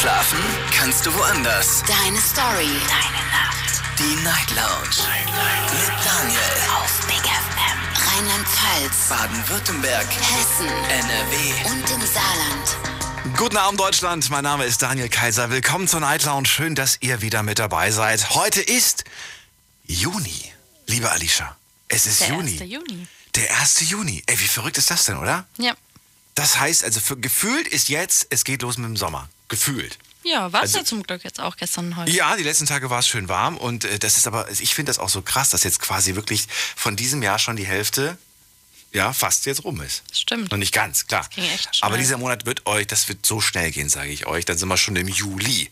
Schlafen kannst du woanders. Deine Story. Deine Nacht. Die Night Lounge. Mit Daniel. Auf Big FM. Rheinland-Pfalz. Baden-Württemberg. Hessen. NRW. Und im Saarland. Guten Abend Deutschland, mein Name ist Daniel Kaiser. Willkommen zur Night Lounge. Schön, dass ihr wieder mit dabei seid. Heute ist Juni, liebe Alicia. Es ist Der Juni. 1. Juni. Der 1. Juni. Ey, wie verrückt ist das denn, oder? Ja. Das heißt, also für, gefühlt ist jetzt, es geht los mit dem Sommer. Gefühlt. Ja, war es Also- ja zum Glück jetzt auch gestern heute. Ja, die letzten Tage war es schön warm und äh, das ist aber, ich finde das auch so krass, dass jetzt quasi wirklich von diesem Jahr schon die Hälfte, ja, fast jetzt rum ist. Stimmt. Noch nicht ganz, klar. ging echt. Aber dieser Monat wird euch, das wird so schnell gehen, sage ich euch. Dann sind wir schon im Juli.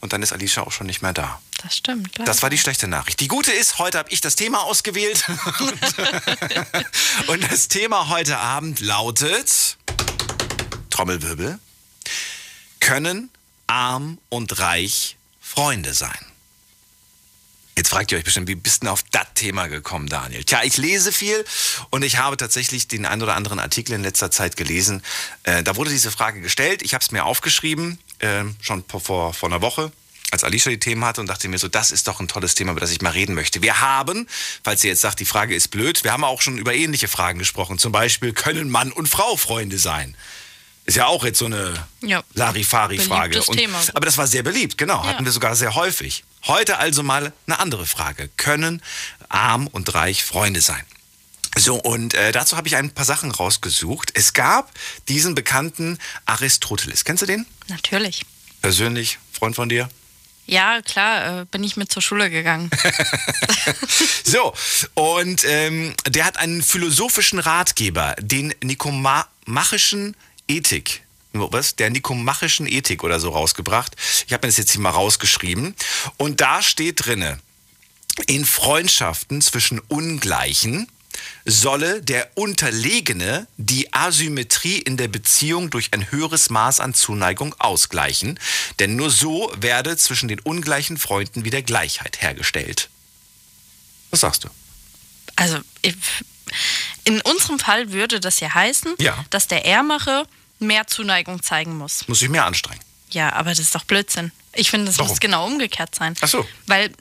Und dann ist Alicia auch schon nicht mehr da. Das stimmt. leider. Das war die schlechte Nachricht. Die gute ist, heute habe ich das Thema ausgewählt. und, und das Thema heute Abend lautet, Trommelwirbel, können arm und reich Freunde sein? Jetzt fragt ihr euch bestimmt, wie bist du denn auf das Thema gekommen, Daniel? Tja, ich lese viel und ich habe tatsächlich den ein oder anderen Artikel in letzter Zeit gelesen. Äh, da wurde diese Frage gestellt. Ich habe es mir aufgeschrieben, äh, schon vor, vor, einer Woche, als Alicia die Themen hatte und dachte mir so, das ist doch ein tolles Thema, über das ich mal reden möchte. Wir haben, falls ihr jetzt sagt, die Frage ist blöd, wir haben auch schon über ähnliche Fragen gesprochen. Zum Beispiel, können Mann und Frau Freunde sein? Ist ja auch jetzt so eine Ja. Larifari-Frage. Aber das war sehr beliebt, genau. Hatten wir sogar sehr häufig. Heute also mal eine andere Frage. Können arm und reich Freunde sein? So, und äh, dazu habe ich ein paar Sachen rausgesucht. Es gab diesen bekannten Aristoteles. Kennst du den? Natürlich. Persönlich, Freund von dir? Ja, klar, äh, bin ich mit zur Schule gegangen. So, und ähm, der hat einen philosophischen Ratgeber, den nikomachischen Ethik. Was? Der nikomachischen Ethik oder so rausgebracht. Ich habe mir das jetzt hier mal rausgeschrieben. Und da steht drinne, in Freundschaften zwischen Ungleichen solle der Unterlegene die Asymmetrie in der Beziehung durch ein höheres Maß an Zuneigung ausgleichen, denn nur so werde zwischen den ungleichen Freunden wieder Gleichheit hergestellt. Was sagst du? Also in unserem Fall würde das ja heißen, Ja. dass der Ärmere mehr Zuneigung zeigen muss. Muss ich mehr anstrengen? Ja, aber das ist doch Blödsinn. Ich finde, das Warum? muss genau umgekehrt sein. Ach so. Weil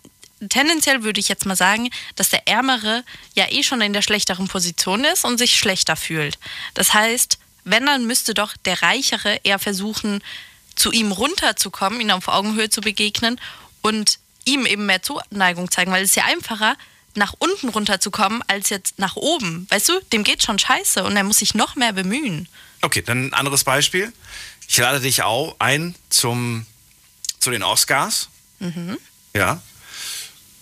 tendenziell würde ich jetzt mal sagen, dass der Ärmere ja eh schon in der schlechteren Position ist und sich schlechter fühlt. Das heißt, wenn, dann müsste doch der Reichere eher versuchen, zu ihm runterzukommen, ihn auf Augenhöhe zu begegnen und ihm eben mehr Zuneigung zeigen, weil es ist ja einfacher, nach unten runterzukommen, als jetzt nach oben. Weißt du, dem geht schon scheiße und er muss sich noch mehr bemühen. Okay, dann ein anderes Beispiel. Ich lade dich auch ein zum, zu den Oscars. Ja.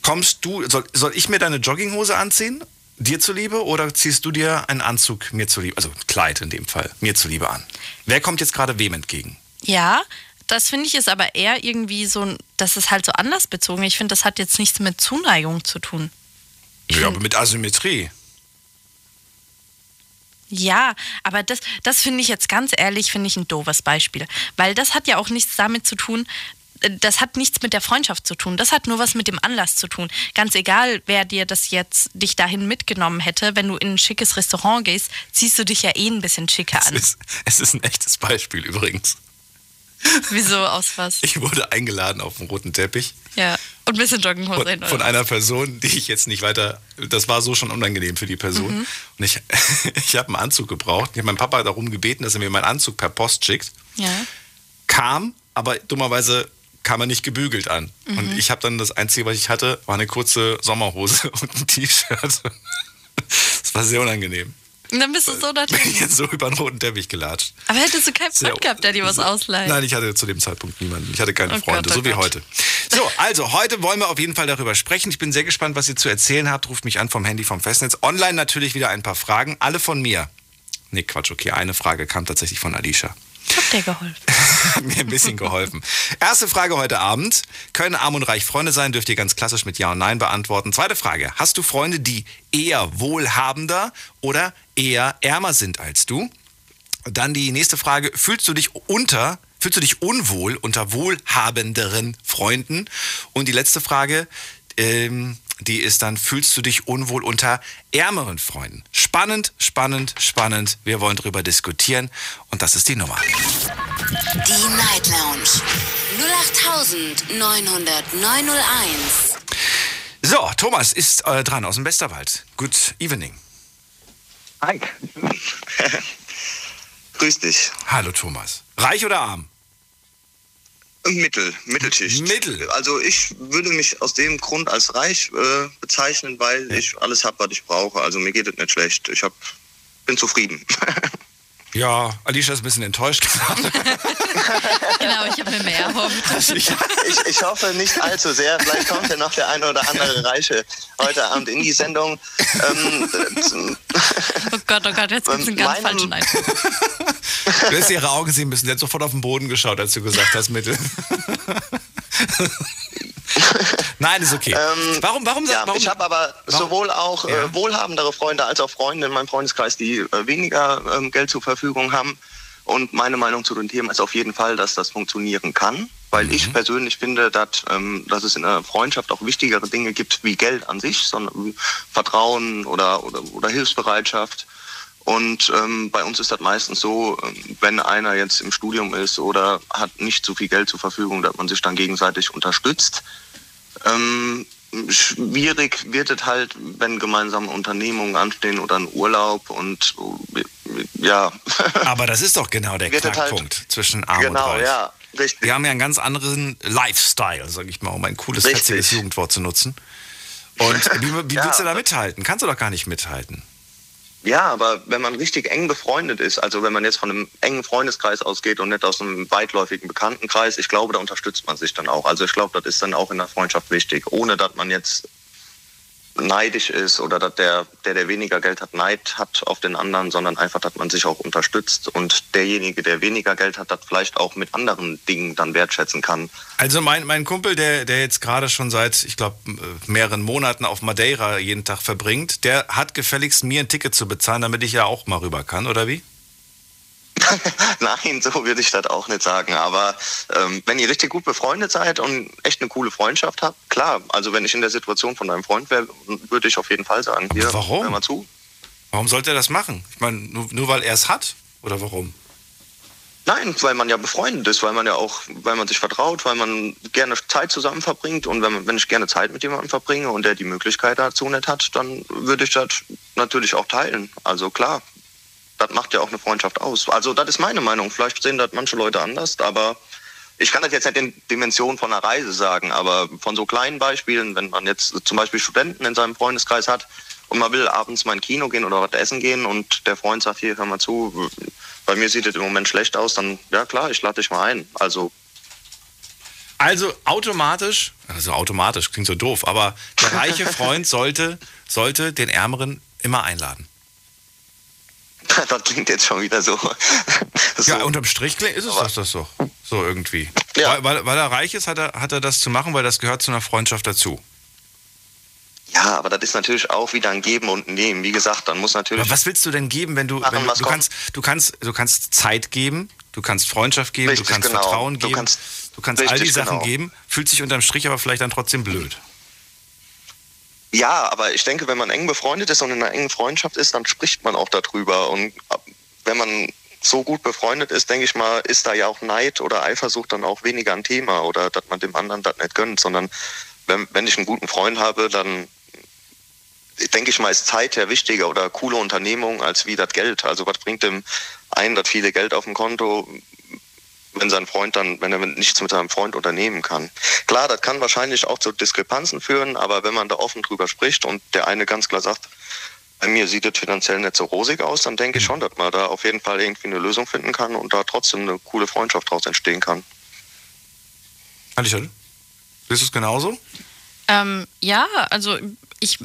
Kommst du, soll, soll ich mir deine Jogginghose anziehen, dir zuliebe, oder ziehst du dir einen Anzug mir zuliebe, also Kleid in dem Fall, mir zuliebe an? Wer kommt jetzt gerade wem entgegen? Ja, das finde ich ist aber eher irgendwie so, das ist halt so anders bezogen. Ich finde, das hat jetzt nichts mit Zuneigung zu tun. Ja, aber mit Asymmetrie. Ja, aber das, das finde ich jetzt ganz ehrlich, finde ich ein doofes Beispiel. Weil das hat ja auch nichts damit zu tun, äh, das hat nichts mit der Freundschaft zu tun. Das hat nur was mit dem Anlass zu tun. Ganz egal, wer dir das jetzt dich dahin mitgenommen hätte, wenn du in ein schickes Restaurant gehst, ziehst du dich ja eh ein bisschen schicker Es an. ist, es ist ein echtes Beispiel übrigens. Wieso aus was? Ich wurde eingeladen auf dem roten Teppich. Ja. Und ein bisschen Jogginghose. von, von einer Person, die ich jetzt nicht weiter. Das war so schon unangenehm für die Person. Und ich, ich habe einen Anzug gebraucht. Ich habe meinen Papa darum gebeten, dass er mir meinen Anzug per Post schickt. Ja. Kam, aber dummerweise kam er nicht gebügelt an. Und ich habe dann das Einzige, was ich hatte, war eine kurze Sommerhose und ein T-Shirt. Das war sehr unangenehm. Und dann bist du so Bin ich natürlich. jetzt so über den roten Teppich gelatscht. Aber hättest du keinen Sehr- Freund gehabt, der dir was ausleiht? Nein, ich hatte zu dem Zeitpunkt niemanden. Ich hatte keine Oh Freunde, Gott, oh so wie Gott. heute. So, also heute wollen wir auf jeden Fall darüber sprechen. Ich bin sehr gespannt, was ihr zu erzählen habt. Ruft mich an vom Handy vom Festnetz. Online natürlich wieder ein paar Fragen, alle von mir. Nee, Quatsch, okay, eine Frage kam tatsächlich von Alicia. Hab dir geholfen. Hat mir ein bisschen geholfen. Erste Frage heute Abend. Können arm und reich Freunde sein? Dürft ihr ganz klassisch mit Ja und Nein beantworten. Zweite Frage. Hast du Freunde, die eher wohlhabender oder eher ärmer sind als du? Dann die nächste Frage. Fühlst du dich unter, fühlst du dich unwohl unter wohlhabenderen Freunden? Und die letzte Frage, ähm, die ist dann, fühlst du dich unwohl unter ärmeren Freunden? Spannend, spannend, spannend. Wir wollen darüber diskutieren und das ist die Nummer. Die Night Lounge 08901. So, Thomas ist äh, dran aus dem Westerwald. Good evening. Hi. Grüß dich. Hallo Thomas. Reich oder arm? Mittel, Mittelschicht. Mittel. Also ich würde mich aus dem Grund als reich äh, bezeichnen, weil ich alles habe, was ich brauche. Also mir geht es nicht schlecht. Ich hab, bin zufrieden. Ja, Alicia ist ein bisschen enttäuscht gesagt. Genau, ich habe mir mehr erhofft. ich, ich hoffe nicht allzu sehr. Vielleicht kommt ja noch der eine oder andere Reiche heute Abend in die Sendung. Ähm, Oh Gott, oh Gott, jetzt gibt es einen ganz Meinem- falschen Eindruck. Du hättest ihre Augen sehen müssen. Der hat sofort auf den Boden geschaut, als du gesagt hast, Mittel. Nein, ist okay. warum, warum, Ähm, ja, warum? ich habe aber warum- sowohl auch Ja. äh, wohlhabendere Freunde als auch Freunde in meinem Freundeskreis, die äh, weniger ähm, Geld zur Verfügung haben. Und meine Meinung zu dem Thema ist auf jeden Fall, dass das funktionieren kann. Weil Mhm. ich persönlich finde, dass, ähm, dass es in einer Freundschaft auch wichtigere Dinge gibt wie Geld an sich, sondern Vertrauen oder, oder, oder Hilfsbereitschaft. Und ähm, bei uns ist das meistens so, ähm, wenn einer jetzt im Studium ist oder hat nicht so viel Geld zur Verfügung, dass man sich dann gegenseitig unterstützt. Ähm, schwierig wird es halt, wenn gemeinsame Unternehmungen anstehen oder ein Urlaub und ja. Aber das ist doch genau der halt- Knackpunkt zwischen arm und genau, reich. ja, richtig. Wir haben ja einen ganz anderen Lifestyle, sag ich mal, um ein cooles, Richtig. fetziges Jugendwort zu nutzen. Und wie, wie Ja. willst du da mithalten? Kannst du doch gar nicht mithalten. Ja, aber wenn man richtig eng befreundet ist, also wenn man jetzt von einem engen Freundeskreis ausgeht und nicht aus einem weitläufigen Bekanntenkreis, ich glaube, da unterstützt man sich dann auch. Also ich glaube, das ist dann auch in der Freundschaft wichtig, ohne dass man jetzt neidisch ist oder dass der, der, der weniger Geld hat, Neid hat auf den anderen, sondern einfach, dass man sich auch unterstützt und derjenige, der weniger Geld hat, das vielleicht auch mit anderen Dingen dann wertschätzen kann. Also mein, mein Kumpel, der, der jetzt gerade schon seit, ich glaube, mehreren Monaten auf Madeira jeden Tag verbringt, der hat gefälligst mir ein Ticket zu bezahlen, damit ich ja auch mal rüber kann, oder wie? Nein, so würde ich das auch nicht sagen. Aber ähm, wenn ihr richtig gut befreundet seid und echt eine coole Freundschaft habt, klar. Also wenn ich in der Situation von deinem Freund wäre, würde ich auf jeden Fall sagen, hier, Warum? hör mal zu. Warum sollte er das machen? Ich meine, nur, nur weil er es hat? Oder warum? Nein, weil man ja befreundet ist, weil man ja auch, weil man sich vertraut, weil man gerne Zeit zusammen verbringt und wenn, man, wenn ich gerne Zeit mit jemandem verbringe und der die Möglichkeit dazu nicht hat, dann würde ich das natürlich auch teilen. Also klar, das macht ja auch eine Freundschaft aus. Also das ist meine Meinung. Vielleicht sehen das manche Leute anders, aber ich kann das jetzt nicht in Dimensionen von einer Reise sagen, aber von so kleinen Beispielen, wenn man jetzt zum Beispiel Studenten in seinem Freundeskreis hat und man will abends mal ins Kino gehen oder was essen gehen und der Freund sagt, hier, hör mal zu, bei mir sieht es im Moment schlecht aus, dann, ja klar, ich lade dich mal ein. Also, Also automatisch, also automatisch klingt so doof, aber der reiche Freund sollte, sollte den Ärmeren immer einladen. das klingt jetzt schon wieder so. so. Ja, unterm Strich klingt- ist es das, das so. So irgendwie. Ja. Weil, weil, weil er reich ist, hat er, hat er das zu machen, weil das gehört zu einer Freundschaft dazu. ja, aber das ist natürlich auch wieder ein Geben und ein Nehmen. Wie gesagt, dann muss natürlich. Aber was willst du denn geben, wenn du, Machen, wenn du, du kannst, du kannst, du kannst Zeit geben, du kannst Freundschaft geben, Richtig, du kannst genau. Vertrauen Du geben, kannst- du kannst all die richtig, Sachen genau. geben, fühlt sich unterm Strich aber vielleicht dann trotzdem blöd. Ja, aber ich denke, wenn man eng befreundet ist und in einer engen Freundschaft ist, dann spricht man auch darüber. Und wenn man so gut befreundet ist, denke ich mal, ist da ja auch Neid oder Eifersucht dann auch weniger ein Thema oder dass man dem anderen das nicht gönnt, sondern wenn, wenn ich einen guten Freund habe, dann denke ich mal, ist Zeit ja wichtiger oder coole Unternehmung als wie das Geld. Also was bringt dem einen das viele Geld auf dem Konto, wenn sein Freund dann, wenn er nichts mit seinem Freund unternehmen kann. Klar, das kann wahrscheinlich auch zu Diskrepanzen führen, aber wenn man da offen drüber spricht und der eine ganz klar sagt, bei mir sieht es finanziell nicht so rosig aus, dann denke ich schon, dass man da auf jeden Fall irgendwie eine Lösung finden kann und da trotzdem eine coole Freundschaft daraus entstehen kann. Alicia, siehst du es genauso? Ähm, ja, also ich.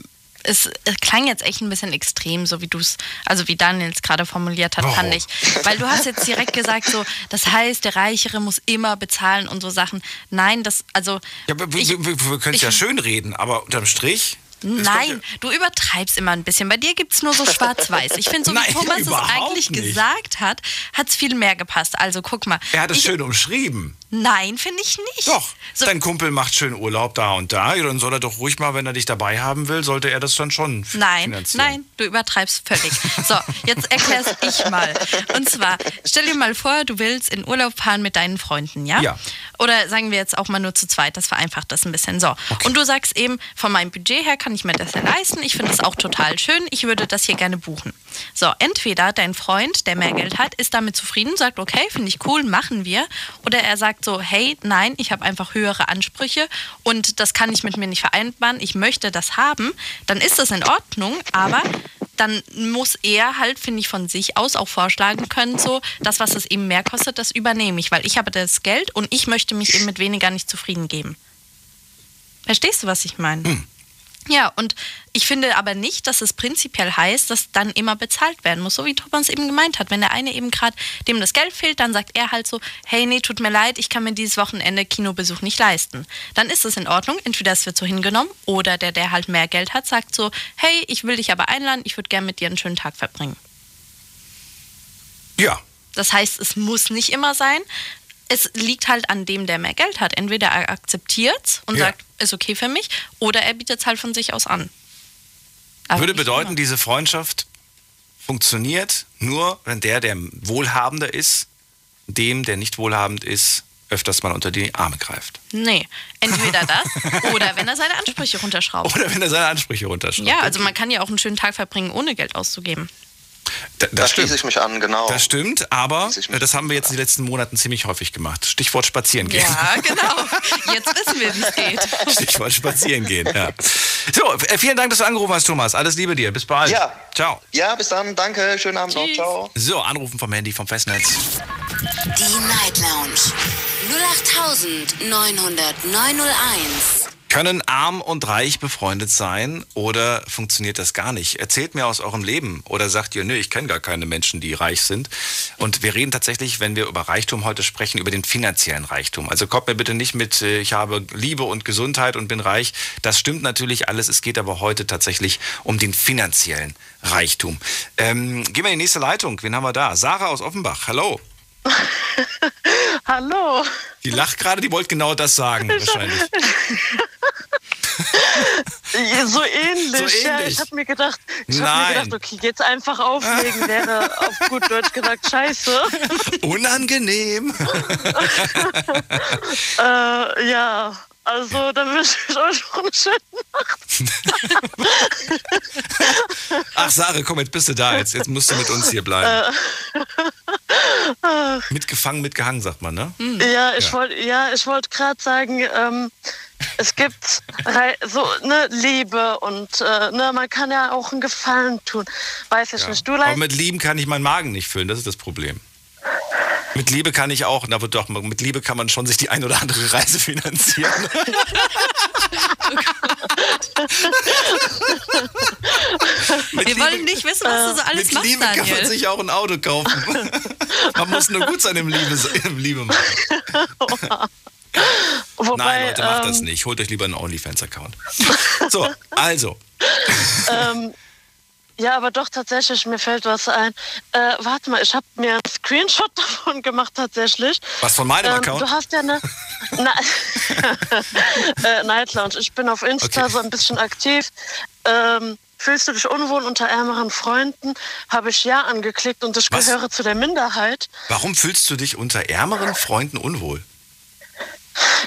Es, es klang jetzt echt ein bisschen extrem, so wie du es, also wie Daniel es gerade formuliert hat, Warum? fand ich. Weil du hast jetzt direkt gesagt, so, das heißt, der Reichere muss immer bezahlen und so Sachen. Nein, das, also. Ja, wir, ich- wir, wir, können es ja schön reden, aber unterm Strich. Nein, du übertreibst immer ein bisschen. Bei dir gibt es nur so schwarz-weiß. Ich finde, so wie Nein, Thomas es eigentlich nicht. gesagt hat, hat es viel mehr gepasst. Also guck mal. Er hat es schön umschrieben. Nein, finde ich nicht. Doch, So, dein Kumpel macht schön Urlaub da und da. Dann soll er doch ruhig mal, wenn er dich dabei haben will, sollte er das dann schon Nein, finanzieren. nein, du übertreibst völlig. So, jetzt erklär's ich mal. Und zwar, stell dir mal vor, du willst in Urlaub fahren mit deinen Freunden, ja? Ja. Oder sagen wir jetzt auch mal nur zu zweit, das vereinfacht das ein bisschen. So. Und du sagst eben, von meinem Budget her kann ich mir das ja leisten. Ich finde es auch total schön. Ich würde das hier gerne buchen. So, entweder dein Freund, der mehr Geld hat, ist damit zufrieden, sagt, okay, finde ich cool, machen wir. Oder er sagt so, hey, nein, ich habe einfach höhere Ansprüche und das kann ich mit mir nicht vereinbaren. Ich möchte das haben. Dann ist das in Ordnung, aber dann muss er halt, finde ich, von sich aus auch vorschlagen können, so, das, was es eben mehr kostet, das übernehme ich, weil ich habe das Geld und ich möchte mich eben mit weniger nicht zufrieden geben. Verstehst du, was ich meine? Hm. Ja, und ich finde aber nicht, dass es prinzipiell heißt, dass dann immer bezahlt werden muss, so wie Thomas eben gemeint hat. Wenn der eine eben gerade dem das Geld fehlt, dann sagt er halt so, hey, nee, tut mir leid, ich kann mir dieses Wochenende Kinobesuch nicht leisten. Dann ist es in Ordnung, entweder es wird so hingenommen oder der, der halt mehr Geld hat, sagt so, hey, ich will dich aber einladen, ich würde gerne mit dir einen schönen Tag verbringen. Ja. Das heißt, es muss nicht immer sein. Es liegt halt an dem, der mehr Geld hat. Entweder er akzeptiert und Ja. sagt, ist okay für mich, oder er bietet es halt von sich aus an. Aber Würde bedeuten, immer. diese Freundschaft funktioniert nur, wenn der, der wohlhabender ist, dem, der nicht wohlhabend ist, öfters mal unter die Arme greift. Nee, entweder das oder wenn er seine Ansprüche runterschraubt. Oder wenn er seine Ansprüche runterschraubt. Ja, also man kann ja auch einen schönen Tag verbringen, ohne Geld auszugeben. Da, Da das schließe stimmt. ich mich an, genau. Das stimmt, aber Schließe das haben wir jetzt in den letzten Monaten ziemlich häufig gemacht. Stichwort spazieren gehen. Ja, genau. Jetzt wissen wir, wie es geht. Stichwort spazieren gehen, ja. So, äh, vielen Dank, dass du angerufen hast, Thomas. Alles Liebe dir. Bis bald. Ja. Ciao. Ja, bis dann. Danke. Schönen Abend noch. Ciao. So, anrufen vom Handy, vom Festnetz. Die Night Lounge 0890901. Können arm und reich befreundet sein oder funktioniert das gar nicht? Erzählt mir aus eurem Leben oder sagt ihr, nö, ich kenne gar keine Menschen, die reich sind. Und wir reden tatsächlich, wenn wir über Reichtum heute sprechen, über den finanziellen Reichtum. Also kommt mir bitte nicht mit, äh, ich habe Liebe und Gesundheit und bin reich. Das stimmt natürlich alles. Es geht aber heute tatsächlich um den finanziellen Reichtum. Ähm, gehen wir in die nächste Leitung. Wen haben wir da? Sarah aus Offenbach. Hallo. Hallo. Die lacht gerade, die wollte genau das sagen, wahrscheinlich. So ähnlich. So Ja, ähnlich. ich habe mir gedacht, ich habe Nein. mir gedacht, okay, jetzt einfach auflegen wäre auf gut Deutsch gesagt scheiße. Unangenehm. Äh, ja, also dann wünsche ich euch noch eine schöne Ach, Sarah, komm, jetzt bist du da. Jetzt, jetzt musst du mit uns hier bleiben. Mitgefangen, mitgehangen, sagt man, ne? Ja, ich Ja. wollte ja, ich wollte gerade sagen, ähm, es gibt so eine Liebe und äh, ne, man kann ja auch einen Gefallen tun. Weiß ich Ja. nicht. Du Aber leid, mit Lieben kann ich meinen Magen nicht füllen, das ist das Problem. Mit Liebe kann ich auch, na doch, mit Liebe kann man schon sich die ein oder andere Reise finanzieren. mit Wir Liebe, wollen nicht wissen, was du so alles mit machst, Liebe kann man Daniel. sich auch ein Auto kaufen. man muss nur gut sein im Liebe, im Liebe machen. wobei, Nein, Leute, macht das ähm, nicht. Holt euch lieber einen OnlyFans-Account. So, also. ähm, ja, aber doch tatsächlich, mir fällt was ein. Äh, warte mal, ich habe mir einen Screenshot davon gemacht tatsächlich. Was von meinem Ähm, Account? du hast ja eine äh, Night Lounge. Ich bin auf Insta Okay. so ein bisschen aktiv. Ähm, fühlst du dich unwohl unter ärmeren Freunden? Habe ich ja angeklickt und ich Was? gehöre zu der Minderheit. Warum fühlst du dich unter ärmeren Freunden unwohl?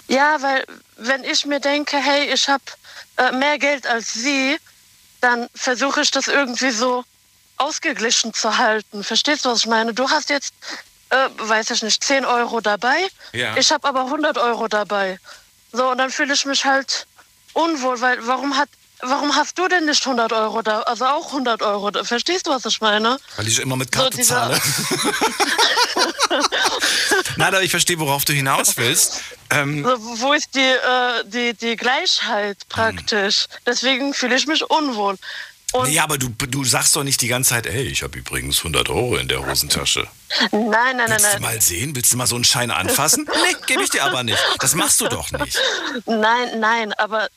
Ja, weil wenn ich mir denke, hey, ich habe äh, mehr Geld als sie, dann versuche ich das irgendwie so ausgeglichen zu halten. Verstehst du, was ich meine? Du hast jetzt, äh, weiß ich nicht, 10 Euro dabei. Ja. Ich habe aber 100 Euro dabei. So, und dann fühle ich mich halt unwohl, weil warum hat Warum hast du denn nicht 100 Euro da? Also auch 100 Euro da. Verstehst du, was ich meine? Weil ich immer mit So, Karte dieser- zahle. Nein, aber ich verstehe, worauf du hinaus willst. Ähm, So, wo ist die, äh, die, die Gleichheit praktisch? Deswegen fühle ich mich unwohl. Und ja, aber du, du sagst doch nicht die ganze Zeit, ey, ich habe übrigens 100 Euro in der Hosentasche. nein, nein, nein, Willst du nein. mal sehen? Willst du mal so einen Schein anfassen? Nee, gebe ich dir aber nicht. Das machst du doch nicht. Nein, nein, aber äh,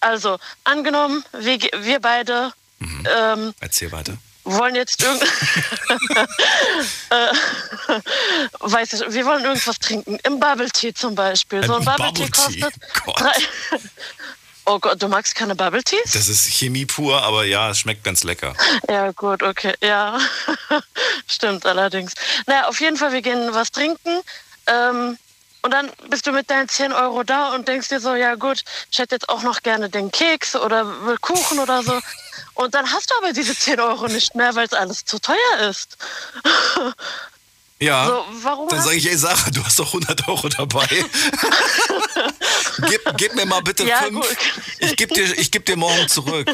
also angenommen, wir, wir beide Mhm. ähm, Erzähl weiter. wollen jetzt irgend äh, weiß ich, wir wollen irgendwas trinken. Im Bubble Tea zum Beispiel. So ein Bubble Tea Bubble Tea, kostet Gott. drei Oh Gott, du magst keine Bubble Teas? Das ist Chemie pur, aber ja, es schmeckt ganz lecker. Ja, gut, okay. Ja, stimmt allerdings. Naja, auf jeden Fall, wir gehen was trinken. Ähm, Und dann bist du mit deinen 10 Euro da und denkst dir so, ja gut, ich hätte jetzt auch noch gerne den Keks oder will Kuchen oder so. Und dann hast du aber diese 10 Euro nicht mehr, weil es alles zu teuer ist. Ja. So, warum Dann sage ich, ey Sarah, du hast doch 100 Euro dabei. gib, gib mir mal bitte Ja, fünf. gut. Ich geb dir, ich geb dir morgen zurück.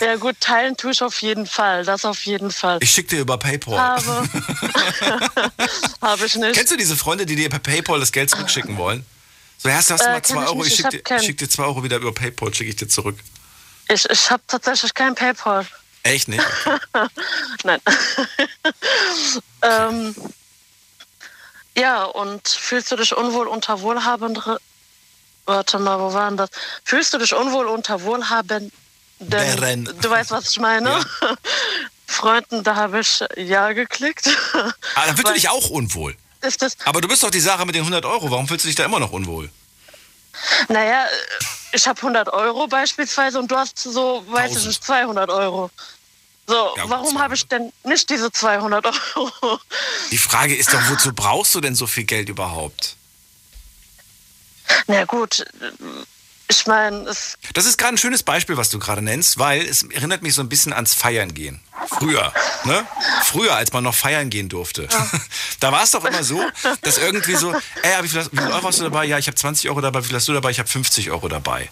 Ja gut, teilen tue ich auf jeden Fall, das auf jeden Fall. Ich schick dir über PayPal. Habe, habe ich nicht. Kennst du diese Freunde, die dir per PayPal das Geld zurückschicken wollen? So, hast du hast du Äh, mal kenn 2 ich Euro, ich ich schick, hab dir, schick dir 2 Euro wieder über PayPal, schicke ich dir zurück. Ich, ich habe tatsächlich kein PayPal. Echt nicht? Nein. ähm, ja, und fühlst du dich unwohl unter Wohlhabendere. Warte mal, wo waren das? Fühlst du dich unwohl unter Wohlhabenden? Bären. Du weißt, was ich meine? Freunden, da habe ich Ja geklickt. Aber dann fühlst du dich auch unwohl. Ist das, Aber du bist doch die Sarah mit den 100 Euro. Warum fühlst du dich da immer noch unwohl? naja, ich habe 100 Euro beispielsweise und du hast so, weiß ich 1000. nicht, 200 Euro. So, Ja, warum habe ich denn nicht diese 200 Euro? Die Frage ist doch, wozu brauchst du denn so viel Geld überhaupt? Na gut, ich meine, es Das ist gerade ein schönes Beispiel, was du gerade nennst, weil es erinnert mich so ein bisschen ans Feiern gehen. Früher, ne? Früher, als man noch feiern gehen durfte. Da war es doch immer so, dass irgendwie so, ey, wie viel, hast- wie viel Euro hast du dabei? Ja, ich habe 20 Euro dabei. Wie viel hast du dabei? Ich habe 50 Euro dabei.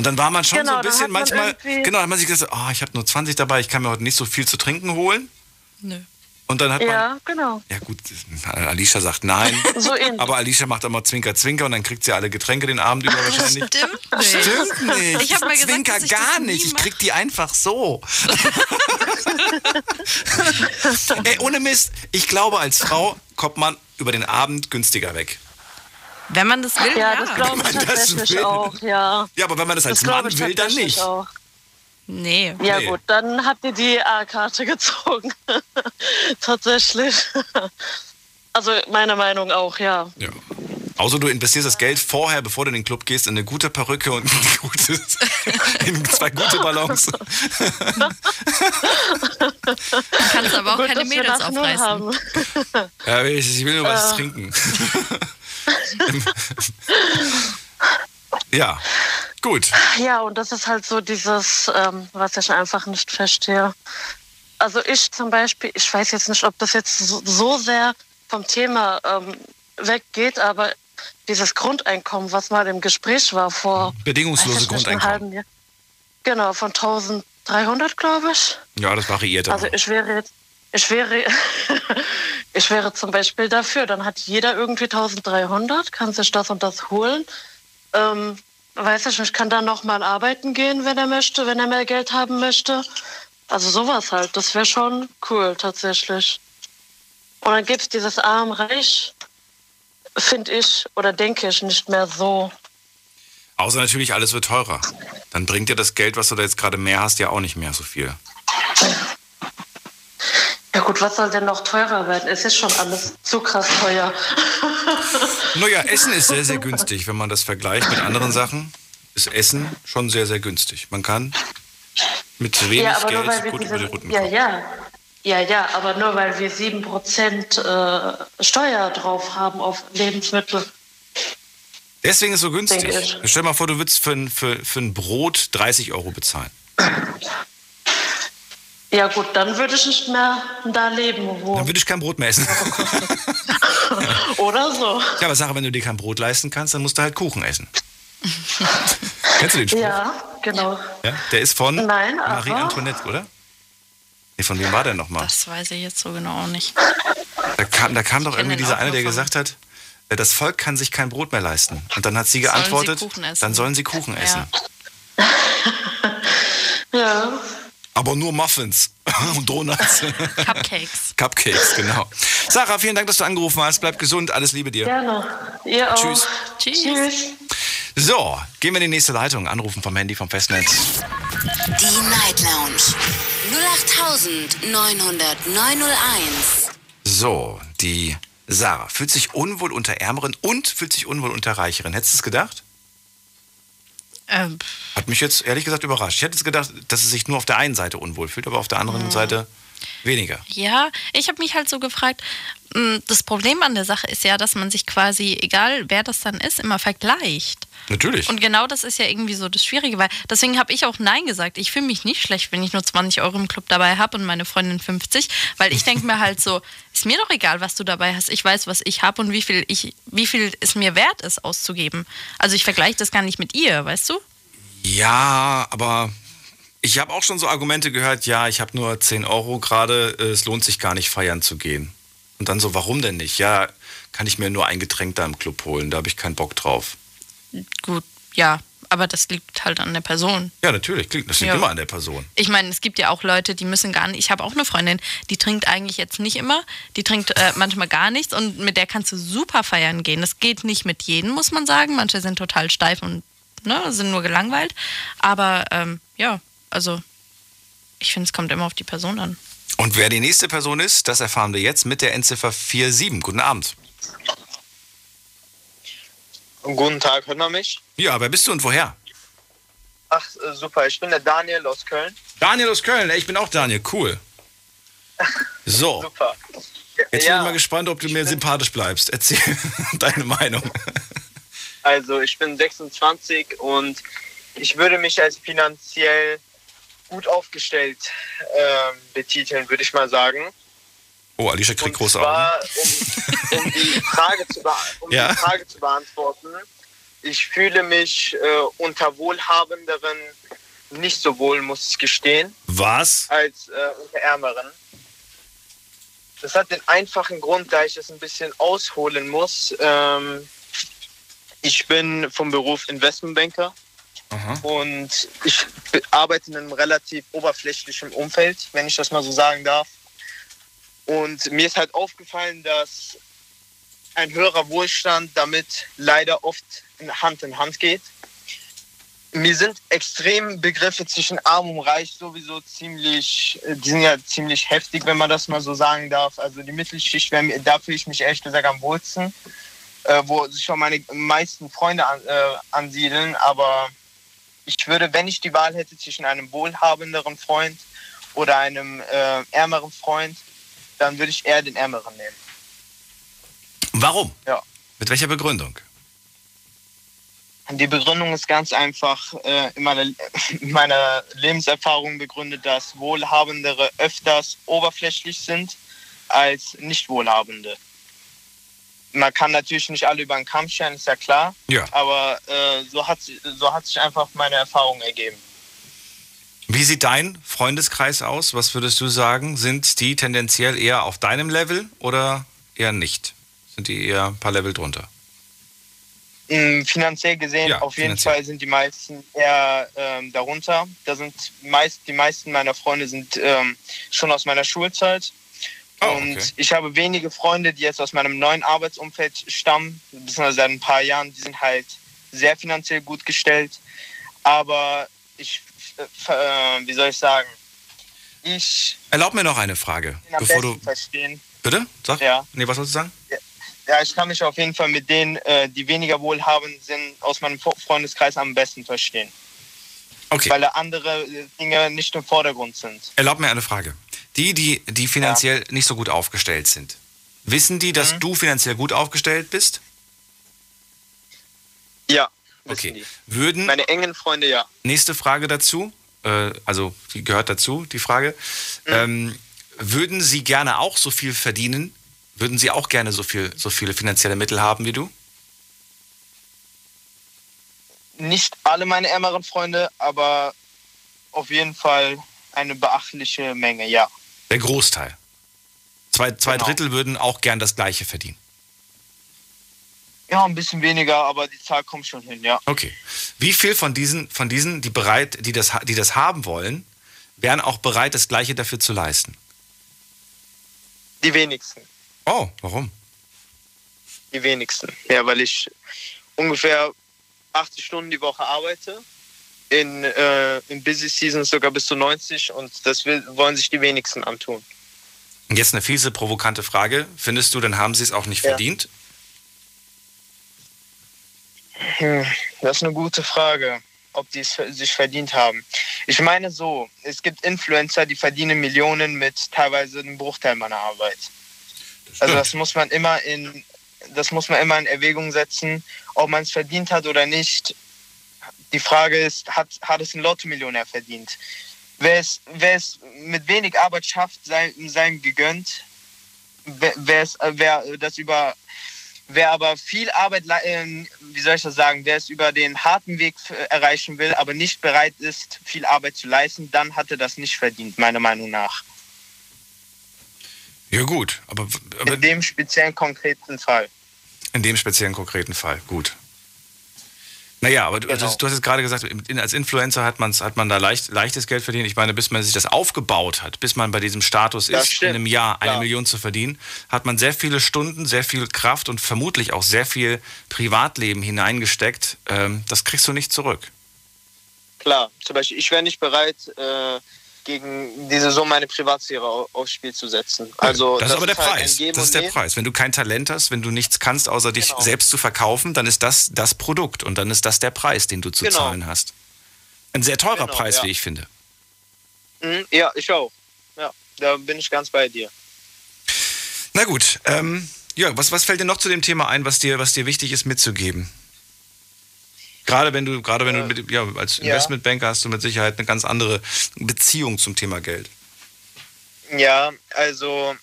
Und dann war man schon Genau, so ein dann bisschen man manchmal, genau, hat man sich gesagt, oh, ich habe nur 20 dabei, ich kann mir heute nicht so viel zu trinken holen. Nö. Und dann hat man, Ja, genau. ja gut, Alicia sagt nein. So ähnlich. Aber Alicia macht immer Zwinker, Zwinker und dann kriegt sie alle Getränke den Abend über wahrscheinlich. Stimmt nicht. Stimmt nicht. Ich hab mal gesagt, Zwinker gar nie nicht. Ich krieg die einfach so. Ey, ohne Mist. Ich glaube, als Frau kommt man über den Abend günstiger weg. Wenn man das will, Ja, ja. das glaube ich tatsächlich will. auch, ja. Ja, aber wenn man das als Das Mann ich will, dann nicht. Auch. Nee. Ja Nee. gut, dann habt ihr die A-Karte gezogen. tatsächlich. Also meine Meinung auch, ja. Ja. Außer du investierst das Geld vorher, bevor du in den Club gehst, in eine gute Perücke und in, gute, in zwei gute Ballons. Kannst aber auch Gut, keine Mädels aufreißen. haben. Ja, ich ich will nur was trinken. ja, gut. Ja, und das ist halt so dieses, ähm, was ich einfach nicht verstehe. Also ich zum Beispiel, ich weiß jetzt nicht, ob das jetzt so, so sehr vom Thema ähm, weggeht, aber dieses Grundeinkommen, was mal im Gespräch war vor Bedingungslose nicht, einem Grundeinkommen. halben Jahr. Genau, von 1300, glaube ich. Ja, das variiert Also ich wäre jetzt, ich wäre, ich wäre zum Beispiel dafür. Dann hat jeder irgendwie 1300, kann sich das und das holen. Ähm, weiß ich nicht, kann dann noch mal arbeiten gehen, wenn er möchte, wenn er mehr Geld haben möchte. Also sowas halt, das wäre schon cool tatsächlich. Und dann gibt es dieses Arm-Reich, finde ich oder denke ich nicht mehr so. Außer natürlich, alles wird teurer. Dann bringt dir das Geld, was du da jetzt gerade mehr hast, ja auch nicht mehr so viel. Ja gut, was soll denn noch teurer werden? Es ist schon alles zu krass teuer. Naja, Essen ist sehr, sehr günstig. Wenn man das vergleicht mit anderen Sachen, ist Essen schon sehr, sehr günstig. Man kann mit wenig ja, nur Geld wir gut über die diese, Runden ja, kommen. ja. Ja, ja, aber nur weil wir 7% äh, Steuer drauf haben auf Lebensmittel. Deswegen ist es so günstig. Stell dir mal vor, du würdest für, ein- für, für ein Brot 30 Euro bezahlen. Ja gut, dann würde ich nicht mehr da leben. Wo. Dann würde ich kein Brot mehr essen. Oder so. Ja, aber Sarah, wenn du dir kein Brot leisten kannst, dann musst du halt Kuchen essen. Kennst du den Spruch? Ja, genau. Ja, Der ist von Nein, Marie aber- Antoinette, oder? Nee, von wem war der nochmal? Das weiß ich jetzt so genau auch nicht. Da kam, da kam doch irgendwie dieser eine, der gesagt hat, äh, das Volk kann sich kein Brot mehr leisten. Und dann hat sie Sollen sie geantwortet, Kuchen essen? dann sollen sie Kuchen essen. Ja. Aber nur Muffins und Donuts. Cupcakes. Cupcakes, genau. Sarah, vielen Dank, dass du angerufen hast. Bleib gesund, alles Liebe dir. Gerne. Ihr auch. Tschüss. Tschüss. Tschüss. So, gehen wir in die nächste Leitung. Anrufen vom Handy, vom Festnetz. Die Night Lounge 0890901. So, die Sarah fühlt sich unwohl unter Ärmeren und fühlt sich unwohl unter Reicheren. Hättest du es gedacht? Ähm, Hat mich jetzt ehrlich gesagt überrascht. Ich hätte es gedacht, dass sie sich nur auf der einen Seite unwohl fühlt, aber auf der anderen Seite Weniger. Ja, ich habe mich halt so gefragt, mh, das Problem an der Sache ist ja, dass man sich quasi, egal wer das dann ist, immer vergleicht. Natürlich. Und genau das ist ja irgendwie so das Schwierige, weil deswegen habe ich auch Nein gesagt. Ich fühle mich nicht schlecht, wenn ich nur 20 Euro im Club dabei habe und meine Freundin 50, weil ich denke mir halt so, ist mir doch egal, was du dabei hast. Ich weiß, was ich habe und wie viel, ich, wie viel es mir wert ist, auszugeben. Also ich vergleiche das gar nicht mit ihr, weißt du? Ja, aber ich habe auch schon so Argumente gehört, ja, ich habe nur 10 Euro gerade, äh, es lohnt sich gar nicht feiern zu gehen. Und dann so, warum denn nicht? Ja, kann ich mir nur ein Getränk da im Club holen, da habe ich keinen Bock drauf. Gut, ja, aber das liegt halt an der Person. Ja, natürlich, das liegt Ja. immer an der Person. Ich meine, es gibt ja auch Leute, die müssen gar nicht. Ich habe auch eine Freundin, die trinkt eigentlich jetzt nicht immer. Die trinkt äh, manchmal gar nichts und mit der kannst du super feiern gehen. Das geht nicht mit jedem, muss man sagen. Manche sind total steif und ne, sind nur gelangweilt. Aber ähm, ja, also ich finde, es kommt immer auf die Person an. Und wer die nächste Person ist, das erfahren wir jetzt mit der Endziffer 47. Guten Abend. Guten Tag, hört man mich? Ja, wer bist du und woher? Ach, äh, super, ich bin der Daniel aus Köln. Daniel aus Köln, ich bin auch Daniel, cool. So, Super. jetzt bin ja, ich mal gespannt, ob du mir bin- sympathisch bleibst. Erzähl deine Meinung. also ich bin 26 und ich würde mich als finanziell gut aufgestellt ähm, betiteln, würde ich mal sagen. Oh, Alicia kriegt große Augen. um, um, die, Frage zu um Ja. die Frage zu beantworten. Ich fühle mich äh, unter Wohlhabenderen nicht so wohl, muss ich gestehen. Was? als äh, unter Ärmeren. Das hat den einfachen Grund, da ich es ein bisschen ausholen muss. Ähm, ich bin vom Beruf Investmentbanker Aha. und ich be- arbeite in einem relativ oberflächlichen Umfeld, wenn ich das mal so sagen darf. Und mir ist halt aufgefallen, dass ein höherer Wohlstand damit leider oft Hand in Hand geht. Mir sind extrem Begriffe zwischen arm und reich sowieso ziemlich, äh, die sind ja ziemlich heftig, wenn man das mal so sagen darf. Also die Mittelschicht, da fühle ich mich ehrlich gesagt am wohlsten, äh, wo sich schon meine meisten Freunde äh, ansiedeln. Aber ich würde, wenn ich die Wahl hätte zwischen einem wohlhabenderen Freund oder einem äh, ärmeren Freund, dann würde ich eher den ärmeren nehmen. Warum? Ja. Mit welcher Begründung? Die Begründung ist ganz einfach äh, in, meiner, in meiner Lebenserfahrung begründet, dass Wohlhabendere öfters oberflächlich sind als Nicht-Wohlhabende. Man kann natürlich nicht alle über den Kamm scheren, ist ja klar, Ja. aber äh, so, hat, so hat sich einfach meine Erfahrung ergeben. Wie sieht dein Freundeskreis aus? Was würdest du sagen? Sind die tendenziell eher auf deinem Level oder eher nicht? Sind die eher ein paar Level drunter? Mm, Finanziell gesehen, Ja, auf jeden finanziell. Fall sind die meisten eher ähm, darunter. Da sind meist, die meisten meiner Freunde sind ähm, schon aus meiner Schulzeit. Oh, und okay. ich habe wenige Freunde, die jetzt aus meinem neuen Arbeitsumfeld stammen, beziehungsweise seit ein paar Jahren, die sind halt sehr finanziell gut gestellt. Aber ich, äh, äh, wie soll ich sagen, ich Erlaub mir noch eine Frage, bevor du. verstehen. Bitte? Sag? Ja. Nee, was sollst du sagen? Ja, ich kann mich auf jeden Fall mit denen, äh, die weniger wohlhabend sind, aus meinem Fre- Freundeskreis am besten verstehen. Okay. Weil da andere Dinge nicht im Vordergrund sind. Erlaub mir eine Frage. Die, die, die finanziell nicht so gut aufgestellt sind, wissen die, dass Mhm. du finanziell gut aufgestellt bist? Ja, Okay. die. Würden, Meine engen Freunde, ja. nächste Frage dazu, äh, also die gehört dazu, die Frage. Mhm. Ähm, würden sie gerne auch so viel verdienen? Würden sie auch gerne so, viel, so viele finanzielle Mittel haben wie du? Nicht alle meine ärmeren Freunde, aber auf jeden Fall eine beachtliche Menge, ja. Der Großteil. Zwei, zwei Genau. Drittel würden auch gern das Gleiche verdienen. Ja, ein bisschen weniger, aber die Zahl kommt schon hin, ja. Okay. Wie viel von diesen, von diesen die bereit, die das, die das haben wollen, wären auch bereit, das Gleiche dafür zu leisten? Die wenigsten. Oh, warum? Die wenigsten. Ja, weil ich ungefähr 80 Stunden die Woche arbeite. In, äh, in Busy Seasons sogar bis zu 90 und das will, wollen sich die wenigsten antun. Jetzt eine fiese, provokante Frage. Findest du, dann haben sie es auch nicht Ja. verdient? Hm, das ist eine gute Frage. ob die es sich verdient haben. Ich meine so, es gibt Influencer, die verdienen Millionen mit teilweise einem Bruchteil meiner Arbeit. Also das muss man immer in das muss man immer in Erwägung setzen, ob man es verdient hat oder nicht. Die Frage ist, hat, hat es ein Lotto-Millionär verdient? Wer es, wer es mit wenig Arbeit schafft, sei, sei ihm gegönnt. Wer, wer, es, wer das über Wer aber viel Arbeit, äh, wie soll ich das sagen, wer es über den harten Weg erreichen will, aber nicht bereit ist, viel Arbeit zu leisten, dann hat er das nicht verdient, meiner Meinung nach. Ja gut, aber, aber in dem speziellen konkreten Fall. In dem speziellen konkreten Fall, gut. Naja, aber genau. du, du, hast jetzt gerade gesagt, als Influencer hat, man's, hat man da leicht, leichtes Geld verdient. Ich meine, bis man sich das aufgebaut hat, bis man bei diesem Status das ist, stimmt. in einem Jahr eine ja. Million zu verdienen, hat man sehr viele Stunden, sehr viel Kraft und vermutlich auch sehr viel Privatleben hineingesteckt. Ähm, das kriegst du nicht zurück. Klar, zum Beispiel, ich wäre nicht bereit, äh, gegen diese Summe meine Privatsphäre aufs Spiel zu setzen. Also das, das ist aber der halt Preis. Das ist der Preis. Wenn du kein Talent hast, wenn du nichts kannst, außer dich genau. selbst zu verkaufen, dann ist das das Produkt und dann ist das der Preis, den du zu genau. zahlen hast. Ein sehr teurer genau, Preis, ja. wie ich finde. Mhm, ja, ich auch. Ja, da bin ich ganz bei dir. Na gut, ähm, ja, was, was fällt dir noch zu dem Thema ein, was dir, was dir wichtig ist mitzugeben? Gerade wenn du, gerade wenn du mit, ja, als Investmentbanker hast du mit Sicherheit eine ganz andere Beziehung zum Thema Geld. Ja, also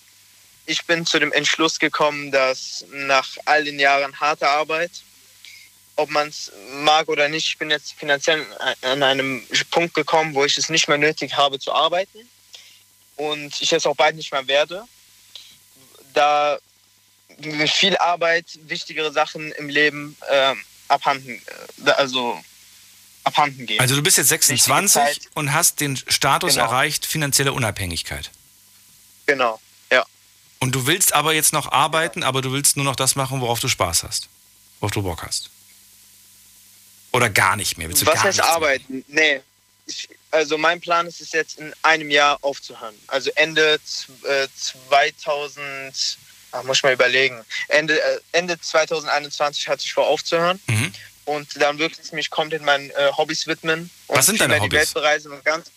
ich bin zu dem Entschluss gekommen, dass nach all den Jahren harter Arbeit, ob man es mag oder nicht, ich bin jetzt finanziell an einem Punkt gekommen, wo ich es nicht mehr nötig habe zu arbeiten und ich es auch bald nicht mehr werde, da viel Arbeit wichtigere Sachen im Leben äh, abhanden, äh, also abhanden gehen. Also du bist jetzt 26 und hast den Status genau. erreicht, finanzielle Unabhängigkeit. Genau, ja. Und du willst aber jetzt noch arbeiten, aber du willst nur noch das machen, worauf du Spaß hast, worauf du Bock hast. Oder gar nicht mehr? Willst du Was heißt arbeiten? Nee. Ich, also mein Plan ist es jetzt in einem Jahr aufzuhören. Also Ende äh, 2000 Ach, muss ich mal überlegen. Ende, äh, Ende 2021 hatte ich vor aufzuhören. Mhm. Und dann wirklich mich komplett meinen äh, Hobbys widmen. Und Was sind deine Hobbys? die Welt bereisen und ganz,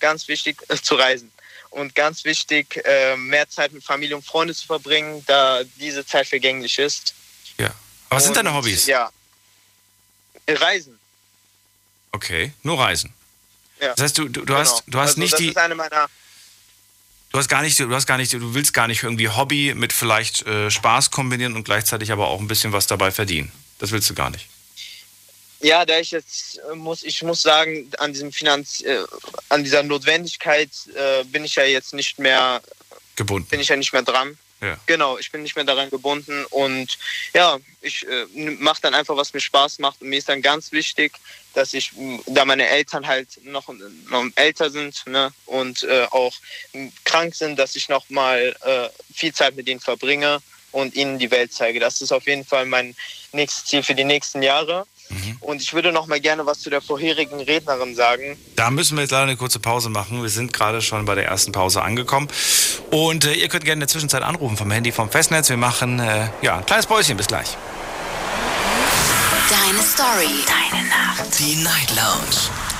ganz wichtig äh, zu reisen. Und ganz wichtig, äh, mehr Zeit mit Familie und Freunde zu verbringen, da diese Zeit vergänglich ist. Ja. Aber was sind deine Hobbys? Ja. Reisen. Okay, nur Reisen. Ja. Das heißt, du, du, du genau. hast, du hast also nicht das die. Ist eine meiner Du hast gar nicht, du hast gar nicht, du willst gar nicht irgendwie Hobby mit vielleicht äh, Spaß kombinieren und gleichzeitig aber auch ein bisschen was dabei verdienen. Das willst du gar nicht. Ja, da ich jetzt äh, muss, ich muss sagen, an diesem Finanz, äh, an dieser Notwendigkeit äh, bin ich ja jetzt nicht mehr gebunden. Bin ich ja nicht mehr dran. Ja. Genau, ich bin nicht mehr daran gebunden und ja, ich äh, mache dann einfach, was mir Spaß macht. Und mir ist dann ganz wichtig, dass ich, da meine Eltern halt noch, noch älter sind ne, und äh, auch krank sind, dass ich noch mal äh, viel Zeit mit ihnen verbringe und ihnen die Welt zeige. Das ist auf jeden Fall mein nächstes Ziel für die nächsten Jahre. Mhm. Und ich würde noch mal gerne was zu der vorherigen Rednerin sagen. Da müssen wir jetzt leider eine kurze Pause machen. Wir sind gerade schon bei der ersten Pause angekommen. Und äh, ihr könnt gerne in der Zwischenzeit anrufen vom Handy vom Festnetz. Wir machen äh, ja, ein kleines Päuschen. Bis gleich. Deine Story. Deine Nacht. Die Night Lounge.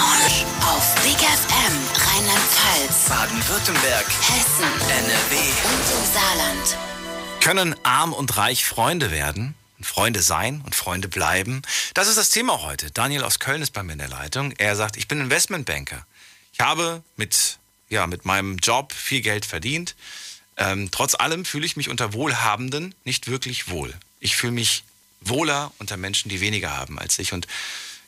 Lounge auf Big FM Rheinland-Pfalz, Baden-Württemberg, Hessen, NRW und im Saarland. Können arm und reich Freunde werden? Freunde sein und Freunde bleiben? Das ist das Thema heute. Daniel aus Köln ist bei mir in der Leitung. Er sagt, ich bin Investmentbanker. Ich habe mit, ja, mit meinem Job viel Geld verdient. Ähm, trotz allem fühle ich mich unter Wohlhabenden nicht wirklich wohl. Ich fühle mich wohler unter Menschen, die weniger haben als ich. Und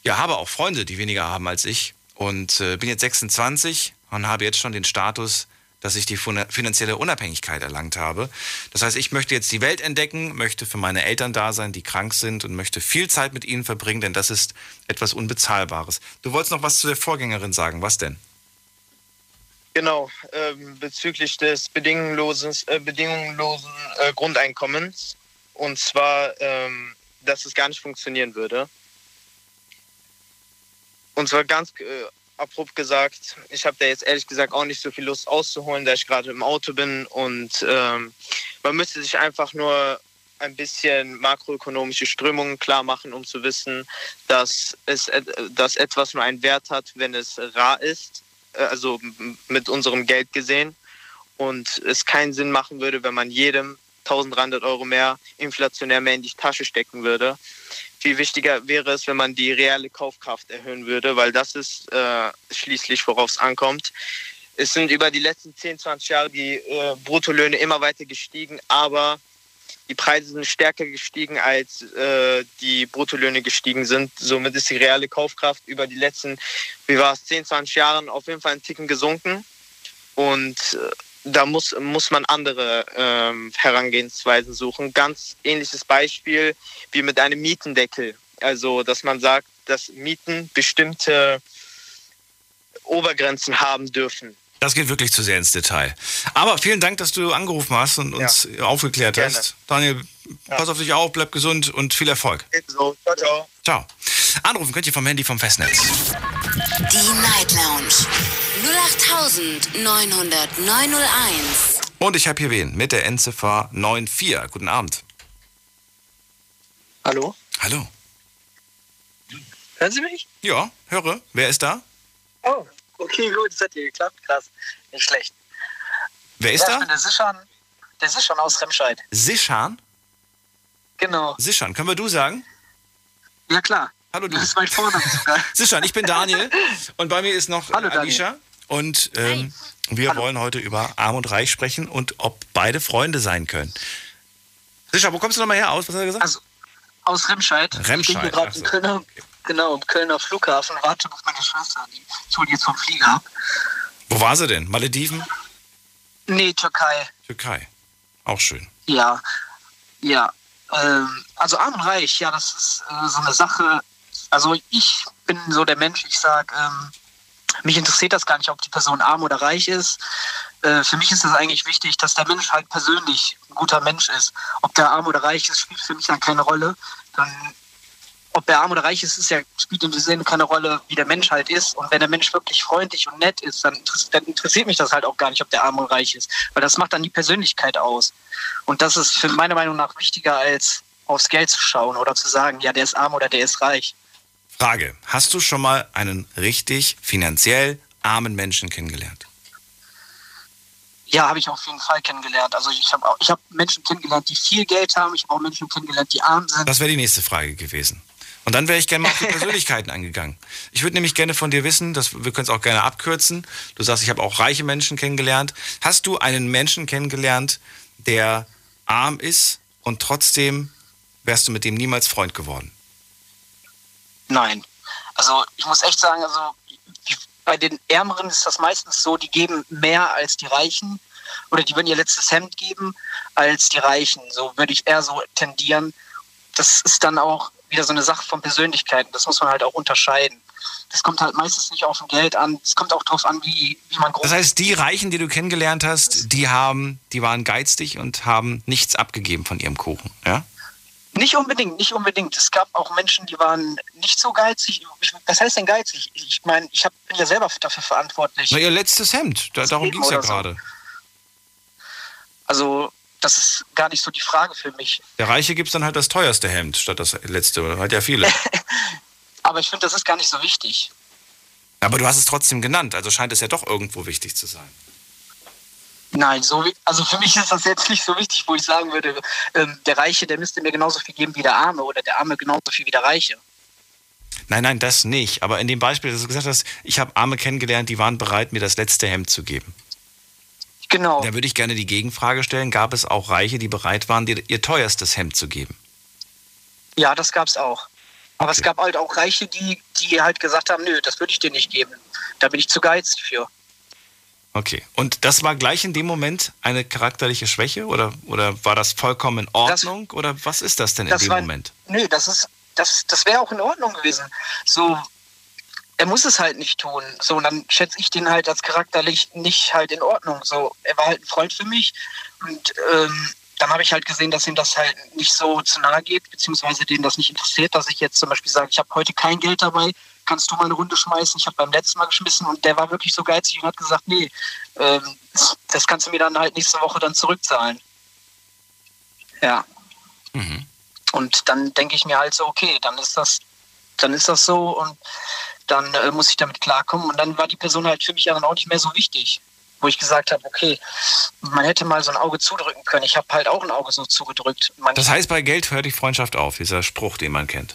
ja, habe auch Freunde, die weniger haben als ich und äh, bin jetzt 26 und habe jetzt schon den Status, dass ich die finanzielle Unabhängigkeit erlangt habe. Das heißt, ich möchte jetzt die Welt entdecken, möchte für meine Eltern da sein, die krank sind und möchte viel Zeit mit ihnen verbringen, denn das ist etwas Unbezahlbares. Du wolltest noch was zu der Vorgängerin sagen. Was denn? Genau, ähm, bezüglich des bedingungslosen, äh, bedingungslosen äh, Grundeinkommens. Und zwar, ähm, dass es gar nicht funktionieren würde. Und zwar ganz äh, abrupt gesagt, ich habe da jetzt ehrlich gesagt auch nicht so viel Lust auszuholen, da ich gerade im Auto bin. Und ähm, man müsste sich einfach nur ein bisschen makroökonomische Strömungen klar machen, um zu wissen, dass, es, dass etwas nur einen Wert hat, wenn es rar ist, äh, also mit unserem Geld gesehen. Und es keinen Sinn machen würde, wenn man jedem 1300 Euro mehr inflationär mehr in die Tasche stecken würde. Viel wichtiger wäre es, wenn man die reale Kaufkraft erhöhen würde, weil das ist äh, schließlich, worauf es ankommt. Es sind über die letzten 10, 20 Jahre die äh, Bruttolöhne immer weiter gestiegen, aber die Preise sind stärker gestiegen, als äh, die Bruttolöhne gestiegen sind. Somit ist die reale Kaufkraft über die letzten, wie war es, 10, 20 Jahren auf jeden Fall einen Ticken gesunken. Und äh, da muss, muss man andere ähm, Herangehensweisen suchen. Ganz ähnliches Beispiel wie mit einem Mietendeckel. Also, dass man sagt, dass Mieten bestimmte Obergrenzen haben dürfen. Das geht wirklich zu sehr ins Detail. Aber vielen Dank, dass du angerufen hast und uns aufgeklärt Gerne. hast. Daniel, pass auf dich auf, bleib gesund und viel Erfolg. So, ciao, ciao. Ciao. Anrufen könnt ihr vom Handy vom Festnetz. Die Night Lounge 08900 901. Und ich habe hier wen mit der Endziffer 94. Guten Abend. Hallo? Hallo. Hören Sie mich? Ja, höre. Wer ist da? Oh, okay, gut, das hat hier geklappt, krass. Nicht schlecht. Wer ist ja, ich da? bin der Sischan, der Sischan aus Remscheid. Sischan? Genau. Sischan, können wir du sagen? Ja, klar. Hallo du. Das ist mein Vorname sogar. Sischan, ich bin Daniel und bei mir ist noch Hallo, äh, Daniel. Und ähm, wir wollen heute über Arm und Reich sprechen und ob beide Freunde sein können. Sischan, wo kommst du nochmal her aus? Was hat er gesagt? Also, aus Remscheid. Remscheid, Ich bin hier gerade so. im Kölner, genau, im Kölner Flughafen. Warte auf meine Schwester. Die ich hole die jetzt vom Flieger ab. Wo war sie denn? Malediven? Nee, Türkei. Türkei. Auch schön. Ja, ja. Ähm, also arm und reich, ja, das ist äh, so eine Sache. Also ich bin so der Mensch, ich sag, ähm, mich interessiert das gar nicht, ob die Person arm oder reich ist. Äh, für mich ist es eigentlich wichtig, dass der Mensch halt persönlich ein guter Mensch ist. Ob der arm oder reich ist, spielt für mich dann keine Rolle. Dann, ob er arm oder reich ist, ist ja, spielt dem Sinne keine Rolle, wie der Mensch halt ist. Und wenn der Mensch wirklich freundlich und nett ist, dann, dann interessiert mich das halt auch gar nicht, ob der arm oder reich ist. Weil das macht dann die Persönlichkeit aus. Und das ist für meiner Meinung nach wichtiger, als aufs Geld zu schauen oder zu sagen, ja, der ist arm oder der ist reich. Frage: Hast du schon mal einen richtig finanziell armen Menschen kennengelernt? Ja, habe ich auf jeden Fall kennengelernt. Also ich habe ich hab Menschen kennengelernt, die viel Geld haben. Ich habe auch Menschen kennengelernt, die arm sind. Das wäre die nächste Frage gewesen. Und dann wäre ich gerne mal auf die Persönlichkeiten angegangen. Ich würde nämlich gerne von dir wissen, dass, wir können es auch gerne abkürzen. Du sagst, ich habe auch reiche Menschen kennengelernt. Hast du einen Menschen kennengelernt, der arm ist und trotzdem wärst du mit dem niemals Freund geworden? Nein. Also ich muss echt sagen, also bei den Ärmeren ist das meistens so, die geben mehr als die Reichen oder die würden ihr letztes Hemd geben als die Reichen. So würde ich eher so tendieren. Das ist dann auch wieder so eine Sache von Persönlichkeiten. Das muss man halt auch unterscheiden. Das kommt halt meistens nicht auf ein Geld an. Es kommt auch darauf an, wie, wie man groß Das heißt, die Reichen, die du kennengelernt hast, die haben, die waren geizig und haben nichts abgegeben von ihrem Kuchen, ja? Nicht unbedingt, nicht unbedingt. Es gab auch Menschen, die waren nicht so geizig. Was heißt denn geizig? Ich meine, ich hab, bin ja selber dafür verantwortlich. Na, ihr letztes Hemd, da, darum ging es ja oder so. gerade. Also, das ist gar nicht so die Frage für mich. Der Reiche gibt dann halt das teuerste Hemd statt das letzte. Hat ja viele. Aber ich finde, das ist gar nicht so wichtig. Aber du hast es trotzdem genannt, also scheint es ja doch irgendwo wichtig zu sein. Nein, so also für mich ist das jetzt nicht so wichtig, wo ich sagen würde, ähm, der Reiche, der müsste mir genauso viel geben wie der Arme oder der Arme genauso viel wie der Reiche. Nein, nein, das nicht. Aber in dem Beispiel, dass du gesagt hast, ich habe Arme kennengelernt, die waren bereit, mir das letzte Hemd zu geben. Genau. Da würde ich gerne die Gegenfrage stellen, gab es auch Reiche, die bereit waren, dir ihr teuerstes Hemd zu geben? Ja, das gab's auch. Aber es Okay. gab halt auch Reiche, die, die halt gesagt haben, nö, das würde ich dir nicht geben. Da bin ich zu geizig für. Okay. Und das war gleich in dem Moment eine charakterliche Schwäche oder, oder war das vollkommen in Ordnung? oder was ist das denn in Das dem war, Moment? Nö, das ist, das, das wäre auch in Ordnung gewesen. So, er muss es halt nicht tun. So, und dann schätze ich den halt als charakterlich nicht halt in Ordnung. So, er war halt ein Freund für mich und ähm, dann habe ich halt gesehen, dass ihm das halt nicht so zu nahe geht, beziehungsweise denen das nicht interessiert, dass ich jetzt zum Beispiel sage, ich habe heute kein Geld dabei, kannst du mal eine Runde schmeißen? Ich habe beim letzten Mal geschmissen und der war wirklich so geizig und hat gesagt, nee, ähm, das kannst du mir dann halt nächste Woche dann zurückzahlen. Ja. Mhm. Und dann denke ich mir halt so, okay, dann ist das, dann ist das so und dann äh, muss ich damit klarkommen. Und dann war die Person halt für mich dann auch nicht mehr so wichtig. Wo ich gesagt habe, okay, man hätte mal so ein Auge zudrücken können. Ich habe halt auch ein Auge so zugedrückt. Man, Das heißt, bei Geld hört die Freundschaft auf, dieser Spruch, den man kennt.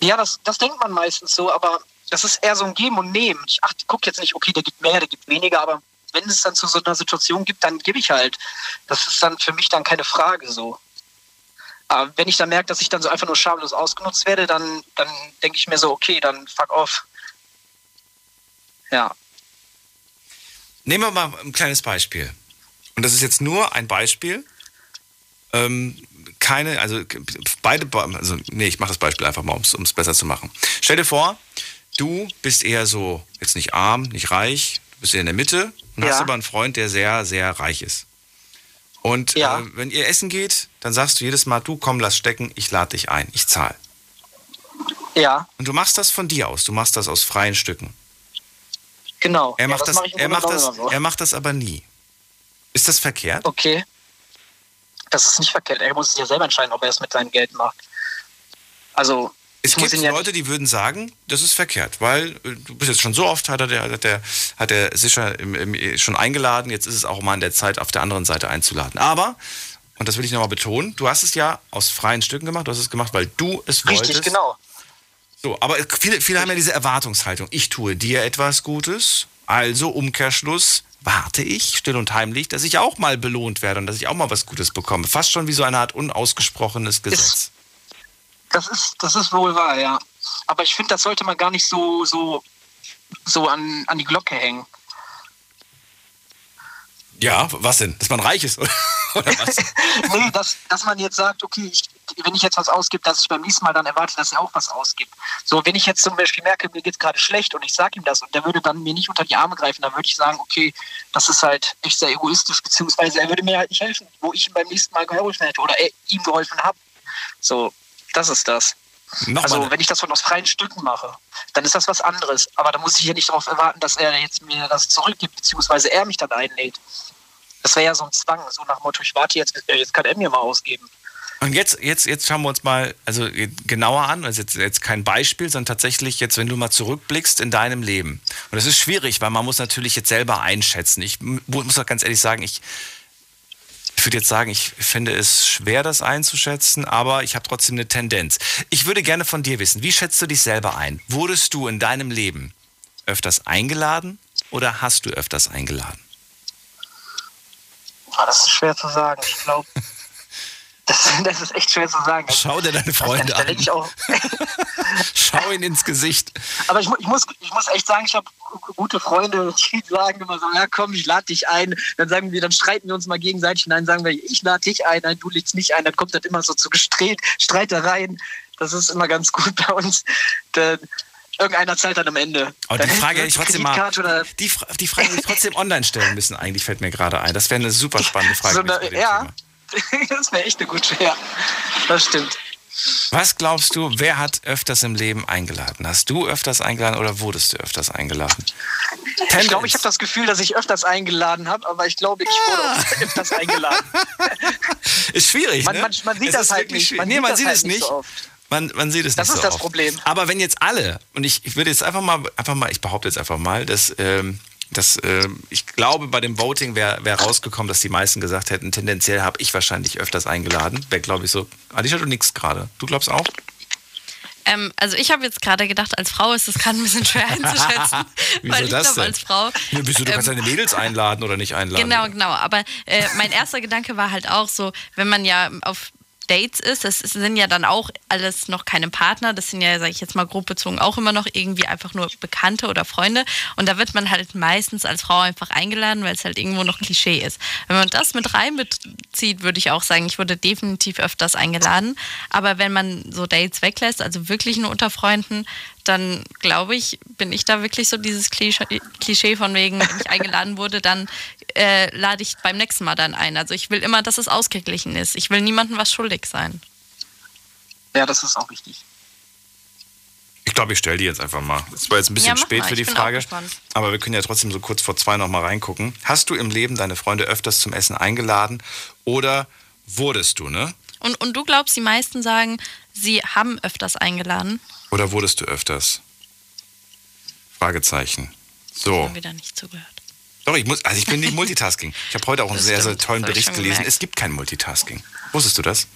Ja, das, das denkt man meistens so, aber das ist eher so ein Geben und Nehmen. Ich ach, guck jetzt nicht, okay, der gibt mehr, der gibt weniger, aber wenn es dann zu so einer Situation gibt, dann gebe ich halt. Das ist dann für mich dann keine Frage so. Aber wenn ich dann merke, dass ich dann so einfach nur schamlos ausgenutzt werde, dann, dann denke ich mir so, okay, dann fuck off. Ja. Nehmen wir mal ein kleines Beispiel. Und das ist jetzt nur ein Beispiel. Ähm, keine, also beide, also nee, ich mache das Beispiel einfach mal, um es besser zu machen. Stell dir vor, du bist eher so, jetzt nicht arm, nicht reich, du bist eher in der Mitte und Ja. hast aber einen Freund, der sehr, sehr reich ist. Und Ja. äh, wenn ihr essen geht, dann sagst du jedes Mal, du komm, lass stecken, ich lade dich ein, ich zahle. Ja, Und du machst das von dir aus, du machst das aus freien Stücken. genau. Er ja, macht, das, mache ich im er, macht das, so. er macht das aber nie. Ist das verkehrt? Okay. Das ist nicht verkehrt. Er muss sich ja selber entscheiden, ob er es mit seinem Geld macht. Also, Es gibt ja Leute, die würden sagen, das ist verkehrt, weil äh, du bist jetzt schon so oft, hat er, hat der, hat er sicher im, im, schon eingeladen, jetzt ist es auch mal an der Zeit, auf der anderen Seite einzuladen. Aber, und das will ich nochmal betonen, du hast es ja aus freien Stücken gemacht, du hast es gemacht, weil du es richtig, wolltest. genau. So, aber viele, viele haben ja diese Erwartungshaltung. Ich tue dir etwas Gutes, also Umkehrschluss, warte ich still und heimlich, dass ich auch mal belohnt werde und dass ich auch mal was Gutes bekomme. Fast schon wie so eine Art unausgesprochenes Gesetz. Das ist, das ist wohl wahr, ja. Aber ich finde, das sollte man gar nicht so, so, so an, an die Glocke hängen. Ja, was denn? Dass man reich ist, oder oder was? nee, dass, dass man jetzt sagt, okay, ich, wenn ich jetzt was ausgebe, dass ich beim nächsten Mal dann erwarte, dass er auch was ausgibt. So, wenn ich jetzt zum Beispiel merke, mir geht's gerade schlecht und ich sage ihm das und der würde dann mir nicht unter die Arme greifen, dann würde ich sagen, okay, das ist halt echt sehr egoistisch, beziehungsweise er würde mir halt nicht helfen, wo ich ihm beim nächsten Mal geholfen hätte oder er ihm geholfen habe. So, das ist das. Nochmal Also wenn ich das von aus freien Stücken mache, dann ist das was anderes. Aber da muss ich ja nicht darauf erwarten, dass er jetzt mir das zurückgibt, beziehungsweise er mich dann einlädt. Das wäre ja so ein Zwang, so nach dem Motto, ich warte jetzt, äh, jetzt kann er mir mal ausgeben. Und jetzt, jetzt, jetzt schauen wir uns mal also genauer an, also jetzt, jetzt kein Beispiel, sondern tatsächlich jetzt, wenn du mal zurückblickst in deinem Leben. Und das ist schwierig, weil man muss natürlich jetzt selber einschätzen. Ich mu- muss auch ganz ehrlich sagen, ich, ich würde jetzt sagen, ich finde es schwer, das einzuschätzen, aber ich habe trotzdem eine Tendenz. Ich würde gerne von dir wissen, wie schätzt du dich selber ein? Wurdest du in deinem Leben öfters eingeladen oder hast du öfters eingeladen? Ah, das ist schwer zu sagen. Ich glaube, das, das ist echt schwer zu sagen. Schau dir deine Freunde an. ich auch, Schau ihn ins Gesicht. aber ich, ich, muss, ich muss echt sagen, ich habe gute Freunde, die sagen immer so, ja komm, ich lade dich ein. Dann sagen wir, dann streiten wir uns mal gegenseitig. Nein, sagen wir, ich lade dich ein, nein, du lädst mich ein. Dann kommt das immer so zu Gestreht, Streitereien. Das ist immer ganz gut bei uns. Dann, irgendeiner zahlt dann am Ende. Aber die Frage hätte ich trotzdem mal. Die, die Frage hätte ich trotzdem online stellen müssen, eigentlich fällt mir gerade ein. Das wäre eine super spannende Frage. so eine, ja, Thema. das wäre echt eine gute, ja. Das stimmt. Was glaubst du, wer hat öfters im Leben eingeladen? Hast du öfters eingeladen oder wurdest du öfters eingeladen? Ich glaube, ich habe das Gefühl, dass ich öfters eingeladen habe, aber ich glaube, ich wurde auch öfters eingeladen. Ist schwierig, Man- ne? man- man sieht Es das halt nicht. Man nee, sieht man das sieht halt es nicht nicht. so. Man, man sieht es Das nicht ist so das oft. Problem. Aber wenn jetzt alle, und ich, ich würde jetzt einfach mal, einfach mal, ich behaupte jetzt einfach mal, dass, ähm, dass ähm, ich glaube, bei dem Voting wäre wär rausgekommen, dass die meisten gesagt hätten, tendenziell habe ich wahrscheinlich öfters eingeladen. Wäre, glaube ich, so. Alicia, du nix gerade. Du glaubst auch? Ähm, also ich habe jetzt gerade gedacht, als Frau ist das gerade ein bisschen schwer einzuschätzen. Wieso weil ich das glaube, denn? als Frau. Ja, wieso, du kannst ähm, deine Mädels einladen oder nicht einladen? Genau, genau. Aber äh, mein erster Gedanke war halt auch so, wenn man ja auf Dates ist, das sind ja dann auch alles noch keine Partner, das sind ja, sage ich jetzt mal grob bezogen, auch immer noch irgendwie einfach nur Bekannte oder Freunde. Und da wird man halt meistens als Frau einfach eingeladen, weil es halt irgendwo noch Klischee ist. Wenn man das mit reinbezieht, würde ich auch sagen, ich wurde definitiv öfters eingeladen. Aber wenn man so Dates weglässt, also wirklich nur unter Freunden, dann glaube ich, bin ich da wirklich so dieses Klischee, von wegen, wenn ich eingeladen wurde, dann äh, lade ich beim nächsten Mal dann ein. Also ich will immer, dass es ausgeglichen ist. Ich will niemandem was schuldig sein. Ja, das ist auch wichtig. Ich glaube, ich stelle die jetzt einfach mal. Es war jetzt ein bisschen Ja, spät mal. für die Ich Frage. Aber wir können ja trotzdem so kurz vor zwei noch mal reingucken. Hast du im Leben deine Freunde öfters zum Essen eingeladen oder wurdest du, ne? Und, und du glaubst, die meisten sagen, sie haben öfters eingeladen? Oder wurdest du öfters? Fragezeichen. Ich So. habe wieder nicht zugehört. Doch, ich muss, also ich bin nicht Multitasking. Ich habe heute auch einen Das sehr, sehr tollen das Bericht gelesen. Es gibt kein Multitasking. Wusstest du das?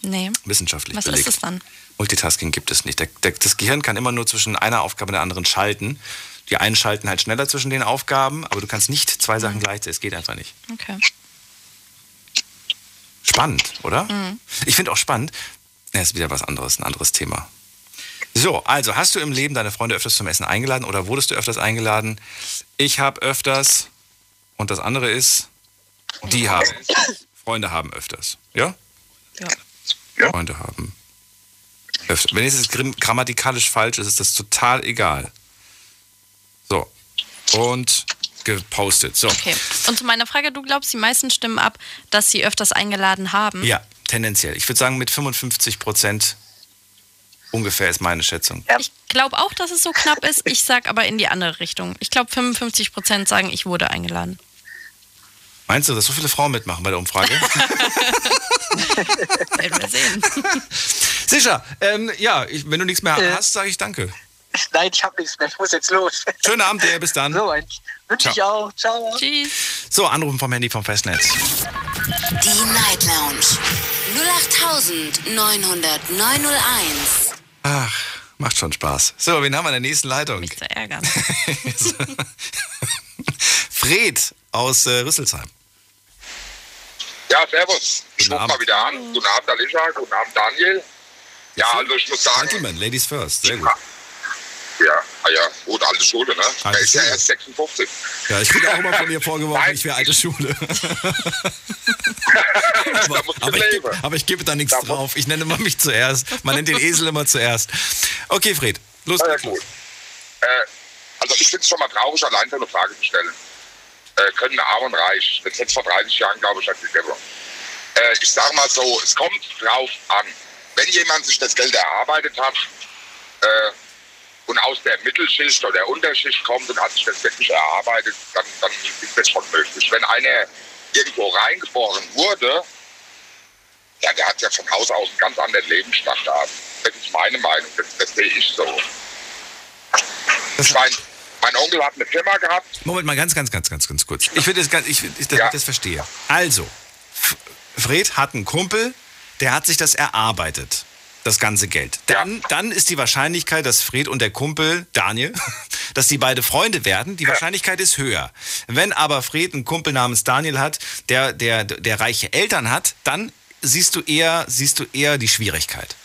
Nee. Wissenschaftlich Was belegt. ist es dann? Multitasking gibt es nicht. Das Gehirn kann immer nur zwischen einer Aufgabe und der anderen schalten. Die einen schalten halt schneller zwischen den Aufgaben, aber du kannst nicht zwei Mhm. Sachen gleichzeitig. Es geht einfach nicht. Okay. Spannend, oder? Mhm. Ich finde auch spannend. Ja, ist wieder was anderes, ein anderes Thema. So, also hast du im Leben deine Freunde öfters zum Essen eingeladen oder wurdest du öfters eingeladen? Ich habe öfters und das andere ist, die haben. Freunde haben öfters. Ja? Ja. Freunde haben öfters. Wenn es jetzt grammatikalisch falsch ist, ist das total egal. So. Und gepostet. So. Okay. Und zu meiner Frage, du glaubst, die meisten stimmen ab, dass sie öfters eingeladen haben? Ja, tendenziell. Ich würde sagen, mit 55 Prozent ungefähr ist meine Schätzung. Ich glaube auch, dass es so knapp ist. Ich sage aber in die andere Richtung. Ich glaube, 55 Prozent sagen, ich wurde eingeladen. Meinst du, dass so viele Frauen mitmachen bei der Umfrage? Werden wir sehen. Sicher. Ähm, ja, ich, wenn du nichts mehr Äh. hast, sage ich danke. Nein, ich habe nichts mehr. Ich muss jetzt los. Schönen Abend dir, bis dann. So, wünsche ich auch. Ciao. Tschüss. So, Anrufen vom Handy vom Festnetz. Die Night Lounge 0890901. Ach, macht schon Spaß. So, wen haben wir in der nächsten Leitung? Mich zu ärgern. Fred aus äh, Rüsselsheim. Ja, servus. Ich rufe mal wieder an. Guten Abend, Alicia. Guten Abend, Daniel. Ja, also ich muss sagen, Gentlemen, Ladies first. Sehr gut. ja, ah ja, gut, alte Schule, ne? Alte er ist ja erst 56. Ja, ich kriege auch immer von dir vorgeworfen, ich wäre alte Schule. aber, aber, ich, leben. geb- aber ich gebe da nichts Da drauf. Ich nenne immer mich zuerst. Man nennt den Esel immer zuerst. Okay, Fred, los ja, geht's. gut. Äh, also ich finde es schon mal traurig, allein so eine Frage zu stellen. Äh, können arm und reich, das hätte vor 30 Jahren, glaube ich, nicht gegeben. Äh, ich sage mal so, es kommt drauf an. Wenn jemand sich das Geld erarbeitet hat äh, und aus der Mittelschicht oder der Unterschicht kommt und hat sich das wirklich erarbeitet, dann, dann ist das schon möglich. Wenn einer irgendwo reingeboren wurde, ja, der hat ja von Haus aus einen ganz anderen Lebensstandard. Das ist meine Meinung, das, das sehe ich so. Ich meine, mein Onkel hat eine Firma gehabt, Moment mal, ganz, ganz, ganz, ganz, ganz kurz. Ich will das, ganz- ich, ich, dass Ja. das verstehe. Also, Fred hat einen Kumpel, der hat sich das erarbeitet, das ganze Geld. Dann, dann ist die Wahrscheinlichkeit, dass Fred und der Kumpel, Daniel, dass die beide Freunde werden, die Wahrscheinlichkeit ist höher. Wenn aber Fred einen Kumpel namens Daniel hat, der, der, der reiche Eltern hat, dann siehst du eher, siehst du eher die Schwierigkeit.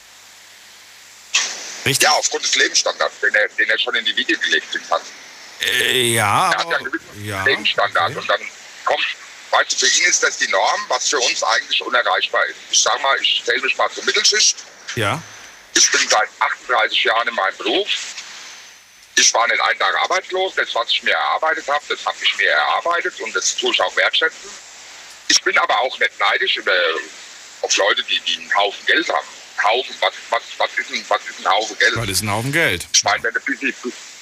Richtig? ja, aufgrund des Lebensstandards, den er, den er schon in die Wiege gelegt hat. Äh, ja, Er hat ja einen gewissen ja, Lebensstandard. okay. Und dann kommt, weißt du, für ihn ist das die Norm, was für uns eigentlich unerreichbar ist. Ich sag mal, ich zähle mich mal zur Mittelschicht. Ja. Ich bin seit 38 Jahren in meinem Beruf. Ich war nicht einen Tag arbeitslos. Das, was ich mir erarbeitet habe, das habe ich mir erarbeitet und das tue ich auch wertschätzen. Ich bin aber auch nicht neidisch über, auf Leute, die, die einen Haufen Geld haben. Haufen, was, was, was, ist ein, was ist ein Haufen Geld? Das ist ein Haufen Geld. Ich meine, wenn du ein bisschen,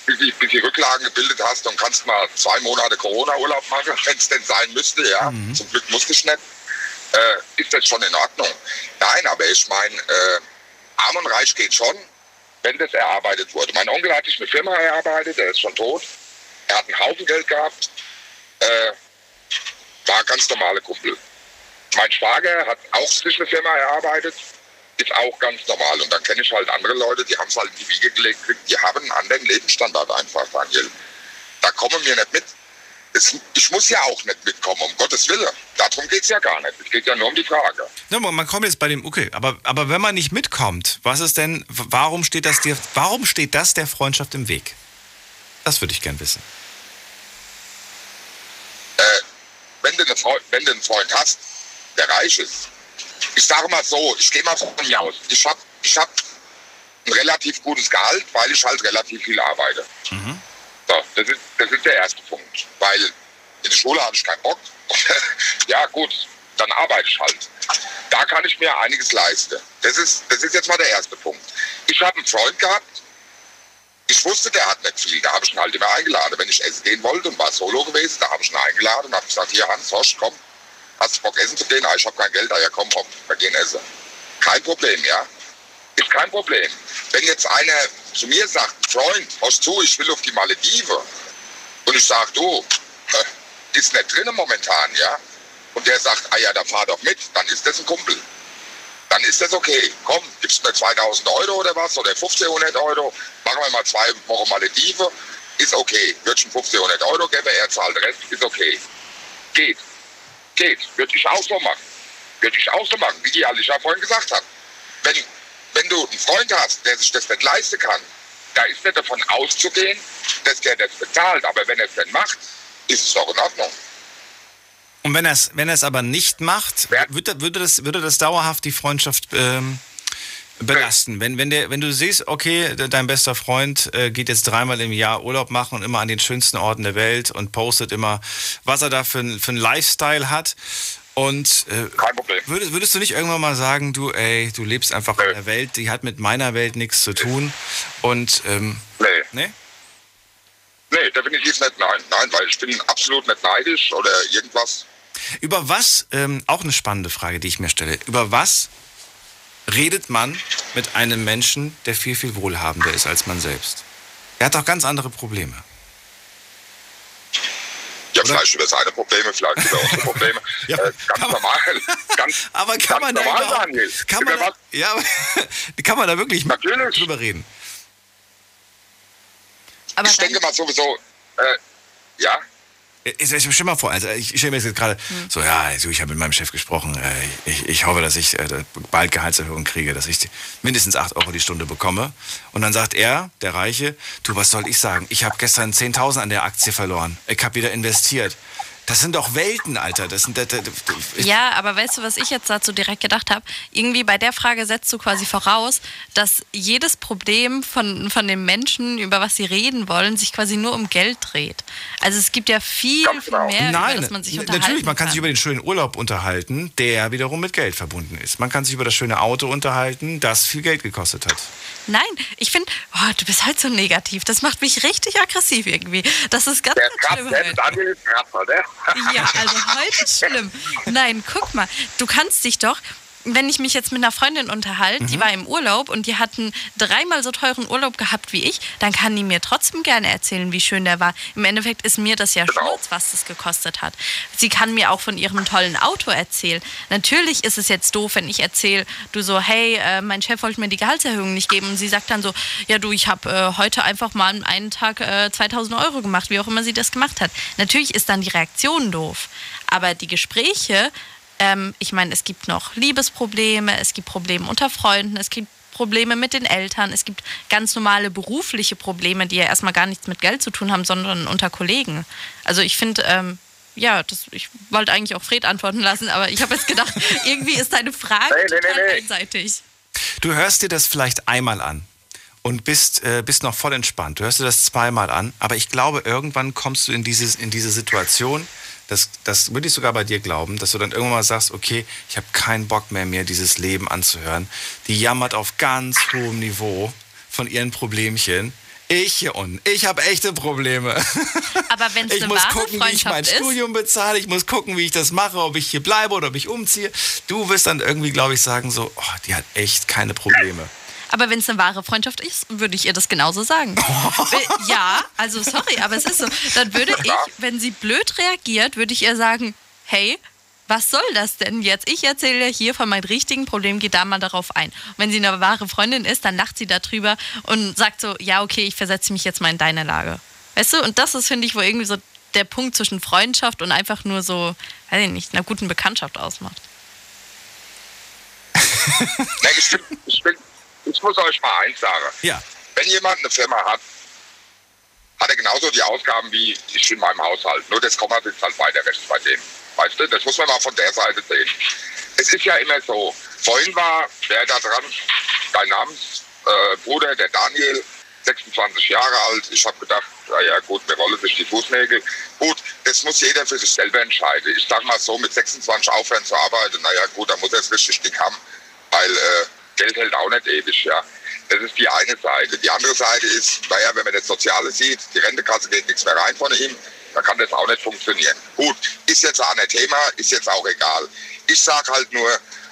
bisschen, bisschen Rücklagen gebildet hast, dann kannst du mal zwei Monate Corona-Urlaub machen, wenn es denn sein müsste. Ja, zum Glück musste ich nicht. Äh, ist das schon in Ordnung? Nein, aber ich meine, äh, arm und reich geht schon, wenn das erarbeitet wurde. Mein Onkel hat sich eine Firma erarbeitet, er ist schon tot. Er hat einen Haufen Geld gehabt. Äh, war ganz normale Kumpel. Mein Schwager hat auch sich eine Firma erarbeitet, ist auch ganz normal. Und dann kenne ich halt andere Leute, die haben es halt in die Wiege gelegt, die haben einen anderen Lebensstandard einfach, Daniel. Da kommen wir nicht mit. Es, ich muss ja auch nicht mitkommen, um Gottes Willen. Darum geht es ja gar nicht. Es geht ja nur um die Frage. Ja, man kommt jetzt bei dem, okay, aber, aber wenn man nicht mitkommt, was ist denn, warum steht das dir, warum steht das der Freundschaft im Weg? Das würde ich gern wissen. wenn du, eine Freund, wenn du einen Freund hast, der reich ist, ich sage mal so, ich gehe mal von mir aus, ich habe ich hab ein relativ gutes Gehalt, weil ich halt relativ viel arbeite. So, das ist, das ist der erste Punkt, weil in der Schule hatte ich keinen Bock. ja gut, dann arbeite ich halt. Da kann ich mir einiges leisten. Das ist, das ist jetzt mal der erste Punkt. Ich habe einen Freund gehabt, ich wusste, der hat nicht viel. Da habe ich ihn halt immer eingeladen. Wenn ich essen gehen wollte und war solo gewesen, da habe ich ihn eingeladen und habe gesagt, hier Hans, Horst, komm, hast du Bock essen zu gehen? Ah, ich habe kein Geld, ah ja komm, komm, wir gehen essen. Kein Problem, ja. Ist kein Problem. Wenn jetzt einer zu mir sagt, Freund, hörst zu, ich will auf die Malediven. Und ich sage, du, ist nicht drin momentan, ja. Und der sagt, ah ja, dann fahr doch mit, dann ist das ein Kumpel dann ist das okay. Komm, gibst mir 2000 Euro oder was oder 1500 Euro, machen wir mal zwei Wochen Maledive, ist okay. Wird schon 1500 Euro geben, er zahlt den Rest, ist okay. Geht. Geht. Würde ich auch so machen. Würde ich auch so machen, wie die Alicia vorhin gesagt hat. Wenn, wenn du einen Freund hast, der sich das nicht leisten kann, da ist nicht davon auszugehen, dass der das bezahlt. Aber wenn er es denn macht, ist es doch in Ordnung. Und wenn er es wenn er aber nicht macht, würde, würde, das, würde das dauerhaft die Freundschaft ähm, belasten. Wenn, wenn, der, wenn du siehst, okay, de- dein bester Freund äh, geht jetzt dreimal im Jahr Urlaub machen und immer an den schönsten Orten der Welt und postet immer, was er da für, für einen Lifestyle hat. Und äh, würdest, würdest du nicht irgendwann mal sagen, du, ey, du lebst einfach in der Welt, die hat mit meiner Welt nichts zu tun. Und ähm, Nee. Nee? Nee, definitiv nicht nein. Nein, weil ich bin absolut nicht neidisch oder irgendwas. Über was, ähm, auch eine spannende Frage, die ich mir stelle, über was redet man mit einem Menschen, der viel, viel wohlhabender ist als man selbst? Er hat doch ganz andere Probleme. Ja, vielleicht über seine Probleme, vielleicht über unsere Probleme. äh, ganz normal. Ganz, aber kann man da normal, überhaupt- Daniel. kann man da- was? Ja, kann man da wirklich drüber reden? Aber ich denke mal sowieso, äh, ja, Ich, ich stell mal vor, also ich, ich stelle mir jetzt gerade so, ja, also ich habe mit meinem Chef gesprochen, äh, ich, ich hoffe, dass ich äh, bald Gehaltserhöhung kriege, dass ich mindestens 8 Euro die Stunde bekomme. Und dann sagt er, der Reiche, du, was soll ich sagen? Ich habe gestern 10.000 an der Aktie verloren. Ich habe wieder investiert. Das sind doch Welten, Alter. Das sind, das, das, Ja, aber weißt du, was ich jetzt dazu direkt gedacht habe? Irgendwie bei der Frage setzt du quasi voraus, dass jedes Problem von, von den Menschen, über was sie reden wollen, sich quasi nur um Geld dreht. Also es gibt ja viel, viel mehr, über Nein, das man sich unterhalten natürlich, man kann kann. sich über den schönen Urlaub unterhalten, der wiederum mit Geld verbunden ist. Man kann sich über das schöne Auto unterhalten, das viel Geld gekostet hat. Nein, ich finde, oh, du bist halt so negativ. Das macht mich richtig aggressiv irgendwie. Das ist ganz, der ganz schlimm heute. Daniel ist krass, oder? Ja, also heute ist schlimm. Nein, guck mal, du kannst dich doch, wenn ich mich jetzt mit einer Freundin unterhalte, die Mhm. war im Urlaub und die hatten dreimal so teuren Urlaub gehabt wie ich, dann kann die mir trotzdem gerne erzählen, wie schön der war. Im Endeffekt ist mir das ja Schnurz, was das gekostet hat. Sie kann mir auch von ihrem tollen Auto erzählen. Natürlich ist es jetzt doof, wenn ich erzähle, du so, hey, äh, mein Chef wollte mir die Gehaltserhöhung nicht geben und sie sagt dann so, ja du, ich habe äh, heute einfach mal an einen Tag äh, 2000 Euro gemacht, wie auch immer sie das gemacht hat. Natürlich ist dann die Reaktion doof, aber die Gespräche, ähm, ich meine, es gibt noch Liebesprobleme, es gibt Probleme unter Freunden, es gibt Probleme mit den Eltern, es gibt ganz normale berufliche Probleme, die ja erstmal gar nichts mit Geld zu tun haben, sondern unter Kollegen. Also ich finde, ähm, ja, das, ich wollte eigentlich auch Fred antworten lassen, aber ich habe jetzt gedacht, irgendwie ist deine Frage Nee, nee, nee, total nee. einseitig. Du hörst dir das vielleicht einmal an und bist, äh, bist noch voll entspannt. Du hörst dir das zweimal an, aber ich glaube, irgendwann kommst du in, dieses, in diese Situation, das, das würde ich sogar bei dir glauben, dass du dann irgendwann mal sagst, okay, ich habe keinen Bock mehr, mir dieses Leben anzuhören. Die jammert auf ganz hohem Niveau von ihren Problemchen. Ich hier unten, ich habe echte Probleme. Aber wenn es Ich eine muss wahre gucken, wie ich mein Freundschaft ist, Studium bezahle. Ich muss gucken, wie ich das mache, ob ich hier bleibe oder ob ich umziehe. Du wirst dann irgendwie, glaube ich, sagen so, oh, die hat echt keine Probleme. Aber wenn es eine wahre Freundschaft ist, würde ich ihr das genauso sagen. Ja, also sorry, aber es ist so. Dann würde ich, wenn sie blöd reagiert, würde ich ihr sagen, hey, was soll das denn jetzt? Ich erzähle hier von meinem richtigen Problem, geh da mal darauf ein. Und wenn sie eine wahre Freundin ist, dann lacht sie darüber und sagt so, ja, okay, ich versetze mich jetzt mal in deine Lage. Weißt du? Und das ist, finde ich, wo irgendwie so der Punkt zwischen Freundschaft und einfach nur so, weiß ich nicht, einer guten Bekanntschaft ausmacht. Ne, ich, find, ich, muss euch mal eins sagen. Ja. Wenn jemand eine Firma hat, hat er genauso die Ausgaben wie ich in meinem Haushalt. Nur das Komma sitzt halt weiter rechts bei dem. Weißt du, das muss man mal von der Seite sehen. Es ist ja immer so. Vorhin war der da dran, dein Namensbruder, äh, Bruder, der Daniel, 26 Jahre alt. Ich habe gedacht, naja gut, mir rollen sich die Fußnägel. Gut, das muss jeder für sich selber entscheiden. Ich sag mal so, mit 26 aufhören zu arbeiten, naja gut, da muss er es richtig dick haben. Weil äh, Geld hält auch nicht ewig, ja. Das ist die eine Seite. Die andere Seite ist, naja, wenn man das Soziale sieht, die Rentekasse geht nichts mehr rein von ihm, dann kann das auch nicht funktionieren. Gut, ist jetzt auch ein Thema, ist jetzt auch egal. Ich sage halt nur,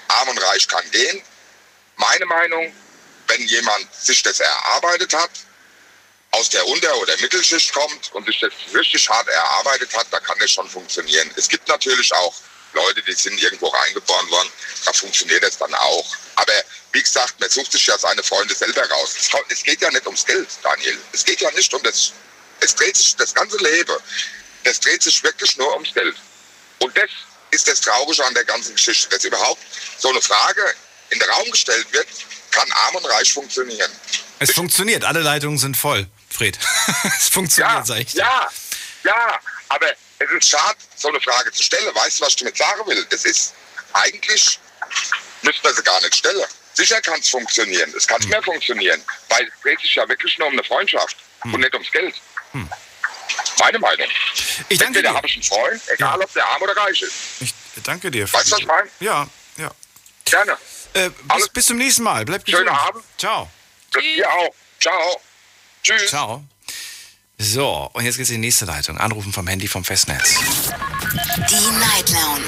arm und reich kann gehen. Meine Meinung, wenn jemand sich das erarbeitet hat, aus der Unter- oder Mittelschicht kommt und sich das richtig hart erarbeitet hat, da kann das schon funktionieren. Es gibt natürlich auch Leute, die sind irgendwo reingeboren worden, da funktioniert das dann auch. Aber wie gesagt, man sucht sich ja seine Freunde selber raus. Es, es geht ja nicht ums Geld, Daniel. Es geht ja nicht um das. Es dreht sich das ganze Leben. Das dreht sich wirklich nur ums Geld. Und das ist das Traurige an der ganzen Geschichte, dass überhaupt so eine Frage in den Raum gestellt wird, kann arm und reich funktionieren. Es funktioniert, alle Leitungen sind voll, Fred. es funktioniert, Ja, sag ich dir. ja, ja, aber es ist schade, so eine Frage zu stellen. Weißt du, was ich damit sagen will? Es ist eigentlich, müsste man sie gar nicht stellen. Sicher kann es funktionieren, es Hm. kann nicht mehr funktionieren, weil es dreht sich ja wirklich nur um eine Freundschaft und nicht ums Geld. Meine Meinung. Hm. Ich danke Entweder habe ich einen Freund, egal ob der arm oder reich ist. Ich danke dir. Weißt du, was ich meine? Ja, ja. Gerne. Äh, bis, bis zum nächsten Mal. Bleib Schönen gesund. Abend. Ciao. Das ihr auch. Ciao. Tschüss. Ciao. So, und jetzt geht's in die nächste Leitung. Anrufen vom Handy vom Festnetz. Die Night Lounge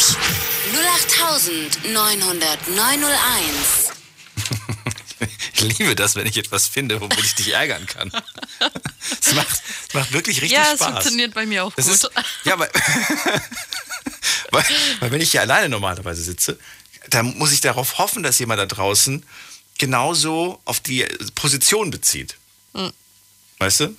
0890901. Ich liebe das, wenn ich etwas finde, womit ich dich ärgern kann. Es macht, es macht wirklich richtig ja, es Spaß. funktioniert bei mir auch Das gut. ist, ja, weil, weil, weil wenn ich hier alleine normalerweise sitze, dann muss ich darauf hoffen, dass jemand da draußen genauso auf die Position bezieht. Hm. Weißt du?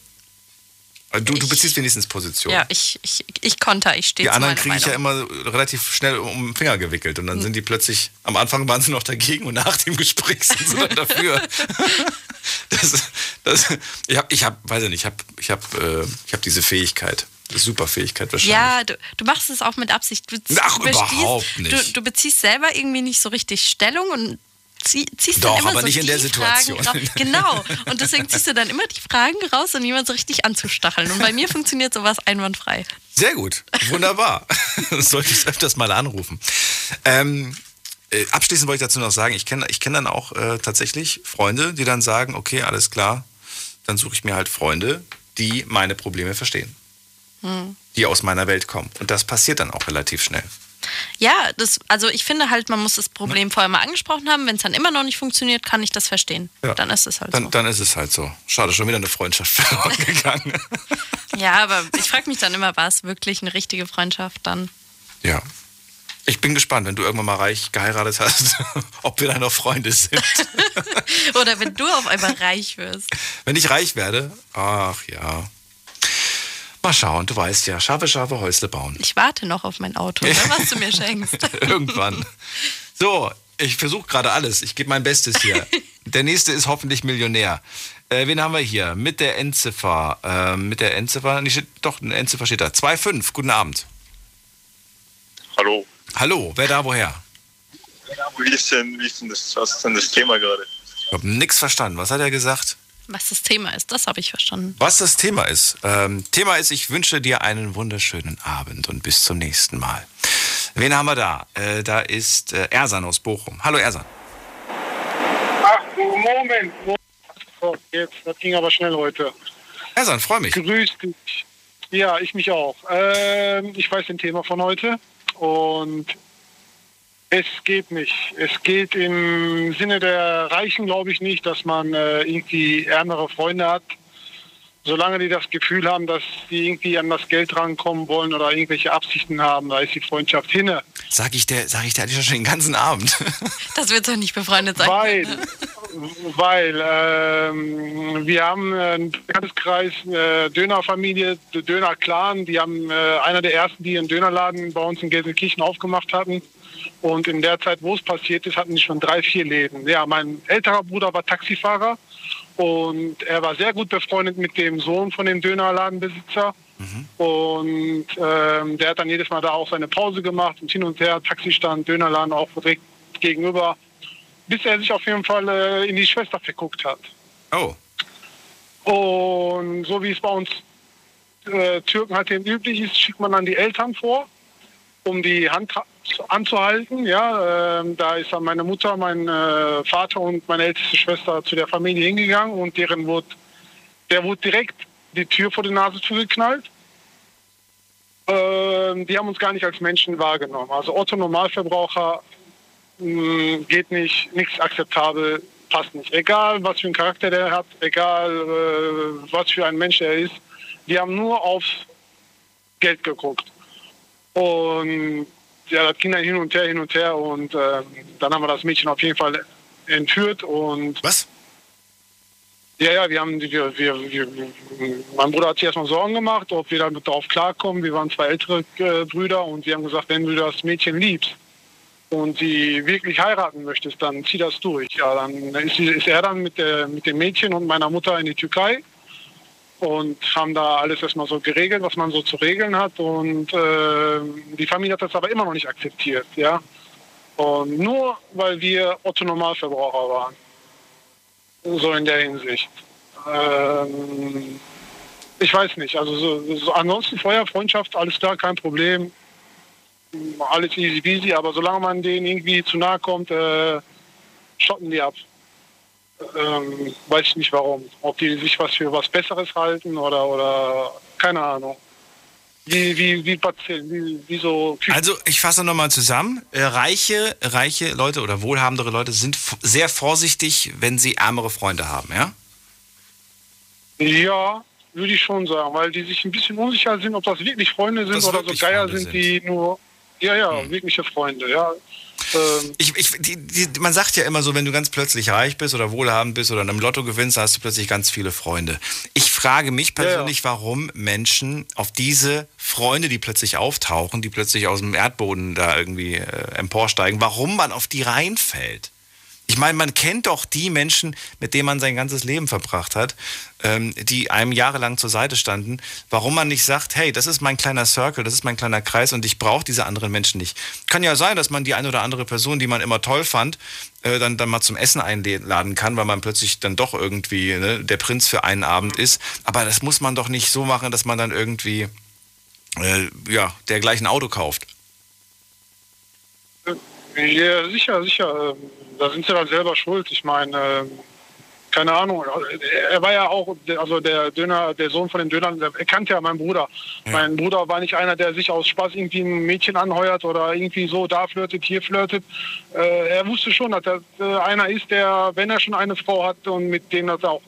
Du, du Ich- beziehst wenigstens Position. ja, ich, ich, ich konter, ich stehe die anderen kriege ich ja immer relativ schnell um den Finger gewickelt und dann sind die plötzlich, am Anfang waren sie noch dagegen und nach dem Gespräch sind sie dann dafür. das, das, ich habe, ich hab, weiß ich nicht, ich habe ich hab, äh, ich hab diese Fähigkeit, diese super Fähigkeit wahrscheinlich. Ja, du, du machst es auch mit Absicht. Du, Ach, du überhaupt nicht. Du, du beziehst selber irgendwie nicht so richtig Stellung und zieh, ziehst Doch, dann immer aber so nicht in der Situation. Genau. Und deswegen ziehst du dann immer die Fragen raus, um jemanden so richtig anzustacheln. Und bei mir funktioniert sowas einwandfrei. Sehr gut, wunderbar. Sollte ich öfters mal anrufen. Ähm, äh, abschließend wollte ich dazu noch sagen, ich kenne ich kenn dann auch äh, tatsächlich Freunde, die dann sagen, okay, alles klar, dann suche ich mir halt Freunde, die meine Probleme verstehen. Die aus meiner Welt kommen. Und das passiert dann auch relativ schnell. Ja, das, also ich finde halt, man muss das Problem vorher mal angesprochen haben. Wenn es dann immer noch nicht funktioniert, kann ich das verstehen. Ja. Dann ist es halt Dann, so. dann ist es halt so. Schade, schon wieder eine Freundschaft verloren gegangen. Ja, aber ich frage mich dann immer, war es wirklich eine richtige Freundschaft dann? Ja. Ich bin gespannt, wenn du irgendwann mal reich geheiratet hast, ob wir dann noch Freunde sind. Oder wenn du auf einmal reich wirst. Wenn ich reich werde, ach ja. Mal schauen, du weißt ja, scharfe, scharfe Häusle bauen. Ich warte noch auf mein Auto, ne, was du mir schenkst. Irgendwann. So, ich versuche gerade alles. Ich gebe mein Bestes hier. Der nächste ist hoffentlich Millionär. Äh, wen haben wir hier? Mit der Endziffer. Äh, mit der Endziffer. Steht, doch, eine Endziffer steht da. 2,5. Guten Abend. Hallo. Hallo, wer da woher? Wie ist denn, wie ist denn das, was ist denn das Thema gerade? Ich habe nichts verstanden. Was hat er gesagt? Was das Thema ist, das habe ich verstanden. Was das Thema ist. Ähm, Thema ist, ich wünsche dir einen wunderschönen Abend und bis zum nächsten Mal. Wen haben wir da? Äh, da ist äh, Ersan aus Bochum. Hallo Ersan. Ach, Moment. So, jetzt, das ging aber schnell heute. Ersan, freue mich. Grüß dich. Ja, ich mich auch. Ähm, ich weiß den Thema von heute und es geht nicht. Es geht im Sinne der Reichen, glaube ich, nicht, dass man äh, irgendwie ärmere Freunde hat. Solange die das Gefühl haben, dass die irgendwie an das Geld rankommen wollen oder irgendwelche Absichten haben, da ist die Freundschaft hinne. Sag ich dir, sag ich dir eigentlich schon den ganzen Abend. Das wird doch nicht befreundet sein. Weil, weil ähm, wir haben einen Bekanntenkreis, äh, Dönerfamilie, Döner-Clan, die haben äh, einer der ersten, die einen Dönerladen bei uns in Gelsenkirchen aufgemacht hatten. Und in der Zeit, wo es passiert ist, hatten die schon drei, vier Läden. Ja, mein älterer Bruder war Taxifahrer und er war sehr gut befreundet mit dem Sohn von dem Dönerladenbesitzer. Und ähm, der hat dann jedes Mal da auch seine Pause gemacht und hin und her, Taxistand, Dönerladen auch direkt gegenüber, bis er sich auf jeden Fall äh, in die Schwester verguckt hat. Oh. Und so wie es bei uns äh, Türken halt eben üblich ist, schickt man dann die Eltern vor, um die Hand anzuhalten. Ja, ähm, da ist dann meine Mutter, mein äh, Vater und meine älteste Schwester zu der Familie hingegangen und deren wurde, der wurde direkt die Tür vor die Nase zugeknallt. Ähm, die haben uns gar nicht als Menschen wahrgenommen. Also Otto Normalverbraucher mh, geht nicht, nichts akzeptabel, passt nicht. Egal, was für einen Charakter der hat, egal, äh, was für ein Mensch er ist, die haben nur aufs Geld geguckt. Und ja, das ging dann hin und her, hin und her und ähm, dann haben wir das Mädchen auf jeden Fall entführt und... Was? Ja, ja, wir haben, wir, wir, wir, mein Bruder hat sich erstmal Sorgen gemacht, ob wir damit darauf klarkommen. Wir waren zwei ältere äh, Brüder und wir haben gesagt, wenn du das Mädchen liebst und sie wirklich heiraten möchtest, dann zieh das durch. Ja, dann ist, ist er dann mit, der, mit dem Mädchen und meiner Mutter in die Türkei und haben da alles erstmal so geregelt, was man so zu regeln hat. Und äh, die Familie hat das aber immer noch nicht akzeptiert, ja. Und nur weil wir Otto Normalverbraucher waren. So in der Hinsicht. Ähm, ich weiß nicht. Also so, so ansonsten Feuer, Freundschaft, alles klar, kein Problem. Alles easy peasy, aber solange man denen irgendwie zu nahe kommt, äh, schotten die ab. Ähm, weiß ich nicht warum. Ob die sich was für was Besseres halten oder oder keine Ahnung. Wie, wie, wie, wie, wie so Also ich fasse nochmal zusammen. Äh, Reiche, reiche Leute oder wohlhabendere Leute sind sehr vorsichtig, wenn sie ärmere Freunde haben, ja? Ja, würde ich schon sagen, weil die sich ein bisschen unsicher sind, ob das wirklich Freunde sind Das oder so Geier Freunde sind, die nur. Ja, ja, wirkliche Freunde, ja. Ähm, Ich, ich, die, die, man sagt ja immer so, wenn du ganz plötzlich reich bist oder wohlhabend bist oder in einem Lotto gewinnst, hast du plötzlich ganz viele Freunde. Ich frage mich persönlich, warum Menschen auf diese Freunde, die plötzlich auftauchen, die plötzlich aus dem Erdboden da irgendwie äh, emporsteigen, warum man auf die reinfällt. Ich meine, man kennt doch die Menschen, mit denen man sein ganzes Leben verbracht hat, ähm, die einem jahrelang zur Seite standen. Warum man nicht sagt, hey, das ist mein kleiner Circle, das ist mein kleiner Kreis und ich brauche diese anderen Menschen nicht. Kann ja sein, dass man die eine oder andere Person, die man immer toll fand, äh, dann, dann mal zum Essen einladen kann, weil man plötzlich dann doch irgendwie ne, der Prinz für einen Abend ist. Aber das muss man doch nicht so machen, dass man dann irgendwie äh, ja, der gleichen Auto kauft. Ja, sicher, sicher. Da sind sie dann selber schuld. Ich meine, ähm, keine Ahnung. Er war ja auch, also der Döner, der Sohn von dem Döner, er kannte ja meinen Bruder. Mein Bruder war nicht einer, der sich aus Spaß irgendwie ein Mädchen anheuert oder irgendwie so da flirtet, hier flirtet. Äh, er wusste schon, dass er äh, einer ist, der, wenn er schon eine Frau hat und mit dem das auch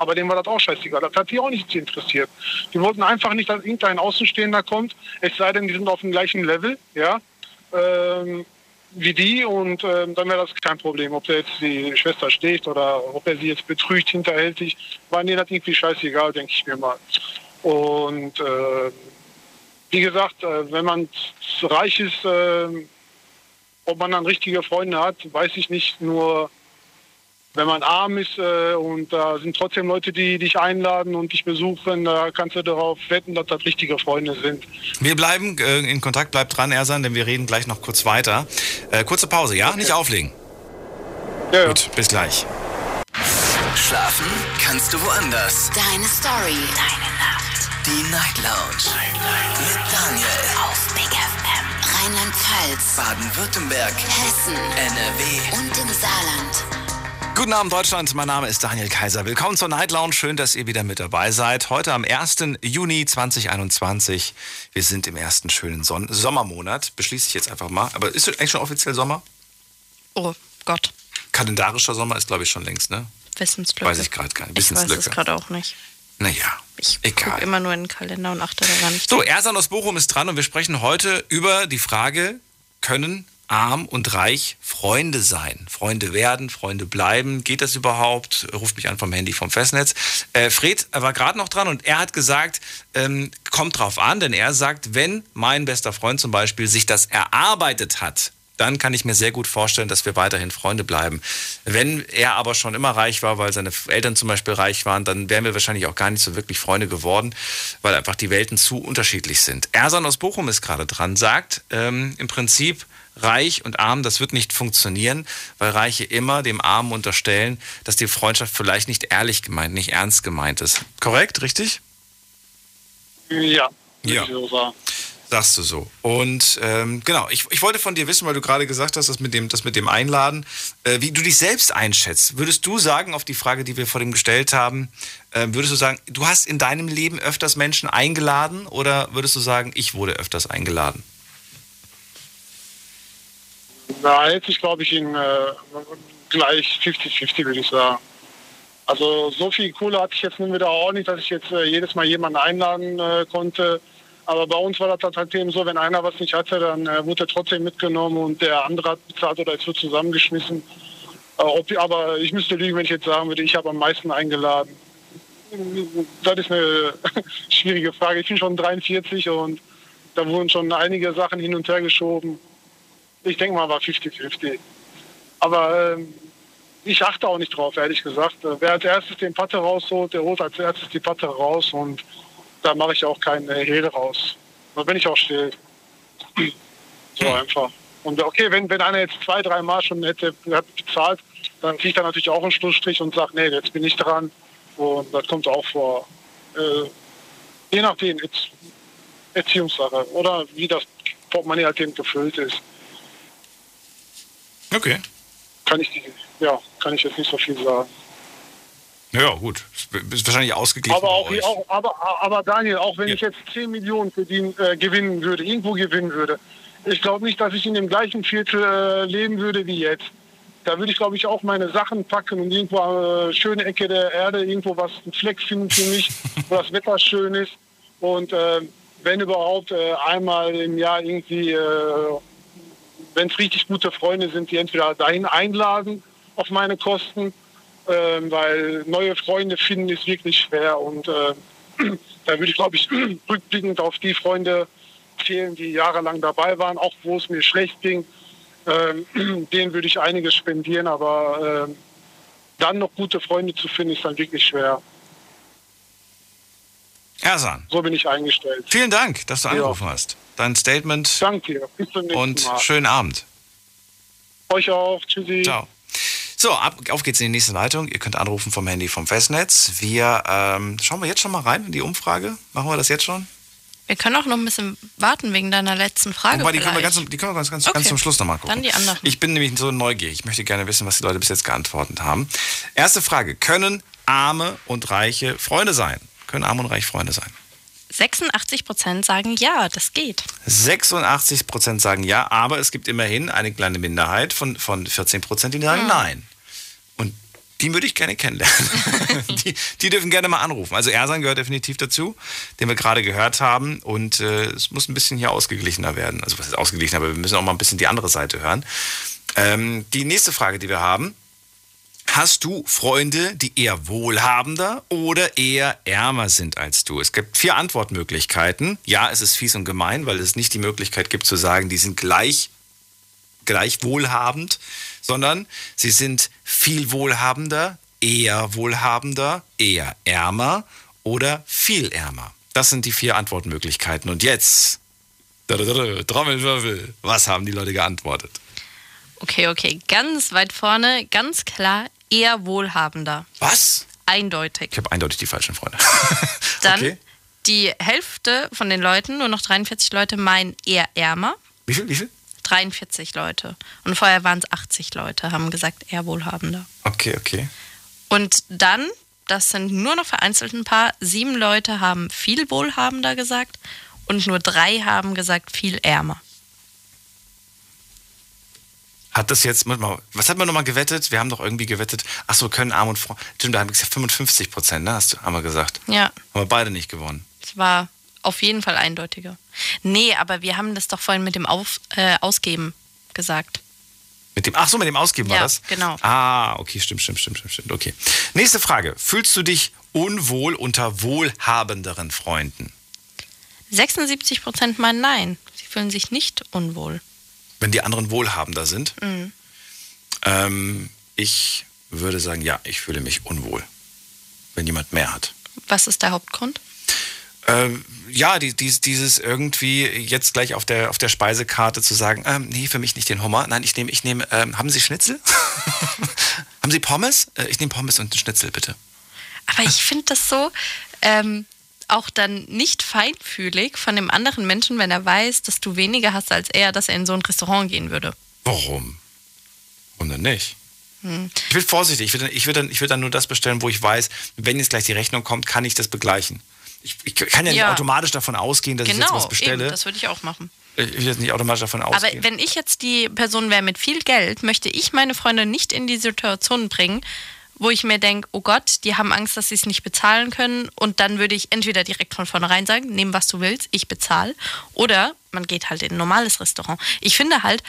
aber dem war das auch scheißegal. Das hat die auch nicht interessiert. Die wollten einfach nicht, dass irgendein Außenstehender kommt, es sei denn, die sind auf dem gleichen Level, ja, ähm, wie die und ähm, dann wäre das kein Problem. Ob der jetzt die Schwester steht oder ob er sie jetzt betrügt, hinterhältig, war mir das irgendwie scheißegal, denke ich mir mal. Und äh, wie gesagt, äh, wenn man reich ist, äh, ob man dann richtige Freunde hat, weiß ich nicht. Nur wenn man arm ist äh, und da sind trotzdem Leute, die dich einladen und dich besuchen, da kannst du darauf wetten, dass das richtige Freunde sind. Wir bleiben äh, in Kontakt, bleibt dran, Ersan, denn wir reden gleich noch kurz weiter. Äh, kurze Pause, ja? Nicht auflegen. Ja, Gut, bis gleich. Schlafen kannst du woanders. Deine Story. Deine Nacht. Die Night Lounge. Mit Daniel. Auf Big FM. Rheinland-Pfalz. Baden-Württemberg. Hessen. NRW. Und im Saarland. Guten Abend, Deutschland. Mein Name ist Daniel Kaiser. Willkommen zur Night Lounge. Schön, dass ihr wieder mit dabei seid. Heute am 1. Juni 2021. Wir sind im ersten schönen Son Sommermonat. Beschließe ich jetzt einfach mal. Aber ist es eigentlich schon offiziell Sommer? Oh Gott, Kalendarischer Sommer ist, glaube ich, schon längst, ne? Wissenslücke. Weiß ich gerade gar nicht. Ich weiß es gerade auch nicht. Naja, Ich egal. gucke immer nur in den Kalender und achte daran nicht. So, Ersan aus Bochum ist dran und wir sprechen heute über die Frage, können arm und reich Freunde sein? Freunde werden, Freunde bleiben? Geht das überhaupt? Ruft mich an vom Handy vom Festnetz. Äh, Fred war gerade noch dran und er hat gesagt, ähm, kommt drauf an, denn er sagt, wenn mein bester Freund zum Beispiel sich das erarbeitet hat, dann kann ich mir sehr gut vorstellen, dass wir weiterhin Freunde bleiben. Wenn er aber schon immer reich war, weil seine Eltern zum Beispiel reich waren, dann wären wir wahrscheinlich auch gar nicht so wirklich Freunde geworden, weil einfach die Welten zu unterschiedlich sind. Ersan aus Bochum ist gerade dran, sagt ähm, im Prinzip, reich und arm, das wird nicht funktionieren, weil Reiche immer dem Armen unterstellen, dass die Freundschaft vielleicht nicht ehrlich gemeint, nicht ernst gemeint ist. Korrekt, richtig? Ja. Ja. Sagst du so. Und ähm, genau, ich, ich wollte von dir wissen, weil du gerade gesagt hast, das mit dem, das mit dem Einladen, äh, wie du dich selbst einschätzt. Würdest du sagen, auf die Frage, die wir vor dem gestellt haben, äh, würdest du sagen, du hast in deinem Leben öfters Menschen eingeladen oder würdest du sagen, ich wurde öfters eingeladen? Da hätte ich, glaube ich, in äh, gleich 50-50, würde ich sagen. Also so viel Kohle hatte ich jetzt nun wieder auch nicht, dass ich jetzt äh, jedes Mal jemanden einladen äh, konnte. Aber bei uns war das halt eben so, wenn einer was nicht hatte, dann äh, wurde er trotzdem mitgenommen und der andere hat bezahlt oder es wird zusammengeschmissen. Äh, ob, aber ich müsste lügen, wenn ich jetzt sagen würde, ich habe am meisten eingeladen. Das ist eine schwierige Frage. Ich bin schon 43 und da wurden schon einige Sachen hin und her geschoben. Ich denke mal, war 50-50. Aber ähm, ich achte auch nicht drauf, ehrlich gesagt. Äh, Wer als erstes den Patte rausholt, der holt als erstes die Patte raus und da mache ich auch keine Hehl raus. Da bin ich auch still. So einfach. Und okay, wenn, wenn einer jetzt zwei, drei Mal schon hätte bezahlt, dann kriegt er natürlich auch einen Schlussstrich und sagt, nee, jetzt bin ich dran. Und das kommt auch vor. Äh, je nachdem, jetzt Erziehungssache oder wie das Portemonnaie halt eben gefüllt ist. Okay. Kann ich, ja, kann ich jetzt nicht so viel sagen. Ja, gut. Ist wahrscheinlich ausgeglichen. Aber, auch, auch, aber, aber Daniel, auch wenn ich jetzt 10 Millionen verdienen, äh, gewinnen würde, irgendwo gewinnen würde, ich glaube nicht, dass ich in dem gleichen Viertel äh, leben würde wie jetzt. Da würde ich, glaube ich, auch meine Sachen packen und irgendwo äh, schöne Ecke der Erde, irgendwo was, einen Fleck finden für mich, wo das Wetter schön ist. Und äh, wenn überhaupt äh, einmal im Jahr irgendwie, äh, wenn es richtig gute Freunde sind, die entweder dahin einladen auf meine Kosten ähm, weil neue Freunde finden ist wirklich schwer und äh, da würde ich, glaube ich, rückblickend auf die Freunde zählen, die jahrelang dabei waren, auch wo es mir schlecht ging. Ähm, denen würde ich einiges spendieren, aber ähm, dann noch gute Freunde zu finden, ist dann wirklich schwer. Ersan. So bin ich eingestellt. Vielen Dank, dass du Ja. angerufen hast. Dein Statement Danke dir. Bis zum nächsten und Mal. schönen Abend. Euch auch. Tschüssi. Ciao. So, ab, auf geht's in die nächste Leitung. Ihr könnt anrufen vom Handy vom Festnetz. Wir ähm, schauen wir jetzt schon mal rein in die Umfrage. Machen wir das jetzt schon? Wir können auch noch ein bisschen warten wegen deiner letzten Frage. Wobei, die können wir, ganz, die können wir ganz, ganz, Okay. ganz zum Schluss nochmal gucken. Dann die anderen. Ich bin nämlich so neugierig. Ich möchte gerne wissen, was die Leute bis jetzt geantwortet haben. Erste Frage. Können arme und reiche Freunde sein? Können arme und reich Freunde sein? 86 Prozent sagen ja, das geht. 86 Prozent sagen ja, aber es gibt immerhin eine kleine Minderheit von, von 14 Prozent, die sagen Hm. nein. Und die würde ich gerne kennenlernen. die, die dürfen gerne mal anrufen. Also Ersan gehört definitiv dazu, den wir gerade gehört haben. Und äh, es muss ein bisschen hier ausgeglichener werden. Also was ist ausgeglichen, aber wir müssen auch mal ein bisschen die andere Seite hören. Ähm, die nächste Frage, die wir haben. Hast du Freunde, die eher wohlhabender oder eher ärmer sind als du? Es gibt vier Antwortmöglichkeiten. Ja, es ist fies und gemein, weil es nicht die Möglichkeit gibt zu sagen, die sind gleich, gleich wohlhabend, sondern sie sind viel wohlhabender, eher wohlhabender, eher ärmer oder viel ärmer. Das sind die vier Antwortmöglichkeiten. Und jetzt, Trommelwirbel, was haben die Leute geantwortet? Okay, okay. Ganz weit vorne, ganz klar, eher wohlhabender. Was? Eindeutig. Ich habe eindeutig die falschen Freunde. Dann Okay. die Hälfte von den Leuten, nur noch 43 Leute, meinen eher ärmer. Wie viel? Wie viel? 43 Leute. Und vorher waren es 80 Leute, haben gesagt, eher wohlhabender. Okay, okay. Und dann, das sind nur noch vereinzelt ein paar, sieben Leute haben viel wohlhabender gesagt und nur drei haben gesagt, viel ärmer. Hat das jetzt, was hat man nochmal gewettet? Wir haben doch irgendwie gewettet, ach so, können Arm und Frau. Stimmt, da haben wir gesagt 55 Prozent, ne? Hast du, haben wir gesagt. Ja, Haben wir beide nicht gewonnen. es war auf jeden Fall eindeutiger. Nee, aber wir haben das doch vorhin mit dem Auf, äh, Ausgeben gesagt. Mit dem, ach so, mit dem Ausgeben war Ja, das? genau. Ah, okay, stimmt, stimmt, stimmt, stimmt, stimmt. Okay. Nächste Frage. Fühlst du dich unwohl unter wohlhabenderen Freunden? 76 Prozent meinen Nein. Sie fühlen sich nicht unwohl. Wenn die anderen wohlhabender sind? Mhm. Ähm, ich würde sagen, ja, ich fühle mich unwohl, wenn jemand mehr hat. Was ist der Hauptgrund? Ähm, ja, die, dies, dieses irgendwie jetzt gleich auf der, auf der Speisekarte zu sagen, ähm, nee, für mich nicht den Hummer. Nein, ich nehme, ich nehme, ähm, haben Sie Schnitzel? haben Sie Pommes? Äh, ich nehme Pommes und einen Schnitzel, bitte. Aber ich finde das so ähm, auch dann nicht feinfühlig von dem anderen Menschen, wenn er weiß, dass du weniger hast als er, dass er in so ein Restaurant gehen würde. Warum? Warum denn nicht? Hm. Ich bin vorsichtig. Ich würde ich würd dann, ich dann nur das bestellen, wo ich weiß, wenn jetzt gleich die Rechnung kommt, kann ich das begleichen. Ich, ich kann ja, nicht Ja. automatisch davon ausgehen, dass ich jetzt Genau, was bestelle. eben, das würde ich auch machen. ich will jetzt nicht automatisch davon Aber ausgehen. wenn ich jetzt die Person wäre mit viel Geld, möchte ich meine Freunde nicht in die Situation bringen, wo ich mir denke, oh Gott, die haben Angst, dass sie es nicht bezahlen können. Und dann würde ich entweder direkt von vornherein sagen, nehm was du willst, ich bezahle. Oder man geht halt in ein normales Restaurant. Ich finde halt,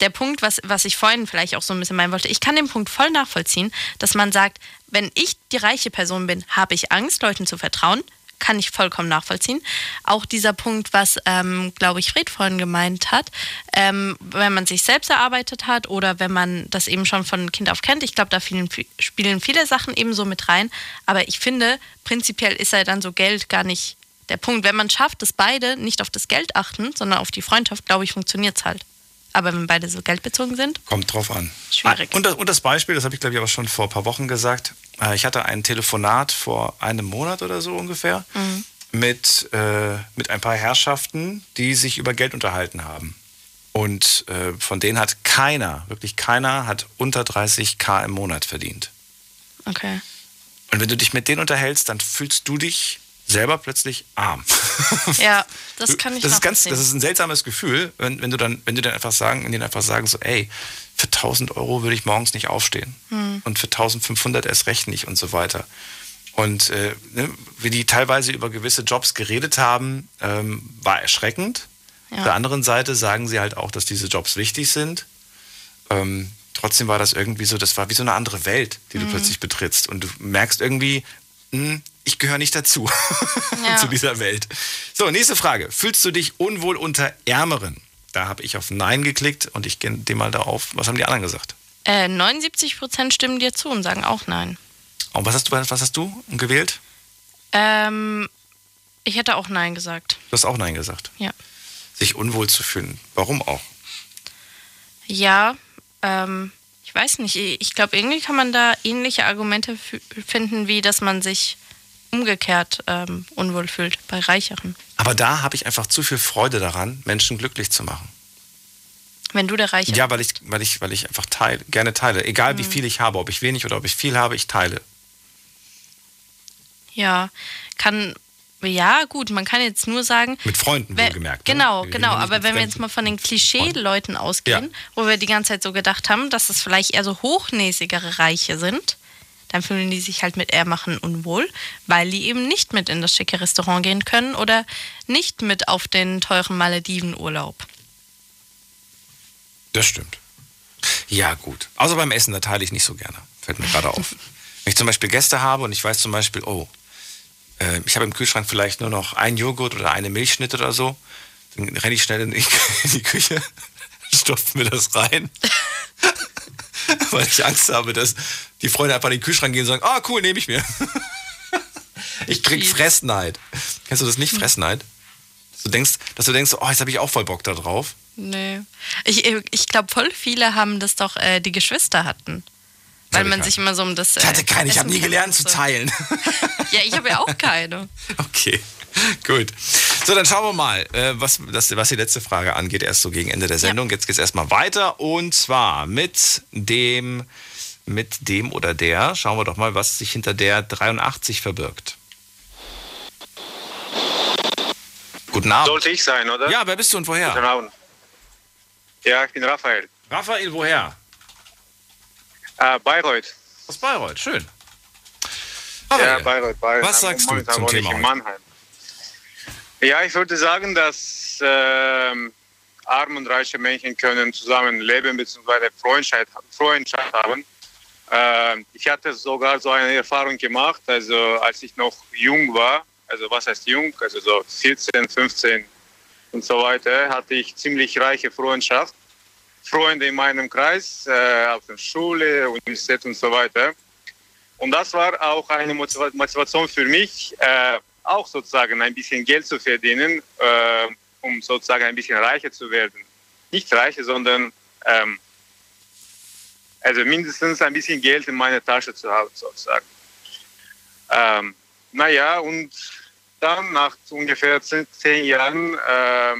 der Punkt, was, was ich vorhin vielleicht auch so ein bisschen meinen wollte, ich kann den Punkt voll nachvollziehen, dass man sagt, wenn ich die reiche Person bin, habe ich Angst, Leuten zu vertrauen. Kann ich vollkommen nachvollziehen. Auch dieser Punkt, was, ähm, glaube ich, Fred vorhin gemeint hat, ähm, wenn man sich selbst erarbeitet hat oder wenn man das eben schon von Kind auf kennt, ich glaube, da vielen, spielen viele Sachen eben so mit rein. Aber ich finde, prinzipiell ist ja dann so Geld gar nicht der Punkt. Wenn man schafft, dass beide nicht auf das Geld achten, sondern auf die Freundschaft, glaube ich, funktioniert es halt. Aber wenn beide so geldbezogen sind, Kommt drauf an. Schwierig. Ah, Und das, und das Beispiel, das habe ich glaube ich aber schon vor ein paar Wochen gesagt. Äh, Ich hatte ein Telefonat vor einem Monat oder so ungefähr Mhm. mit, äh, mit ein paar Herrschaften, die sich über Geld unterhalten haben. Und äh, von denen hat keiner, wirklich keiner, hat unter 30k im Monat verdient. okay. Und wenn du dich mit denen unterhältst, dann fühlst du dich selber plötzlich arm. Ja, das kann ich das ist ganz, das ist ein seltsames Gefühl, wenn, wenn du dann, wenn du dann einfach sagen, wenn die dann einfach sagen so, ey, für 1000 Euro würde ich morgens nicht aufstehen Hm. und für 1500 erst recht nicht und so weiter. Und äh, ne, wie die teilweise über gewisse Jobs geredet haben, ähm, war erschreckend. Ja. Auf der anderen Seite sagen sie halt auch, dass diese Jobs wichtig sind. Ähm, trotzdem war das irgendwie so, das war wie so eine andere Welt, die du Mhm. plötzlich betrittst. Und du merkst irgendwie, hm, ich gehöre nicht dazu, Ja. zu dieser Welt. So, nächste Frage. Fühlst du dich unwohl unter Ärmeren? Da habe ich auf Nein geklickt und ich gehe dem mal da auf. Was haben die anderen gesagt? Äh, 79 Prozent stimmen dir zu und sagen auch nein. Und was hast du, was hast du gewählt? Ähm, ich hätte auch nein gesagt. Du hast auch Nein gesagt. Ja. Sich unwohl zu fühlen. Warum auch? Ja, ähm, ich weiß nicht. Ich glaube, irgendwie kann man da ähnliche Argumente finden, wie dass man sich umgekehrt ähm, unwohl fühlt bei Reicheren. Aber da habe ich einfach zu viel Freude daran, Menschen glücklich zu machen. Wenn du der Reiche Ja, weil ich, weil ich, weil ich einfach teile, gerne teile. Egal wie Mhm. viel ich habe, ob ich wenig oder ob ich viel habe, ich teile. Ja, kann. Ja, gut, man kann jetzt nur sagen. Mit Freunden Wer- wohlgemerkt. ne? Genau, Wir genau. nicht Aber wenn wir jetzt mal von den Klischee-Leuten ausgehen, Ja. wo wir die ganze Zeit so gedacht haben, dass es vielleicht eher so hochnäsigere Reiche sind, dann fühlen die sich halt mit Ehrmachen unwohl, weil die eben nicht mit in das schicke Restaurant gehen können oder nicht mit auf den teuren Malediven-Urlaub. Das stimmt. Ja, gut. Außer beim Essen, da teile ich nicht so gerne. Fällt mir gerade auf. Wenn ich zum Beispiel Gäste habe und ich weiß zum Beispiel, oh, äh, ich habe im Kühlschrank vielleicht nur noch einen Joghurt oder eine Milchschnitte oder so, dann renne ich schnell in die, in die Küche, stopfe mir das rein. Weil ich Angst habe, dass die Freunde einfach in den Kühlschrank gehen und sagen, ah, cool, nehme ich mir. ich krieg Fressneid. Kennst du das nicht, Fressneid? Dass du denkst, dass du denkst, oh, jetzt habe ich auch voll Bock da drauf. Nee. Ich, ich glaube, voll viele haben das doch, äh, die Geschwister hatten. Weil hatte man keine. sich immer so um das. Ich hatte äh, keine, ich habe nie gelernt zu teilen. Ja, ich habe ja auch keine. Okay, gut. So, dann schauen wir mal, äh, was, das, was die letzte Frage angeht, erst so gegen Ende der Sendung. Jetzt geht es erstmal weiter und zwar mit dem, mit dem oder der. Schauen wir doch mal, was sich hinter der 83 verbirgt. Guten Abend. Sollte ich sein, oder? Ja, wer bist du und woher? Guten Abend. Ja, ich bin Raphael. Raphael, woher? Äh, Bayreuth. Aus Bayreuth, schön. Ja, Raphael, Bayreuth, Bayreuth. was sagst du zum Thema heute? Mannheim. Ja, ich würde sagen, dass ähm, arme und reiche Menschen können zusammen leben bzw. Freundschaft, Freundschaft haben. Äh, ich hatte sogar so eine Erfahrung gemacht, also als ich noch jung war, also was heißt jung, also so 14, 15 und so weiter, hatte ich ziemlich reiche Freundschaft. Freunde in meinem Kreis, äh, auf der Schule, Universität und so weiter. Und das war auch eine Motiva- Motivation für mich, äh, auch sozusagen ein bisschen Geld zu verdienen, äh, um sozusagen ein bisschen reicher zu werden. Nicht reicher, sondern ähm, also mindestens ein bisschen Geld in meiner Tasche zu haben, sozusagen. Ähm, naja, und dann nach ungefähr zehn, zehn Jahren äh,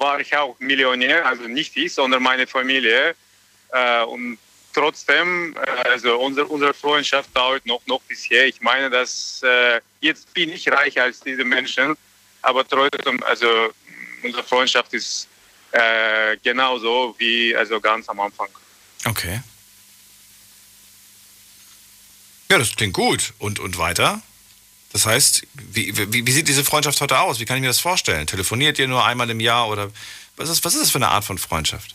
war ich auch Millionär, also nicht ich, sondern meine Familie. Äh, und trotzdem, äh, also unsere, unsere Freundschaft dauert noch, noch bisher. Ich meine, dass äh, jetzt bin ich reicher als diese Menschen, aber trotzdem, also unsere Freundschaft ist äh, genauso wie also ganz am Anfang. Okay. Ja, das klingt gut. Und, und weiter? Das heißt, wie, wie, wie sieht diese Freundschaft heute aus? Wie kann ich mir das vorstellen? Telefoniert ihr nur einmal im Jahr oder was ist, was ist das für eine Art von Freundschaft?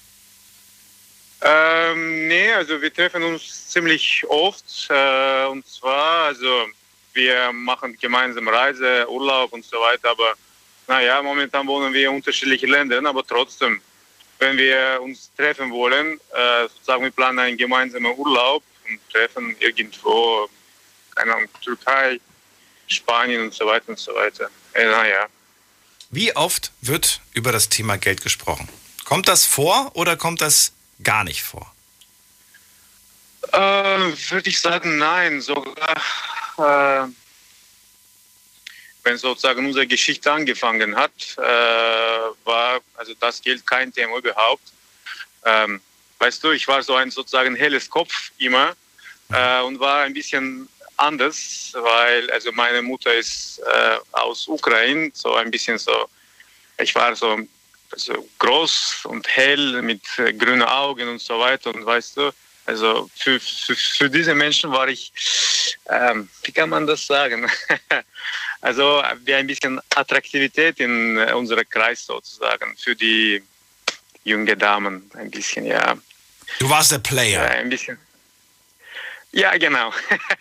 Ähm, nee, also wir treffen uns ziemlich oft. Äh, und zwar, also wir machen gemeinsam Reise, Urlaub und so weiter. Aber naja, momentan wohnen wir in unterschiedlichen Ländern, aber trotzdem, wenn wir uns treffen wollen, äh, sozusagen wir planen einen gemeinsamen Urlaub und treffen irgendwo, keine Ahnung, Türkei, Spanien und so weiter und so weiter. Äh, naja. Wie oft wird über das Thema Geld gesprochen? Kommt das vor oder kommt das gar nicht vor? Äh, Würde ich sagen, nein. Sogar äh, wenn sozusagen unsere Geschichte angefangen hat, äh, war also das Geld kein Thema überhaupt. Ähm, weißt du, ich war so ein sozusagen helles Kopf immer äh, und war ein bisschen anders, weil also meine Mutter ist äh, aus Ukraine, so ein bisschen so, ich war so also groß und hell mit äh, grünen Augen und so weiter und weißt du, also für, für, für diese Menschen war ich, ähm, wie kann man das sagen? also wie ein bisschen Attraktivität in äh, unserem Kreis sozusagen für die junge Damen ein bisschen, ja. Du warst der Player. Ja, ein bisschen. Ja, genau.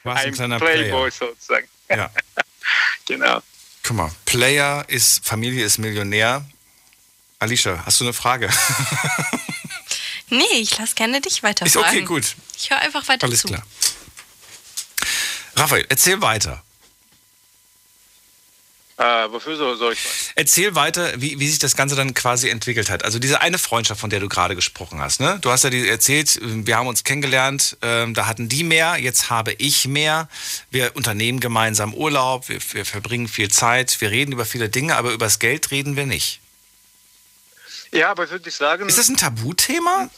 warst ein kleiner Playboy Player. sozusagen. Ja. genau. Guck mal, Player ist, Familie ist Millionär. Alicia, hast du eine Frage? Nee, ich lasse gerne dich weiter Ist okay, gut. Ich höre einfach weiter Alles zu. klar. Raphael, erzähl weiter. Äh, wofür soll, soll ich was? Erzähl weiter, wie, wie sich das Ganze dann quasi entwickelt hat. Also diese eine Freundschaft, von der du gerade gesprochen hast. Ne? Du hast ja die erzählt, wir haben uns kennengelernt, ähm, da hatten die mehr, jetzt habe ich mehr. Wir unternehmen gemeinsam Urlaub, wir, wir verbringen viel Zeit, wir reden über viele Dinge, aber über das Geld reden wir nicht. Ja, aber würde ich sagen. Ist das ein Tabuthema?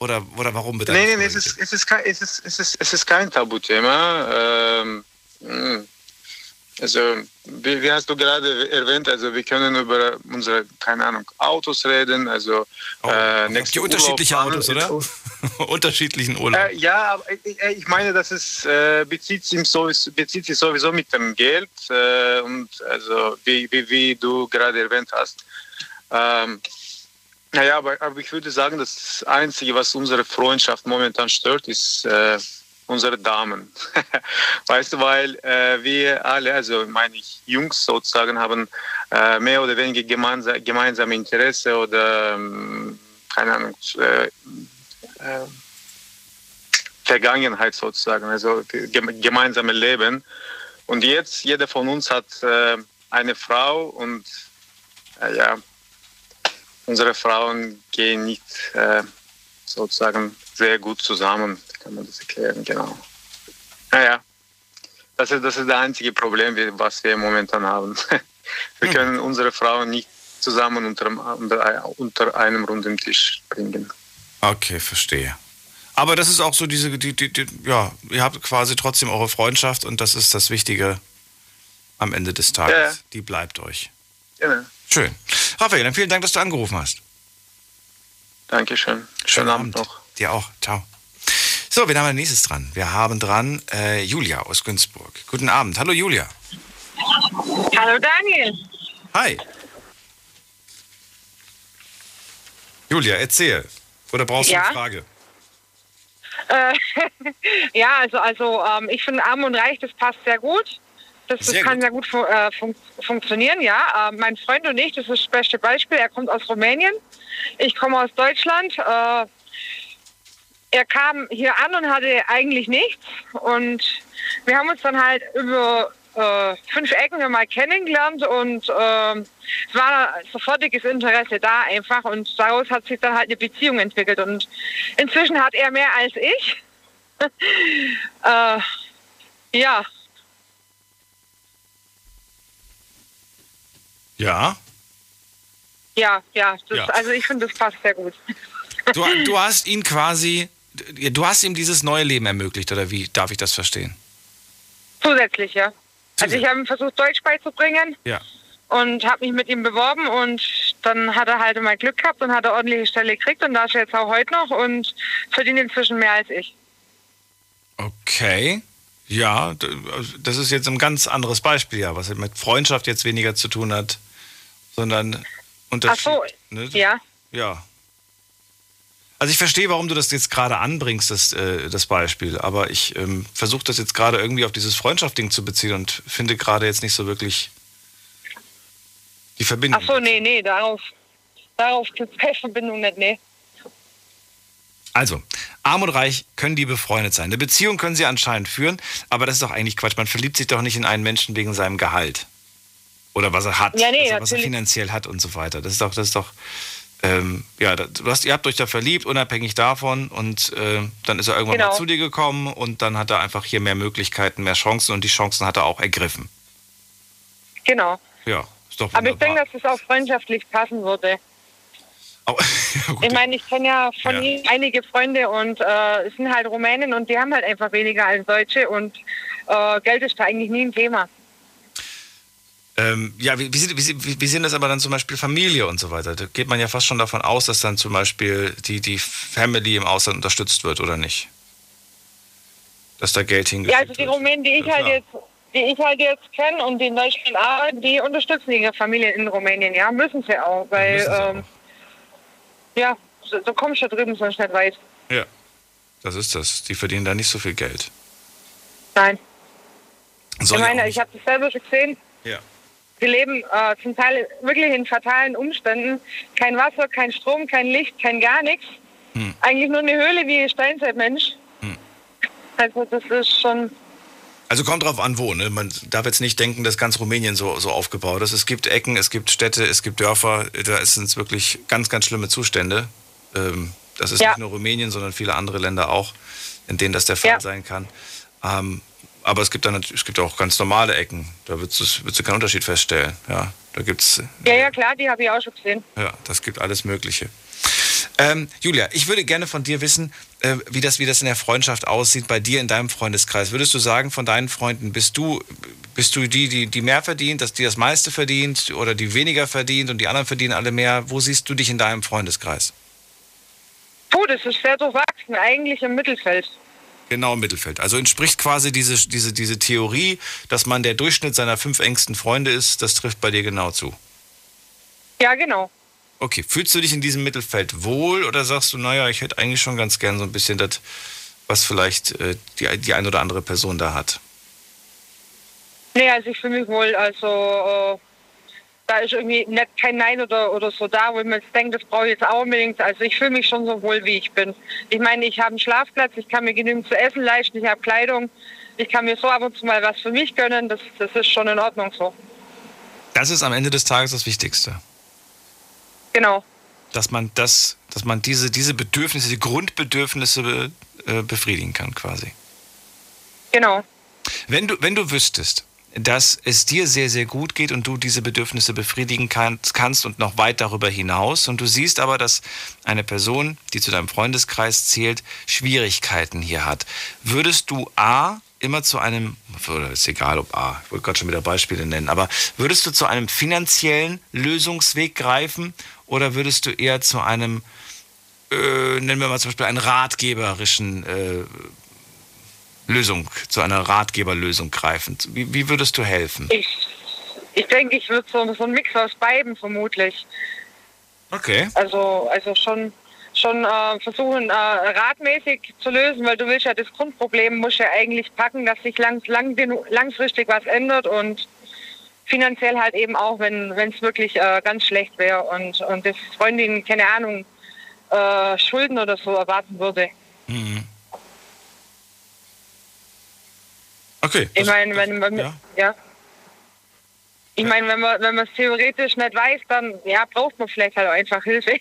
Oder, oder warum bitte? Nee, nee, es ist, es ist, kein, es ist, es ist, es ist kein Tabuthema. Ähm, mh. Also, wie, wie hast du gerade erwähnt, also wir können über unsere, keine Ahnung, Autos reden, also äh, nächste Die unterschiedliche Urlaub Autos, oder? Unterschiedlichen Urlaub. Äh, ja, aber ich, ich meine, das ist, äh, bezieht, sich sowieso, bezieht sich sowieso mit dem Geld äh, und also wie, wie, wie du gerade erwähnt hast. Ähm, naja, aber, aber ich würde sagen, das Einzige, was unsere Freundschaft momentan stört, ist äh, unsere Damen. weißt du, weil äh, wir alle, also meine ich Jungs sozusagen, haben äh, mehr oder weniger gemeinsa gemeinsame Interesse oder, ähm, keine Ahnung, äh, äh, Vergangenheit sozusagen, also geme gemeinsame Leben. Und jetzt, jeder von uns hat äh, eine Frau und äh, ja, unsere Frauen gehen nicht sozusagen sehr gut zusammen, kann man das erklären, genau. Naja, das ist, das ist das einzige Problem, was wir momentan haben. Wir können unsere Frauen nicht zusammen unter, unter, unter einem runden Tisch bringen. Okay, verstehe. Aber das ist auch so diese, die, die, die, ja, ihr habt quasi trotzdem eure Freundschaft und das ist das Wichtige am Ende des Tages. Ja. Die bleibt euch. Genau. Schön. Raphael, dann vielen Dank, dass du angerufen hast. Dankeschön. Schönen Abend noch. Dir auch. Ciao. So, wen haben wir nächstes dran? Wir haben dran äh, Julia aus Günzburg. Guten Abend. Hallo Julia. Hallo Daniel. Hi. Julia, erzähl. Oder brauchst du Ja. eine Frage? Äh, ja, also, also ähm, ich finde Arm und Reich, das passt sehr gut. Das, das Sehr kann gut. sehr gut fu äh, fun funktionieren, ja. Äh, mein Freund und ich, das ist das beste Beispiel, er kommt aus Rumänien, ich komme aus Deutschland. Äh, er kam hier an und hatte eigentlich nichts. Und wir haben uns dann halt über äh, fünf Ecken mal kennengelernt und ähm, es war sofortiges Interesse da einfach und daraus hat sich dann halt eine Beziehung entwickelt und inzwischen hat er mehr als ich. äh, ja, Ja. Ja, ja, das, Ja. Also ich finde, das passt sehr gut. Du, du hast ihn quasi, du hast ihm dieses neue Leben ermöglicht, oder wie darf ich das verstehen? Zusätzlich, ja. Also ich habe ihm versucht, Deutsch beizubringen Ja. und habe mich mit ihm beworben und dann hat er halt mal Glück gehabt und hat eine ordentliche Stelle gekriegt und da ist er jetzt auch heute noch und verdient inzwischen mehr als ich. Okay. Ja, d- das ist jetzt ein ganz anderes Beispiel, ja, was mit Freundschaft jetzt weniger zu tun hat, sondern Ach Unterschied. so, ne? ja. Ja. Also ich verstehe, warum du das jetzt gerade anbringst, das, äh, das Beispiel, aber ich ähm, versuche das jetzt gerade irgendwie auf dieses Freundschaftsding zu beziehen und finde gerade jetzt nicht so wirklich die Verbindung. Ach so, nee, nee, darauf, darauf gibt es keine Verbindung nicht, nee. Also, arm und reich können die befreundet sein. Eine Beziehung können sie anscheinend führen, aber das ist doch eigentlich Quatsch. Man verliebt sich doch nicht in einen Menschen wegen seinem Gehalt. Oder was er hat, Ja, nee, was, er, was er finanziell hat und so weiter. Das ist doch, das ist doch, ähm, ja, da- du hast, ihr habt euch da verliebt, unabhängig davon, und äh, dann ist er irgendwann Genau. mal zu dir gekommen und dann hat er einfach hier mehr Möglichkeiten, mehr Chancen und die Chancen hat er auch ergriffen. Genau. Ja, ist doch Aber ich wunderbar. denke, dass es auch freundschaftlich passen würde. Au- ja. Ich meine, ich kenne ja von Ja. ihm einige Freunde und äh, es sind halt Rumänen und die haben halt einfach weniger als Deutsche und äh, Geld ist da eigentlich nie ein Thema. Ähm, ja, wie, wie, wie, wie, sehen das aber dann zum Beispiel Familie und so weiter? Da geht man ja fast schon davon aus, dass dann zum Beispiel die, die Family im Ausland unterstützt wird oder nicht? Dass da Geld Ja, hingeschickt also die. Rumänen, die ich Ja, halt jetzt, die ich halt jetzt kenne und die in Deutschland arbeiten, die unterstützen ihre Familien in Rumänien, ja, müssen sie auch, weil sie ähm, ja, so, so kommst du da drüben sonst nicht weit. Ja, das ist das. Die verdienen da nicht so viel Geld. Nein. Soll ich ja meine, ich habe das selber schon gesehen. Ja. Wir leben äh, zum Teil wirklich in fatalen Umständen. Kein Wasser, kein Strom, kein Licht, kein gar nichts. Hm. Eigentlich nur eine Höhle wie ein Steinzeitmensch. Also das ist schon, Also kommt drauf an, wo. Ne? Man darf jetzt nicht denken, dass ganz Rumänien so, so aufgebaut ist. Es gibt Ecken, es gibt Städte, es gibt Dörfer. Da sind es wirklich ganz, ganz schlimme Zustände. Ähm, das ist Ja. nicht nur Rumänien, sondern viele andere Länder auch, in denen das der Fall Ja. sein kann. Ähm, aber es gibt dann es gibt auch ganz normale Ecken. Da würdest du, würdest du keinen Unterschied feststellen. Ja, da gibt's ja, ja klar, die habe ich auch schon gesehen. ja, das gibt alles Mögliche. Ähm, Julia, ich würde gerne von dir wissen, äh, wie, das, wie das in der Freundschaft aussieht bei dir in deinem Freundeskreis. Würdest du sagen, von deinen Freunden, bist du, bist du die, die, die mehr verdient, dass die das meiste verdient oder die weniger verdient und die anderen verdienen alle mehr? Wo siehst du dich in deinem Freundeskreis? Puh, das ist sehr durchwachsen, eigentlich im Mittelfeld. Genau im Mittelfeld. Also entspricht quasi diese, diese, diese Theorie, dass man der Durchschnitt seiner fünf engsten Freunde ist, das trifft bei dir genau zu. Ja, genau. Okay, fühlst du dich in diesem Mittelfeld wohl oder sagst du, naja, ich hätte eigentlich schon ganz gern so ein bisschen das, was vielleicht äh, die, die ein oder andere Person da hat? Nee, also ich fühle mich wohl, also äh, da ist irgendwie nicht kein Nein oder, oder so da, wo ich mir jetzt denke, das brauche ich jetzt auch unbedingt. Also ich fühle mich schon so wohl, wie ich bin. Ich meine, ich habe einen Schlafplatz, ich kann mir genügend zu essen leisten, ich habe Kleidung, ich kann mir so ab und zu mal was für mich gönnen, das, das ist schon in Ordnung so. Das ist am Ende des Tages das Wichtigste. Genau. Dass man das, dass man diese, diese Bedürfnisse, die Grundbedürfnisse be, äh, befriedigen kann, quasi. Genau. Wenn du, wenn du wüsstest, dass es dir sehr, sehr gut geht und du diese Bedürfnisse befriedigen kannst, und noch weit darüber hinaus. Und du siehst aber, dass eine Person, die zu deinem Freundeskreis zählt, Schwierigkeiten hier hat, würdest du A immer zu einem, oder ist egal ob A, ich wollte gerade schon wieder Beispiele nennen, aber würdest du zu einem finanziellen Lösungsweg greifen oder würdest du eher zu einem, äh, nennen wir mal zum Beispiel einen ratgeberischen äh, Lösung, zu einer Ratgeberlösung greifen? Wie, wie würdest du helfen? Ich, ich denke, ich würde so, so einen Mix aus beiden vermutlich. Okay. Also, also schon, schon äh, versuchen, äh, ratmäßig zu lösen, weil du willst ja das Grundproblem, musst ja eigentlich packen, dass sich lang, lang, langfristig was ändert und finanziell halt eben auch, wenn es wirklich äh, ganz schlecht wäre und, und das Freundin, keine Ahnung, äh, Schulden oder so erwarten würde. Mhm. Okay. Ich meine, wenn man ja. ja. Ich meine, wenn man wenn man es theoretisch nicht weiß, dann ja, braucht man vielleicht halt auch einfach Hilfe.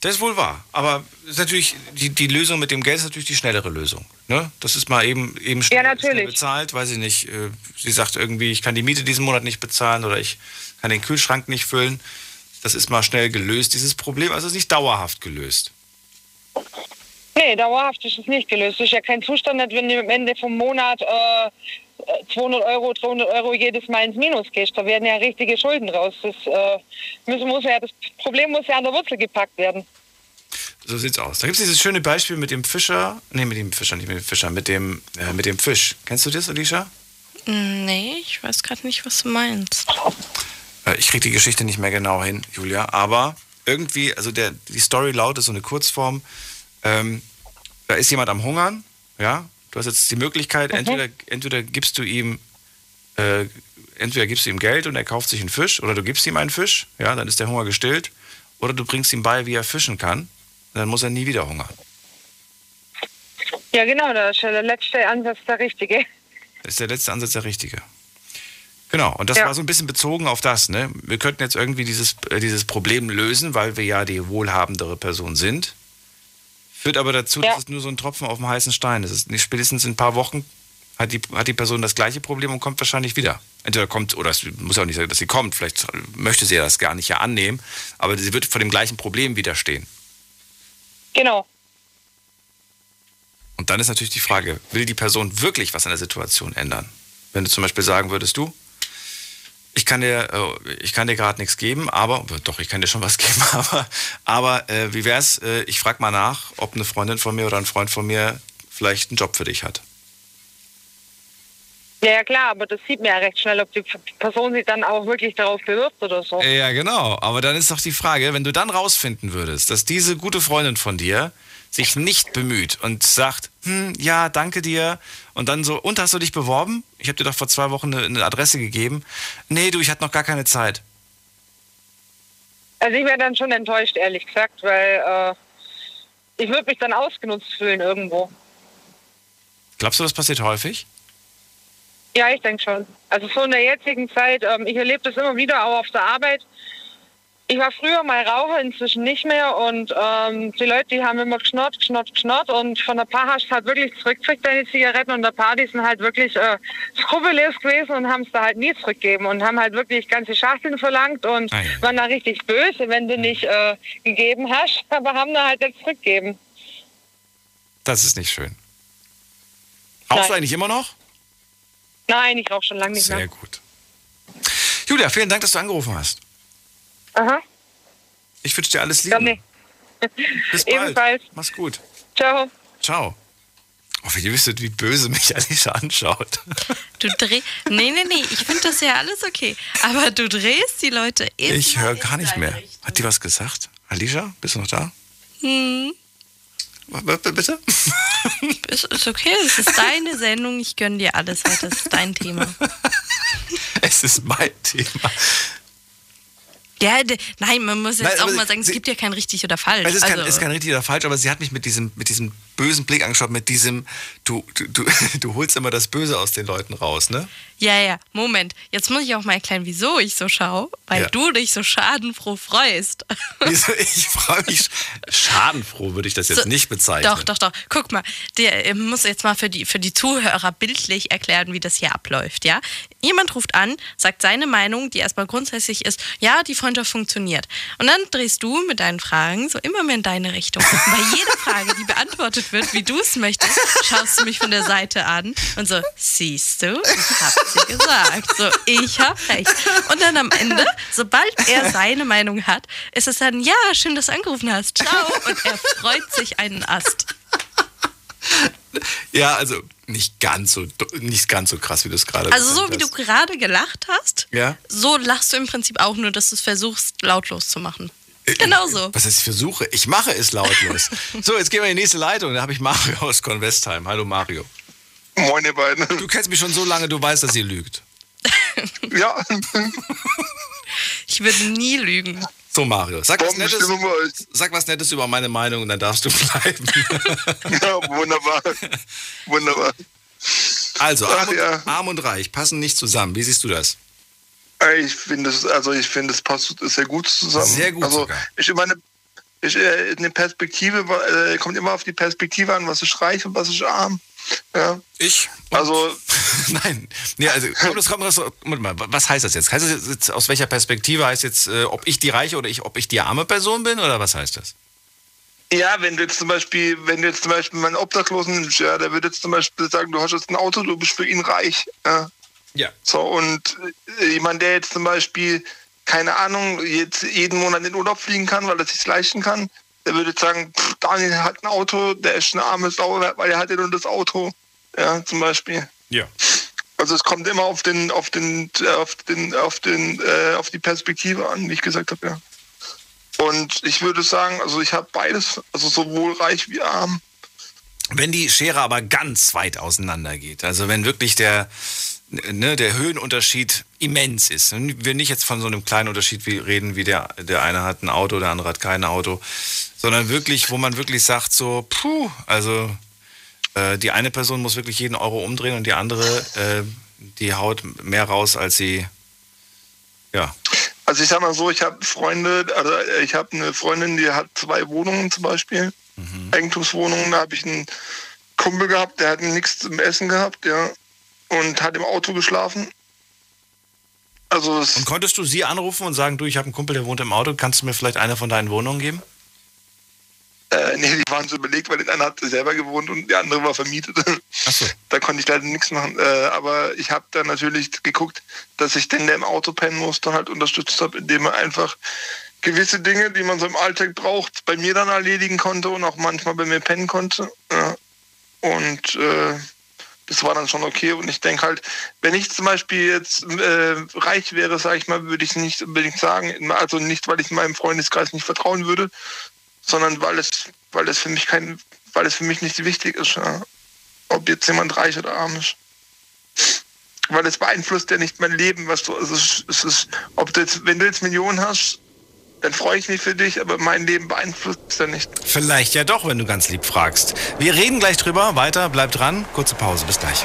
Das ist wohl wahr. Aber ist natürlich, die, die Lösung mit dem Geld ist natürlich die schnellere Lösung. Ne? Das ist mal eben, eben schnell, Ja, schnell bezahlt, weiß ich nicht. äh, Sie sagt irgendwie, ich kann die Miete diesen Monat nicht bezahlen oder ich kann den Kühlschrank nicht füllen. Das ist mal schnell gelöst, dieses Problem. Also ist nicht dauerhaft gelöst. Nee, dauerhaft ist es nicht gelöst. Es ist ja kein Zustand, dass wenn du am Ende vom Monat äh, 200 Euro, 300 Euro jedes Mal ins Minus gehst. Da werden ja richtige Schulden raus. Das, äh, müssen, muss ja, das Problem muss ja an der Wurzel gepackt werden. So sieht's aus. Da gibt es dieses schöne Beispiel mit dem Fischer. Nee, mit dem Fischer, nicht mit dem Fischer, mit dem, äh, mit dem Fisch. Kennst du das, Alicia? Nee, ich weiß gerade nicht, was du meinst. Äh, Ich kriege die Geschichte nicht mehr genau hin, Julia, aber irgendwie, also der, die Story lautet so eine Kurzform, ähm, da ist jemand am Hungern, ja, du hast jetzt die Möglichkeit, entweder, entweder gibst du ihm äh, entweder gibst du ihm Geld und er kauft sich einen Fisch oder du gibst ihm einen Fisch, ja, dann ist der Hunger gestillt, oder du bringst ihm bei, wie er fischen kann, dann muss er nie wieder hungern. Ja, genau, da ist der letzte Ansatz der richtige. Das ist der letzte Ansatz der richtige. Genau, und das Ja. war so ein bisschen bezogen auf das. Ne? Wir könnten jetzt irgendwie dieses, äh, dieses Problem lösen, weil wir ja die wohlhabendere Person sind. Führt aber dazu, dass es nur so ein Tropfen auf dem heißen Stein ist. Es ist nicht spätestens in ein paar Wochen hat die, hat die Person das gleiche Problem und kommt wahrscheinlich wieder. Entweder kommt, oder es muss ja auch nicht sein, dass sie kommt, vielleicht möchte sie ja das gar nicht ja annehmen, aber sie wird vor dem gleichen Problem widerstehen. Genau. Und dann ist natürlich die Frage, will die Person wirklich was an der Situation ändern? Wenn du zum Beispiel sagen würdest, du, ich kann dir, äh, ich kann dir gerade nichts geben, aber, doch, ich kann dir schon was geben, aber, aber äh, wie wär's, äh, ich frage mal nach, ob eine Freundin von mir oder ein Freund von mir vielleicht einen Job für dich hat. Ja, ja, klar, aber das sieht man ja recht schnell, ob die Person sich dann auch wirklich darauf bewirbt oder so. Ja, genau. Aber dann ist doch die Frage, wenn du dann rausfinden würdest, dass diese gute Freundin von dir sich nicht bemüht und sagt, hm, ja, danke dir. Und dann so, und hast du dich beworben? Ich habe dir doch vor zwei Wochen eine, eine Adresse gegeben. Nee, du, ich hatte noch gar keine Zeit. Also ich wäre dann schon enttäuscht, ehrlich gesagt, weil äh, ich würde mich dann ausgenutzt fühlen irgendwo. Glaubst du, das passiert häufig? Ja, ich denke schon. Also so in der jetzigen Zeit, ähm, ich erlebe das immer wieder auch auf der Arbeit. Ich war früher mal Raucher, inzwischen nicht mehr und ähm, die Leute, die haben immer geschnurrt, geschnurrt, geschnurrt und von der Paar hast du halt wirklich zurückgekriegt deine Zigaretten und der Paar, die sind halt wirklich äh, skrupellos gewesen und haben es da halt nie zurückgegeben und haben halt wirklich ganze Schachteln verlangt und waren da richtig böse, wenn du nicht äh, gegeben hast, aber haben da halt nicht zurückgegeben. Das ist nicht schön. Rauchst du Nein. eigentlich immer noch? Nein, ich rauche schon lange nicht Sehr mehr. gut. Julia, vielen Dank, dass du angerufen hast. Aha. Ich wünsche dir alles Liebe. Gerne. Bis bald. Ebenfalls. Mach's gut. Ciao. Ciao. Oh, wenn ihr wüsstet, wie böse mich Alicia anschaut. Du drehst. Nee, nee, nee, ich finde das ja alles okay. Aber du drehst die Leute immer Ich höre gar nicht mehr. Richtung. Hat die was gesagt? Alicia, bist du noch da? Hm. Bitte? Ist, ist okay, es ist deine Sendung, ich gönne dir alles heute, das ist dein Thema. Es ist mein Thema. Ja, de, nein, man muss jetzt Nein, auch mal sagen, es sie- gibt ja kein richtig oder falsch. Es ist, kein, also, ist kein richtig oder falsch, aber sie hat mich mit diesem, mit diesem bösen Blick angeschaut, mit diesem, du, du, du, du holst immer das Böse aus den Leuten raus, ne? ja, ja, Moment. Jetzt muss ich auch mal erklären, wieso ich so schaue, weil Ja. du dich so schadenfroh freust. Wieso? Ich freue mich. Schadenfroh würde ich das jetzt So, nicht bezeichnen. Doch, doch, doch. Guck mal, der äh, muss jetzt mal für die, für die Zuhörer bildlich erklären, wie das hier abläuft, ja? Jemand ruft an, sagt seine Meinung, die erstmal grundsätzlich ist, ja, die Freundschaft funktioniert. Und dann drehst du mit deinen Fragen so immer mehr in deine Richtung. Und bei jeder Frage, die beantwortet wird, wie du es möchtest, schaust du mich von der Seite an und so, siehst du, ich hab sie gesagt. So, ich hab recht. Und dann am Ende, sobald er seine Meinung hat, ist es dann, ja, schön, dass du angerufen hast. Ciao. Und er freut sich einen Ast. Ja, also nicht ganz so, nicht ganz so krass, wie du es gerade Also so wie du hast. gerade gelacht hast, Ja? so lachst du im Prinzip auch nur, dass du es versuchst, lautlos zu machen. Genau so. Was heißt, ich versuche? Ich mache es lautlos. so, jetzt gehen wir in die nächste Leitung. Da habe ich Mario aus Convestheim. Hallo Mario. Moin, ihr beiden. Du kennst mich schon so lange, du weißt, dass ihr lügt. Ja. Ich würde nie lügen. So, Mario, sag was, Nettes, sag was Nettes über meine Meinung und dann darfst du bleiben. Ja, wunderbar. Wunderbar. Also, Ach, arm und, ja. arm und reich passen nicht zusammen. Wie siehst du das? Ich finde es, also ich finde, es passt sehr gut zusammen. Sehr gut Also sogar. ich meine, ich, äh, eine Perspektive äh, kommt immer auf die Perspektive an, was ist reich und was ist arm. Ja. Ich? Also Nein. Nee, also, das kommt, das, mal, was heißt das jetzt? Heißt das jetzt, aus welcher Perspektive heißt jetzt, äh, ob ich die reiche oder ich, ob ich die arme Person bin oder was heißt das? Ja, wenn du jetzt zum Beispiel, wenn du jetzt zum Beispiel meinen Obdachlosen nimmst, ja, der würde jetzt zum Beispiel sagen, du hast jetzt ein Auto, du bist für ihn reich. Ja. Ja. So, und äh, jemand, der jetzt zum Beispiel, keine Ahnung, jetzt jeden Monat in den Urlaub fliegen kann, weil er sich leisten kann, der würde sagen, pff, Daniel hat ein Auto, der ist eine arme Sau, weil er hat ja nur das Auto. Ja, zum Beispiel. Ja. Also es kommt immer auf den, auf den, äh, auf den, auf den, äh, auf die Perspektive an, wie ich gesagt habe, ja. Und ich würde sagen, also ich habe beides, also sowohl reich wie arm. Wenn die Schere aber ganz weit auseinander geht, also wenn wirklich der, ne, der Höhenunterschied immens ist, und wir nicht jetzt von so einem kleinen Unterschied wie reden, wie der, der eine hat ein Auto, der andere hat kein Auto, sondern wirklich, wo man wirklich sagt, so, puh, also äh, die eine Person muss wirklich jeden Euro umdrehen und die andere, äh, die haut mehr raus, als sie, ja. Also ich sag mal so, ich habe Freunde, also ich habe eine Freundin, die hat zwei Wohnungen zum Beispiel, Eigentumswohnungen. Da habe ich einen Kumpel gehabt, der hat nichts zum Essen gehabt, ja, und hat im Auto geschlafen. Also Und konntest du sie anrufen und sagen, du, ich habe einen Kumpel, der wohnt im Auto, kannst du mir vielleicht eine von deinen Wohnungen geben? Äh, nee, die waren so überlegt, weil der eine hat selber gewohnt und der andere war vermietet. Achso. Da konnte ich leider nichts machen. Äh, aber ich habe dann natürlich geguckt, dass ich den, der im Auto pennen musste, halt unterstützt habe, indem er einfach gewisse Dinge, die man so im Alltag braucht, bei mir dann erledigen konnte und auch manchmal bei mir pennen konnte. Ja. Und äh, das war dann schon okay. Und ich denke halt, wenn ich zum Beispiel jetzt äh, reich wäre, sage ich mal, würde ich nicht unbedingt sagen. Also nicht, weil ich meinem Freundeskreis nicht vertrauen würde, sondern weil es, weil es für mich kein, weil es für mich nicht wichtig ist, ja. ob jetzt jemand reich oder arm ist. Weil es beeinflusst ja nicht mein Leben, was du, also es ist, es ist, ob du jetzt, wenn du jetzt Millionen hast, dann freue ich mich für dich, aber mein Leben beeinflusst es ja nicht. Vielleicht ja doch, wenn du ganz lieb fragst. Wir reden gleich drüber. Weiter, bleib dran. Kurze Pause, bis gleich.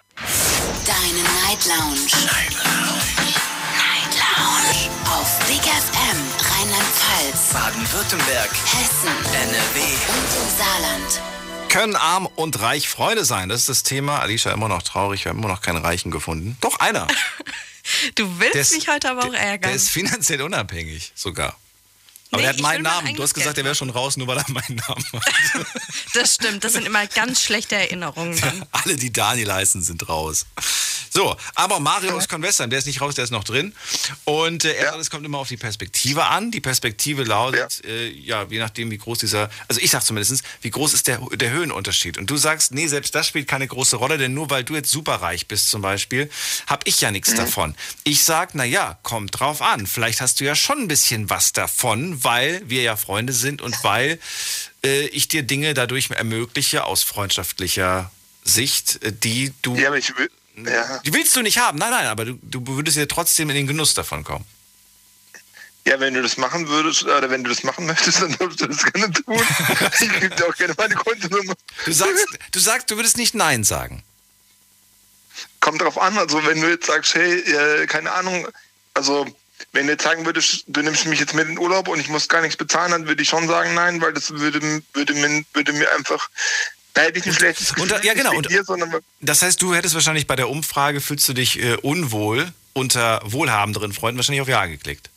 Deine Night Lounge. Night Lounge. Night Lounge. Auf Big FM. Rheinland-Pfalz. Baden-Württemberg. Hessen. NRW. Und im Saarland. Können arm und reich Freunde sein? Das ist das Thema. Alicia immer noch traurig. Wir haben immer noch keinen Reichen gefunden. Doch einer. Du willst Der ist- mich heute aber auch ärgern. Der ist finanziell unabhängig sogar. Aber Nee, der hat meinen Namen. Du hast gesagt, der wäre schon raus, nur weil er meinen Namen hat. Das stimmt, das sind immer ganz schlechte Erinnerungen. Dann. Alle, die Daniel heißen, sind raus. So, aber Mario aus Convestheim, der ist nicht raus, der ist noch drin. Und äh, er sagt, es kommt immer auf die Perspektive an. Die Perspektive lautet, ja. Äh, ja, je nachdem, wie groß dieser, also ich sag zumindest, wie groß ist der, der Höhenunterschied. Und du sagst, nee, selbst das spielt keine große Rolle, denn nur weil du jetzt superreich bist zum Beispiel, habe ich ja nichts davon. Ich sag, na ja, kommt drauf an. Vielleicht hast du ja schon ein bisschen was davon, weil wir ja Freunde sind und weil äh, ich dir Dinge dadurch ermögliche aus freundschaftlicher Sicht, äh, die du. Ja, aber ich will. Ja. Die willst du nicht haben, nein, nein, aber du, du würdest ja trotzdem in den Genuss davon kommen. Ja, wenn du das machen würdest, oder wenn du das machen möchtest, dann darfst du das gerne tun. ich gebe dir auch gerne meine Kontonummer. Du sagst, du sagst, du würdest nicht Nein sagen. Kommt drauf an, also wenn du jetzt sagst, hey, äh, keine Ahnung, also wenn du jetzt sagen würdest, du nimmst mich jetzt mit in den Urlaub und ich muss gar nichts bezahlen, dann würde ich schon sagen nein, weil das würde, würde, mir, würde mir einfach, da hätte ich ein schlechtes Gefühl. Und, ja, genau. Und, dir, das heißt, du hättest wahrscheinlich bei der Umfrage, fühlst du dich äh, unwohl unter wohlhabenderen Freunden wahrscheinlich auf Ja geklickt.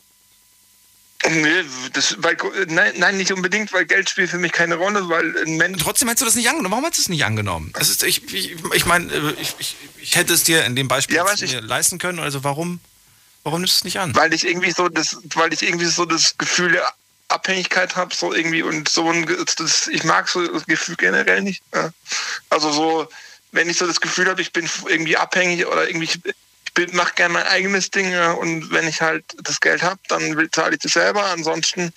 Nee, das, weil, nein, nein, nicht unbedingt, weil Geld spielt für mich keine Rolle, weil ein Mensch. Trotzdem hättest du das nicht angenommen. Warum hättest du es nicht angenommen? Das ist, ich ich, ich meine, äh, ich, ich, ich hätte es dir in dem Beispiel Ja, ich- leisten können. Also warum, warum nimmst du es nicht an? Weil ich irgendwie so das, weil ich irgendwie so das Gefühl Abhängigkeit habe, so irgendwie und so ein, das, ich mag so das Gefühl generell nicht. Ja. Also so, wenn ich so das Gefühl habe, ich bin irgendwie abhängig oder irgendwie, ich, mache gerne mein eigenes Ding ja, und wenn ich halt das Geld habe, dann zahle ich das selber. Ansonsten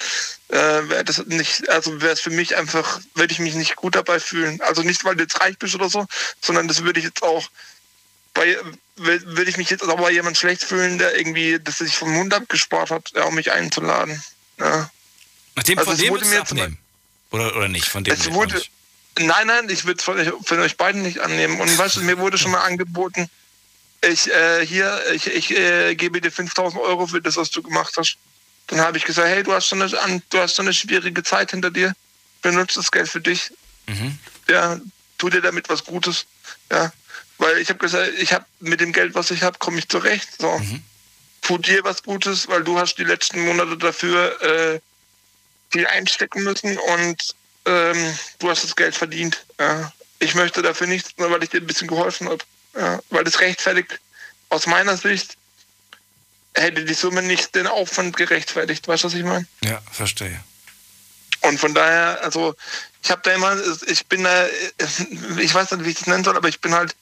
äh, wäre das nicht, also wäre es für mich einfach, würde ich mich nicht gut dabei fühlen. Also nicht, weil du jetzt reich bist oder so, sondern das würde ich jetzt auch bei, würde ich mich jetzt auch bei jemand schlecht fühlen, der irgendwie das sich vom Mund abgespart hat, ja, um mich einzuladen. Ja. Nachdem Also von dem wurde mir abnehmen? Oder, oder nicht? Von dem Es wurde, nicht. nein, nein, ich würde es von, euch- von euch beiden nicht annehmen. Und weißt du, mir wurde schon mal angeboten, ich äh, hier, ich, ich äh, gebe dir 5000 Euro für das, was du gemacht hast. Dann habe ich gesagt, hey, du hast, so eine, du hast so eine schwierige Zeit hinter dir. Benutze das Geld für dich. Mhm. Ja, tu dir damit was Gutes. Ja, weil ich habe gesagt, ich habe mit dem Geld, was ich habe, komme ich zurecht. So, Mhm. tu dir was Gutes, weil du hast die letzten Monate dafür äh, viel einstecken müssen und ähm, du hast das Geld verdient. Ja. Ich möchte dafür nichts, nur weil ich dir ein bisschen geholfen habe. Ja. Weil das rechtfertigt, aus meiner Sicht, hätte die Summe nicht den Aufwand gerechtfertigt. Weißt du, was ich meine? Ja, verstehe. Und von daher, also ich habe da immer, ich bin da, ich weiß nicht, wie ich das nennen soll, aber ich bin halt,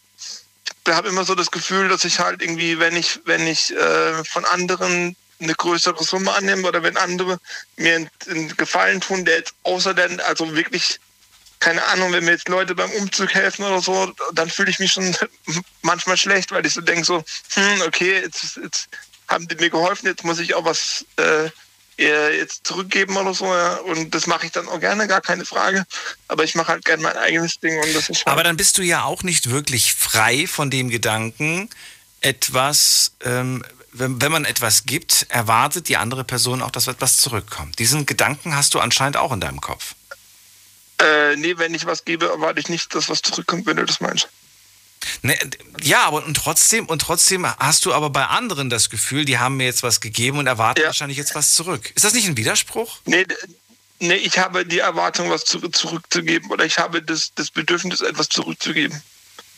ich habe immer so das Gefühl, dass ich halt irgendwie, wenn ich, wenn ich äh, von anderen eine größere Summe annehme oder wenn andere mir einen, Gefallen tun, der jetzt außer den, also wirklich, keine Ahnung, wenn mir jetzt Leute beim Umzug helfen oder so, dann fühle ich mich schon manchmal schlecht, weil ich so denke so, hm, okay, jetzt, jetzt haben die mir geholfen, jetzt muss ich auch was äh, jetzt zurückgeben oder so. Ja. Und das mache ich dann auch gerne, gar keine Frage. Aber ich mache halt gerne mein eigenes Ding und das ist Aber dann bist du ja auch nicht wirklich frei von dem Gedanken, etwas, ähm, wenn, wenn man etwas gibt, erwartet die andere Person auch, dass etwas zurückkommt. Diesen Gedanken hast du anscheinend auch in deinem Kopf. Äh, nee, wenn ich was gebe, erwarte ich nicht, dass was zurückkommt, wenn du das meinst. Ne, ja, aber und trotzdem, und trotzdem hast du aber bei anderen das Gefühl, die haben mir jetzt was gegeben und erwarten wahrscheinlich jetzt was zurück. Ist das nicht ein Widerspruch? Nee, nee ich habe die Erwartung, was zu, zurückzugeben oder ich habe das, das Bedürfnis, etwas zurückzugeben.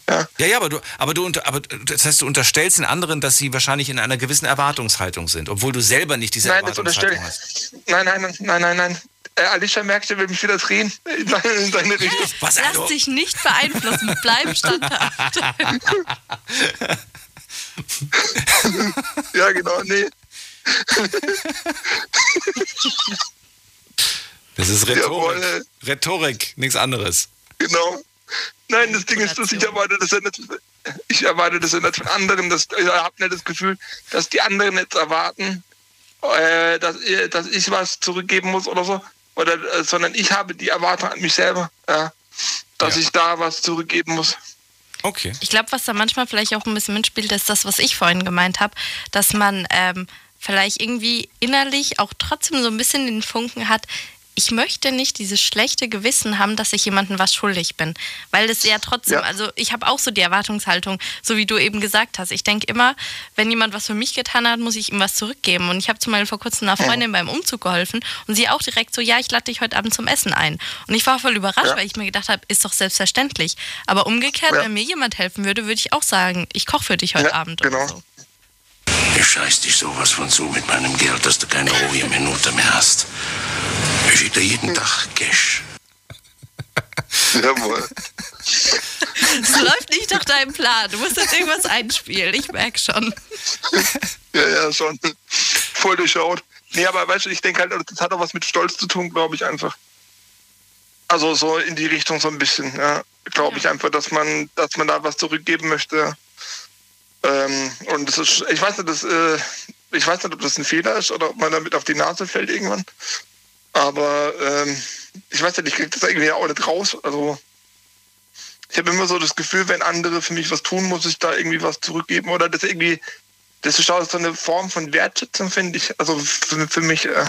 Ja, ja, aber du, aber du, aber das heißt, du unterstellst den anderen, dass sie wahrscheinlich in einer gewissen Erwartungshaltung sind, obwohl du selber nicht diese Nein, Erwartungshaltung hast. Nein, nein, nein, nein, nein, nein. Äh, Alicia merkt, er will mich wieder drehen in seine, in seine Richtung. Was, Lass dich nicht beeinflussen, bleib standhaft. ja, genau, nee. Das ist Rhetorik. Jawohl. Rhetorik, nichts anderes. Genau. Nein, das Ding ist, dass ich erwarte das ja nicht, ich erwarte das ja nicht von anderen. Das, ich habe nicht das Gefühl, dass die anderen jetzt erwarten, äh, dass, dass ich was zurückgeben muss oder so. Oder, äh, sondern ich habe die Erwartung an mich selber, ja, dass ich da was zurückgeben muss. Okay. Ich glaube, was da manchmal vielleicht auch ein bisschen mitspielt, ist das, was ich vorhin gemeint habe, dass man ähm, vielleicht irgendwie innerlich auch trotzdem so ein bisschen den Funken hat, ich möchte nicht dieses schlechte Gewissen haben, dass ich jemandem was schuldig bin. Weil das ja trotzdem, Ja. also ich habe auch so die Erwartungshaltung, so wie du eben gesagt hast. Ich denke immer, wenn jemand was für mich getan hat, muss ich ihm was zurückgeben. Und ich habe zum Beispiel vor kurzem einer Freundin beim Umzug geholfen und sie auch direkt so, ja, ich lade dich heute Abend zum Essen ein. Und ich war voll überrascht, Ja. weil ich mir gedacht habe, ist doch selbstverständlich. Aber umgekehrt, Ja. wenn mir jemand helfen würde, würde ich auch sagen, ich koche für dich heute Abend. genau. Oder so. Ich scheiß dich sowas von zu mit meinem Geld, dass du keine ruhige Minute mehr hast. Ich schicke dir jeden Tag Cash. Jawohl. Es läuft nicht nach deinem Plan. Du musst jetzt irgendwas einspielen. Ich merke schon. Ja, ja, schon. Voll durchschaut. Nee, aber weißt du, ich denke halt, das hat auch was mit Stolz zu tun, glaube ich einfach. Also so in die Richtung so ein bisschen, ja. Glaube ich einfach, dass man, dass man da was zurückgeben möchte. Ähm, und das ist, ich weiß nicht, das, äh, ich weiß nicht, ob das ein Fehler ist oder ob man damit auf die Nase fällt irgendwann. Aber ähm, ich weiß nicht, ich kriege das irgendwie auch nicht raus. Also ich habe immer so das Gefühl, wenn andere für mich was tun, muss ich da irgendwie was zurückgeben oder das irgendwie, das ist auch so eine Form von Wertschätzung, finde ich. Also für, für mich, äh,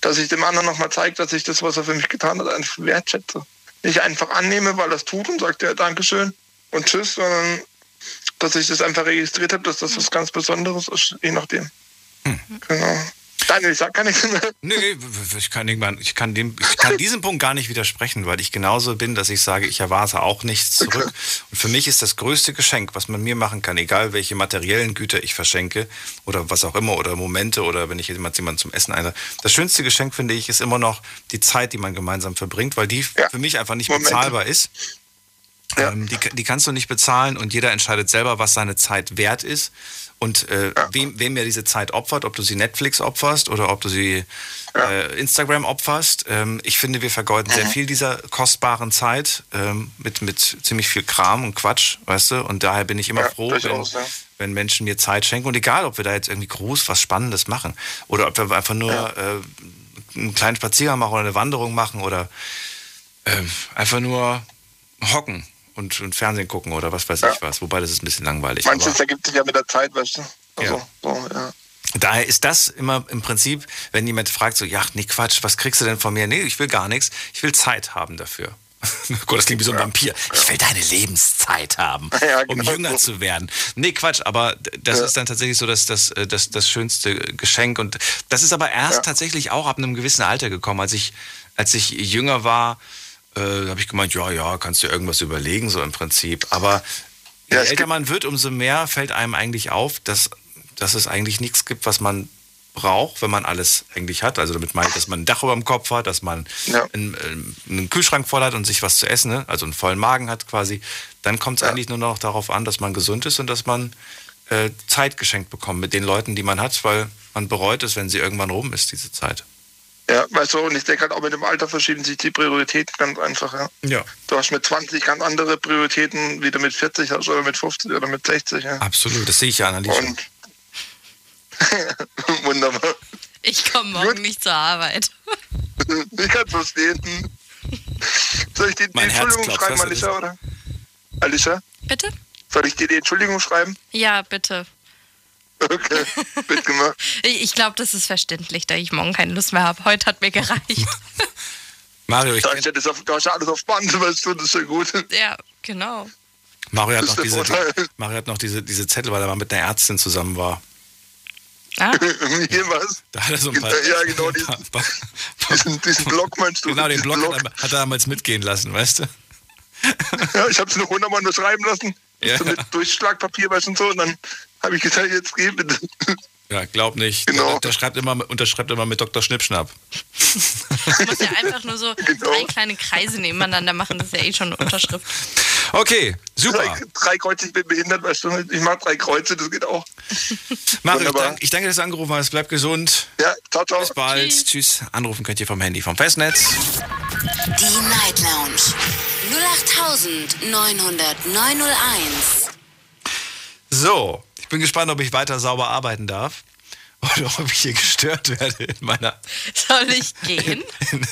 dass ich dem anderen nochmal zeige, dass ich das, was er für mich getan hat, einfach wertschätze. Nicht einfach annehme, weil er es tut und sagt, ja, Dankeschön und tschüss, sondern dass ich das einfach registriert habe, dass das was ganz Besonderes ist, je nachdem. Genau. Daniel, ich sag gar nichts mehr. Nee, ich kann, ich, kann dem, ich kann diesem Punkt gar nicht widersprechen, weil ich genauso bin, dass ich sage, ich erwarte auch nichts zurück. Und für mich ist das größte Geschenk, was man mir machen kann, egal welche materiellen Güter ich verschenke oder was auch immer oder Momente oder wenn ich jemand, jemanden zum Essen einlade. Das schönste Geschenk, finde ich, ist immer noch die Zeit, die man gemeinsam verbringt, weil die für mich einfach nicht Momente. bezahlbar ist. Ähm, die, die kannst du nicht bezahlen und jeder entscheidet selber, was seine Zeit wert ist und äh, wem, wem er diese Zeit opfert, ob du sie Netflix opferst oder ob du sie äh, Instagram opferst. Ähm, ich finde, wir vergeuden sehr viel dieser kostbaren Zeit ähm, mit, mit ziemlich viel Kram und Quatsch, weißt du? Und daher bin ich immer Ja, froh, wenn, ja. wenn Menschen mir Zeit schenken. Und egal, ob wir da jetzt irgendwie groß was Spannendes machen oder ob wir einfach nur äh, einen kleinen Spaziergang machen oder eine Wanderung machen oder ähm, einfach nur hocken und, und Fernsehen gucken oder was weiß ich was. Wobei das ist ein bisschen langweilig. Manches ergibt sich ja mit der Zeit, weißt du. Also, Ja. so, ja. Daher ist das immer im Prinzip, wenn jemand fragt, so, ja, nee, Quatsch, was kriegst du denn von mir? Nee, ich will gar nichts. Ich will Zeit haben dafür. Gott, das klingt wie so ein Vampir. Ich will deine Lebenszeit haben, Ja, um genau jünger zu werden. Nee, Quatsch, aber das ist dann tatsächlich so das, das, äh, das, das schönste Geschenk. Und das ist aber erst Ja. tatsächlich auch ab einem gewissen Alter gekommen. Als ich, als ich jünger war, äh, habe ich gemeint, ja, ja, kannst du irgendwas überlegen, so im Prinzip. Aber je älter man wird, umso mehr fällt einem eigentlich auf, dass, dass es eigentlich nichts gibt, was man braucht, wenn man alles eigentlich hat. Also damit meine ich, dass man ein Dach über dem Kopf hat, dass man einen, ähm, einen Kühlschrank voll hat und sich was zu essen, ne? also einen vollen Magen hat quasi. Dann kommt es eigentlich nur noch darauf an, dass man gesund ist und dass man äh, Zeit geschenkt bekommt mit den Leuten, die man hat, weil man bereut es, wenn sie irgendwann rum ist, diese Zeit. Ja, weißt du, und ich denke halt auch mit dem Alter verschieben sich die Prioritäten ganz einfach, ja. Ja. Du hast mit 20 ganz andere Prioritäten, wie du mit 40 hast oder mit 50 oder mit 60, ja. Absolut, das sehe ich ja, Annelies. Und wunderbar. Ich komme morgen nicht zur Arbeit. Ich kann verstehen. Soll ich dir die Entschuldigung klopft, schreiben, Alicia, oder? Alicia? Bitte? Soll ich dir die Entschuldigung schreiben? Ja, bitte. Okay, bitte gemacht. Ich, ich glaube, das ist verständlich, da ich morgen keine Lust mehr habe. Heute hat mir gereicht. Mario, ich Da ist ja das auf, da ist ja alles auf Band, weißt du, das ist ja gut. ja, genau. Mario hat noch diese. Mario hat noch diese, diese Zettel, weil er mal mit einer Ärztin zusammen war. Ah. Hier was? Da hat er so ein paar. Ja, genau, diesen, diesen, diesen Block meinst du? Genau, den Diesen Blog hat er, hat er damals mitgehen lassen, weißt du? Ja, ich habe es noch hundertmal nur schreiben lassen. Ja. So mit Durchschlagpapier, weißt du, und so. Und dann habe ich gesagt, jetzt geh bitte. Ja, glaub nicht. Genau. Der, der schreibt immer, unterschreibt immer mit Dr. Schnippschnapp. Man muss ja einfach nur so drei kleine Kreise nebeneinander machen. Das ist ja eh schon eine Unterschrift. Okay, super. Drei, drei Kreuze, ich bin behindert, weißt du. Ich mache drei Kreuze, das geht auch. Mario, ich, dank, ich danke, dass du angerufen hast. Bleib gesund. Ja, ciao, ciao. Bis bald. Tschüss. Anrufen könnt ihr vom Handy, vom Festnetz. Die Night Lounge 0890901. So, ich bin gespannt, ob ich weiter sauber arbeiten darf. Oder ob ich hier gestört werde in, meiner, Soll ich gehen? in,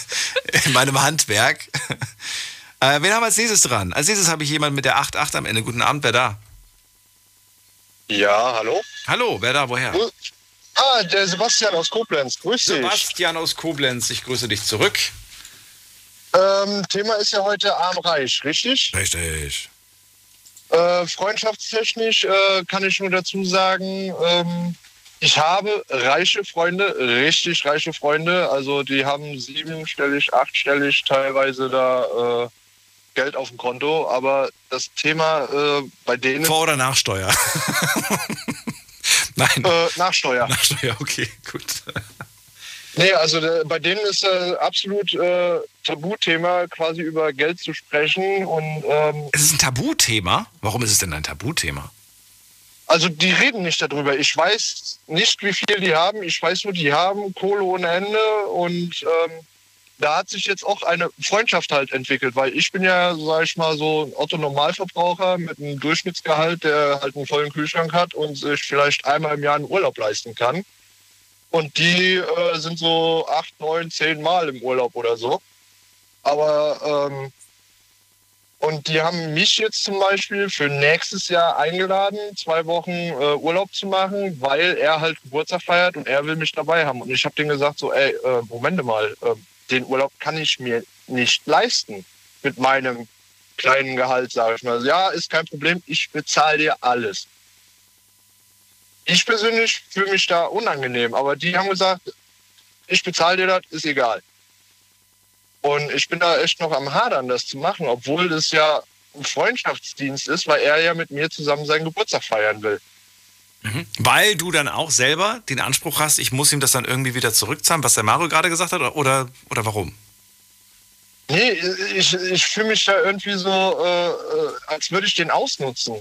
in meinem Handwerk. Äh, wen haben wir als nächstes dran? Als nächstes habe ich jemanden mit der 8.8 am Ende. Guten Abend, wer da? Ja, hallo? Hallo, wer da, woher? Ah, der Sebastian aus Koblenz. Grüß dich. Sebastian aus Koblenz, ich grüße dich zurück. Ähm, Thema ist ja heute arm-reich, richtig? Richtig. Äh, freundschaftstechnisch äh, kann ich nur dazu sagen, ähm, ich habe reiche Freunde, richtig reiche Freunde. Also die haben siebenstellig, achtstellig teilweise da äh, Geld auf dem Konto. Aber das Thema äh, bei denen... Vor- oder Nachsteuer? Nein. Äh, Nachsteuer. Nachsteuer, okay, gut. Nee, also äh, bei denen ist äh, absolut äh, Tabuthema, quasi über Geld zu sprechen. Und ähm, Es ist ein Tabuthema? Warum ist es denn ein Tabuthema? also die reden nicht darüber. Ich weiß nicht, wie viel die haben. Ich weiß nur, die haben Kohle ohne Ende. Und ähm, da hat sich jetzt auch eine Freundschaft halt entwickelt, weil ich bin ja, sag ich mal, so ein Otto-Normalverbraucher mit einem Durchschnittsgehalt, der halt einen vollen Kühlschrank hat und sich vielleicht einmal im Jahr einen Urlaub leisten kann. Und die äh, sind so acht, neun, zehn Mal im Urlaub oder so. Aber ähm, und die haben mich jetzt zum Beispiel für nächstes Jahr eingeladen, zwei Wochen äh, Urlaub zu machen, weil er halt Geburtstag feiert und er will mich dabei haben. Und ich habe denen gesagt, so, ey, äh, Moment mal, äh, den Urlaub kann ich mir nicht leisten mit meinem kleinen Gehalt, sage ich mal. Ja, ist kein Problem, ich bezahle dir alles. Ich persönlich fühle mich da unangenehm, aber die haben gesagt, ich bezahle dir das, ist egal. Und ich bin da echt noch am Hadern, das zu machen, obwohl das ja ein Freundschaftsdienst ist, weil er ja mit mir zusammen seinen Geburtstag feiern will. Mhm. Weil du dann auch selber den Anspruch hast, ich muss ihm das dann irgendwie wieder zurückzahlen, was der Mario gerade gesagt hat, oder, oder warum? Nee, ich, ich fühle mich da irgendwie so, äh, äh, als würde ich den ausnutzen.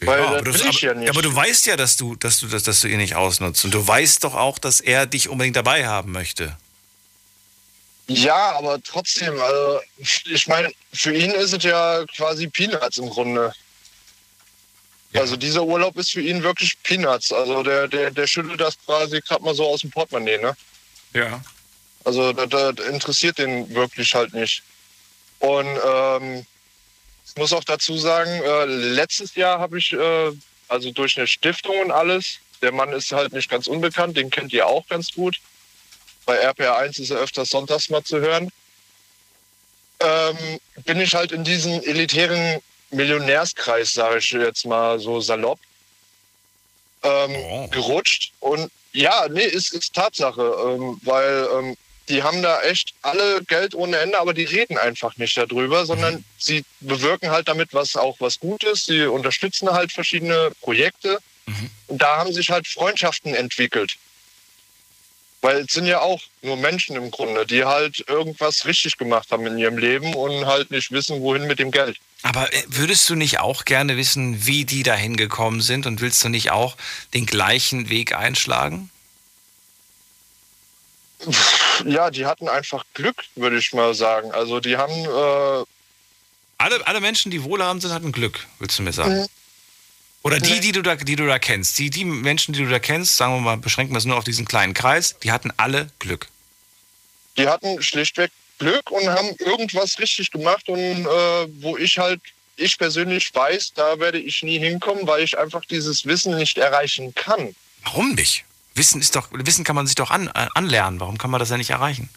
Weil aber, das du, aber, ja aber du weißt ja, dass du, dass du, dass, dass du ihn nicht ausnutzt. Und du weißt doch auch, dass er dich unbedingt dabei haben möchte. Ja, aber trotzdem, also ich meine, für ihn ist es ja quasi Peanuts im Grunde. Also dieser Urlaub ist für ihn wirklich Peanuts. Also der, der, der schüttelt das quasi gerade mal so aus dem Portemonnaie, ne? Ja. Also das, das interessiert den wirklich halt nicht. Und ähm, ich muss auch dazu sagen, äh, letztes Jahr habe ich, äh, also durch eine Stiftung und alles, der Mann ist halt nicht ganz unbekannt, den kennt ihr auch ganz gut. Bei RPR1 ist er öfters sonntags mal zu hören. Ähm, bin ich halt in diesen elitären Millionärskreis, sage ich jetzt mal so salopp, ähm, gerutscht. Und ja, nee, ist, ist Tatsache, ähm, weil ähm, die haben da echt alle Geld ohne Ende, aber die reden einfach nicht darüber, sondern sie bewirken halt damit was auch was Gutes. Sie unterstützen halt verschiedene Projekte. Und da haben sich halt Freundschaften entwickelt. Weil es sind ja auch nur Menschen im Grunde, die halt irgendwas richtig gemacht haben in ihrem Leben und halt nicht wissen, wohin mit dem Geld. Aber äh, würdest du nicht auch gerne wissen, wie die da hingekommen sind und willst du nicht auch den gleichen Weg einschlagen? Ja, die hatten einfach Glück, würde ich mal sagen. Also die haben. Äh, alle, alle Menschen, die wohlhabend sind, hatten Glück, willst du mir sagen? Oder die, die du da, die du da kennst, die, die Menschen, die du da kennst, sagen wir mal, beschränken wir es nur auf diesen kleinen Kreis, die hatten alle Glück. Die hatten schlichtweg Glück und haben irgendwas richtig gemacht und äh, wo ich halt, ich persönlich weiß, da werde ich nie hinkommen, weil ich einfach dieses Wissen nicht erreichen kann. Warum nicht? Wissen ist doch, Wissen kann man sich doch an, äh, anlernen. Warum kann man das ja nicht erreichen?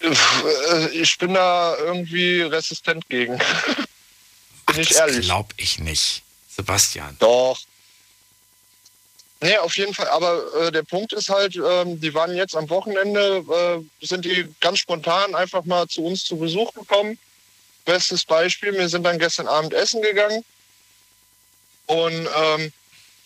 Äh, Ich bin da irgendwie resistent gegen. bin ich ehrlich. Glaub ich nicht. Sebastian. Doch. Nee, auf jeden Fall. Aber äh, der Punkt ist halt, ähm, die waren jetzt am Wochenende, äh, sind die ganz spontan einfach mal zu uns zu Besuch gekommen. Bestes Beispiel, wir sind dann gestern Abend essen gegangen. Und ähm,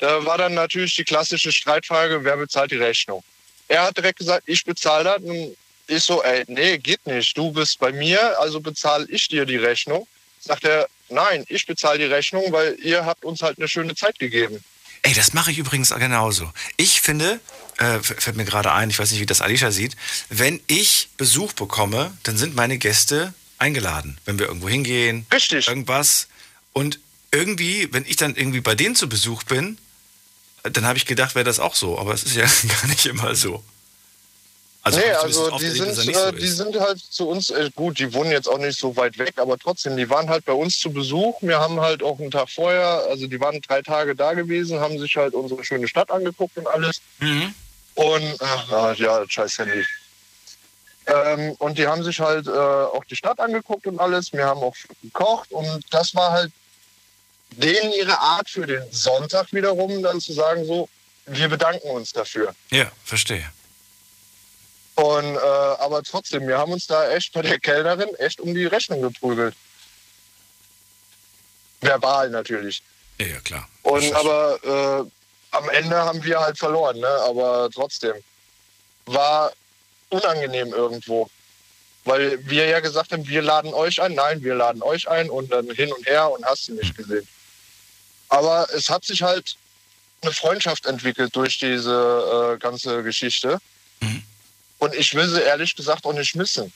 da war dann natürlich die klassische Streitfrage, wer bezahlt die Rechnung? Er hat direkt gesagt, ich bezahle das. Und ich so, ey, nee, geht nicht. Du bist bei mir, also bezahle ich dir die Rechnung. Sagt er, nein, ich bezahle die Rechnung, weil ihr habt uns halt eine schöne Zeit gegeben. Ey, das mache ich übrigens genauso. Ich finde, äh, fällt mir gerade ein, ich weiß nicht, wie das Alicia sieht, wenn ich Besuch bekomme, dann sind meine Gäste eingeladen, wenn wir irgendwo hingehen. Richtig. Irgendwas. Und irgendwie, wenn ich dann irgendwie bei denen zu Besuch bin, dann habe ich gedacht, wäre das auch so. Aber es ist ja gar nicht immer so. Also, nee, also die sind, so äh, die sind halt zu uns, äh, gut, die wohnen jetzt auch nicht so weit weg, aber trotzdem, die waren halt bei uns zu Besuch. Wir haben halt auch einen Tag vorher, also die waren drei Tage da gewesen, haben sich halt unsere schöne Stadt angeguckt und alles. Mhm. Und, ach, ja, scheiß Handy. Ähm, und die haben sich halt äh, auch die Stadt angeguckt und alles. Wir haben auch gekocht und das war halt denen ihre Art für den Sonntag wiederum, dann zu sagen, so, wir bedanken uns dafür. Ja, verstehe. Und, äh, aber trotzdem, wir haben uns da echt bei der Kellnerin echt um die Rechnung geprügelt. Verbal natürlich. Ja, ja klar. Und aber äh, am Ende haben wir halt verloren, ne? Aber trotzdem. War unangenehm irgendwo. Weil wir ja gesagt haben, wir laden euch ein. Nein, wir laden euch ein und dann hin und her und hast du nicht gesehen. Aber es hat sich halt eine Freundschaft entwickelt durch diese äh, ganze Geschichte. Und ich will sie ehrlich gesagt auch nicht missen.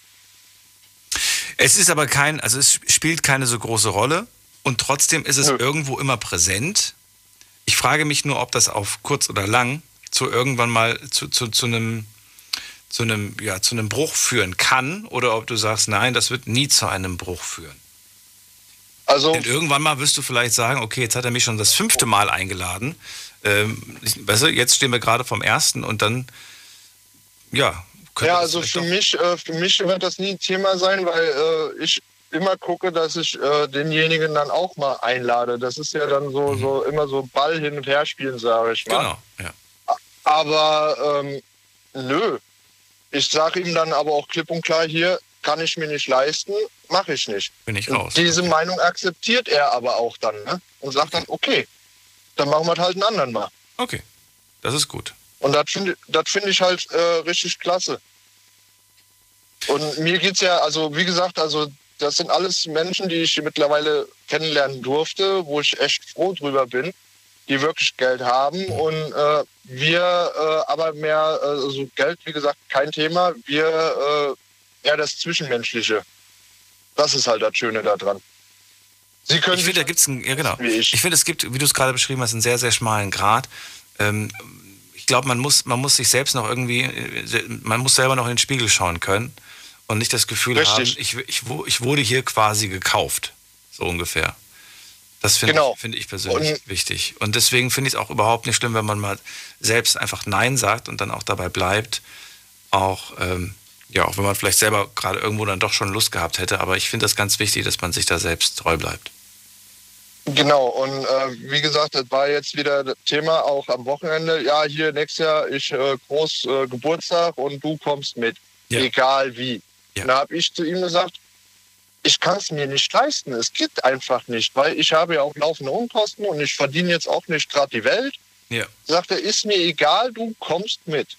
Es ist aber kein, also es spielt keine so große Rolle und trotzdem ist es irgendwo immer präsent. Ich frage mich nur, ob das auf kurz oder lang zu irgendwann mal zu, zu, zu einem zu einem, ja, zu einem Bruch führen kann oder ob du sagst, nein, das wird nie zu einem Bruch führen. Also Denn irgendwann mal wirst du vielleicht sagen, okay, jetzt hat er mich schon das fünfte Mal eingeladen. Ähm, weißt du, jetzt stehen wir gerade vom ersten und dann, ja, könnte Ja, das also für mich, äh, für mich wird das nie ein Thema sein, weil äh, ich immer gucke, dass ich äh, denjenigen dann auch mal einlade. Das ist ja dann so, so immer so Ball hin und her spielen, sage ich mal. Genau, ja. Aber ähm, nö. Ich sage ihm dann aber auch klipp und klar hier, kann ich mir nicht leisten, mache ich nicht. Bin ich Und raus. Diese Meinung akzeptiert er aber auch dann ne? und sagt dann, okay, dann machen wir halt einen anderen mal. Okay, das ist gut. Und das finde find ich halt äh, richtig klasse. Und mir geht's ja, also wie gesagt, also das sind alles Menschen, die ich mittlerweile kennenlernen durfte, wo ich echt froh drüber bin, die wirklich Geld haben. Und äh, wir äh, aber mehr, äh, also Geld, wie gesagt, kein Thema. Wir eher das Zwischenmenschliche. Das ist halt das Schöne daran. Sie können ich finde, da gibt es ja genau. Ich, finde, es gibt, wie du es gerade beschrieben hast, einen sehr, sehr schmalen Grad. Ähm, ich glaube, man muss, man muss sich selbst noch irgendwie, äh, man muss selber noch in den Spiegel schauen können und nicht das Gefühl Richtig. haben, ich, ich, ich wurde hier quasi gekauft. So ungefähr. Das finde Genau. ich, finde ich persönlich Und- wichtig. Und deswegen finde ich es auch überhaupt nicht schlimm, wenn man mal selbst einfach Nein sagt und dann auch dabei bleibt. Auch, ähm, ja, auch wenn man vielleicht selber gerade irgendwo dann doch schon Lust gehabt hätte. Aber ich finde das ganz wichtig, dass man sich da selbst treu bleibt. Genau, und äh, wie gesagt, das war jetzt wieder das Thema auch am Wochenende. Ja, hier nächstes Jahr ich äh, groß äh, Geburtstag und du kommst mit. Egal wie. Und Da habe ich zu ihm gesagt, ich kann es mir nicht leisten. Es geht einfach nicht, weil ich habe ja auch laufende Unkosten und ich verdiene jetzt auch nicht gerade die Welt. Ja. Sagt er, ist mir egal, du kommst mit.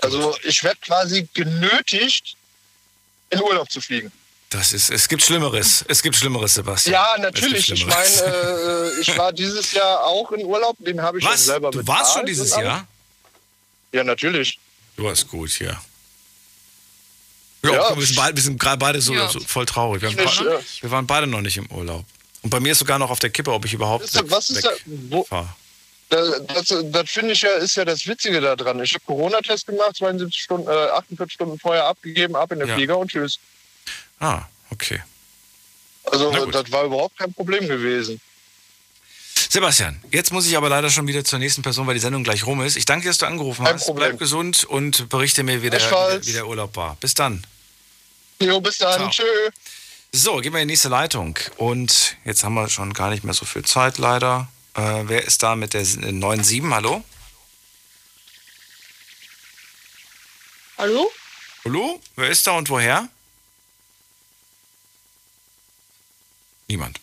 Also ich werde quasi genötigt, in Urlaub zu fliegen. Das ist, es gibt Schlimmeres. Es gibt Schlimmeres, Sebastian. Ja, natürlich. Ich meine, äh, ich war dieses Jahr auch in Urlaub, den habe ich Was? schon selber Du bezahlt. warst schon dieses. Jahr? Ja, natürlich. Du warst gut, ja. Ja, Ja. wir sind beide, wir sind gerade beide so, Ja. so voll traurig. Wir, äh, wir waren beide noch nicht im Urlaub. Und bei mir ist sogar noch auf der Kippe, ob ich überhaupt Ist was ist da, wo, fahr. Das, das, das finde ich ja, ist ja das Witzige daran. Ich habe Corona-Test gemacht, 72 Stunden, äh, 48 Stunden vorher abgegeben, ab in den Ja. Flieger und tschüss. Ah, okay. Also das war überhaupt kein Problem gewesen. Sebastian, jetzt muss ich aber leider schon wieder zur nächsten Person, weil die Sendung gleich rum ist. Ich danke dir, dass du angerufen Kein hast. Problem. Bleib gesund und berichte mir, wie der, wie der Urlaub war. Bis dann. Jo, bis dann. Ciao. Tschö. So, gehen wir in die nächste Leitung. Und jetzt haben wir schon gar nicht mehr so viel Zeit, leider. Äh, wer ist da mit der 97? Hallo? Hallo? Hallo? Wer ist da und woher? Niemand.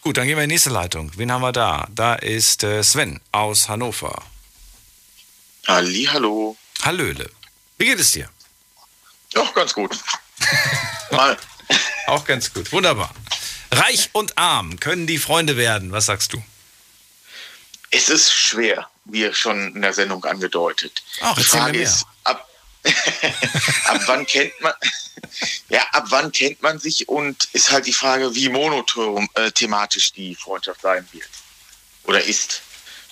Gut, dann gehen wir in die nächste Leitung. Wen haben wir da? Da ist äh, Sven aus Hannover. Ali, hallo. Hallöle. Wie geht es dir? Doch, ganz gut. Mal. Auch ganz gut. Wunderbar. Reich und arm können die Freunde werden. Was sagst du? Es ist schwer, wie schon in der Sendung angedeutet. Ach, Die Frage ist, ab, ab wann kennt man ja, ab wann kennt man sich und ist halt die Frage, wie monothematisch die Freundschaft sein wird oder ist.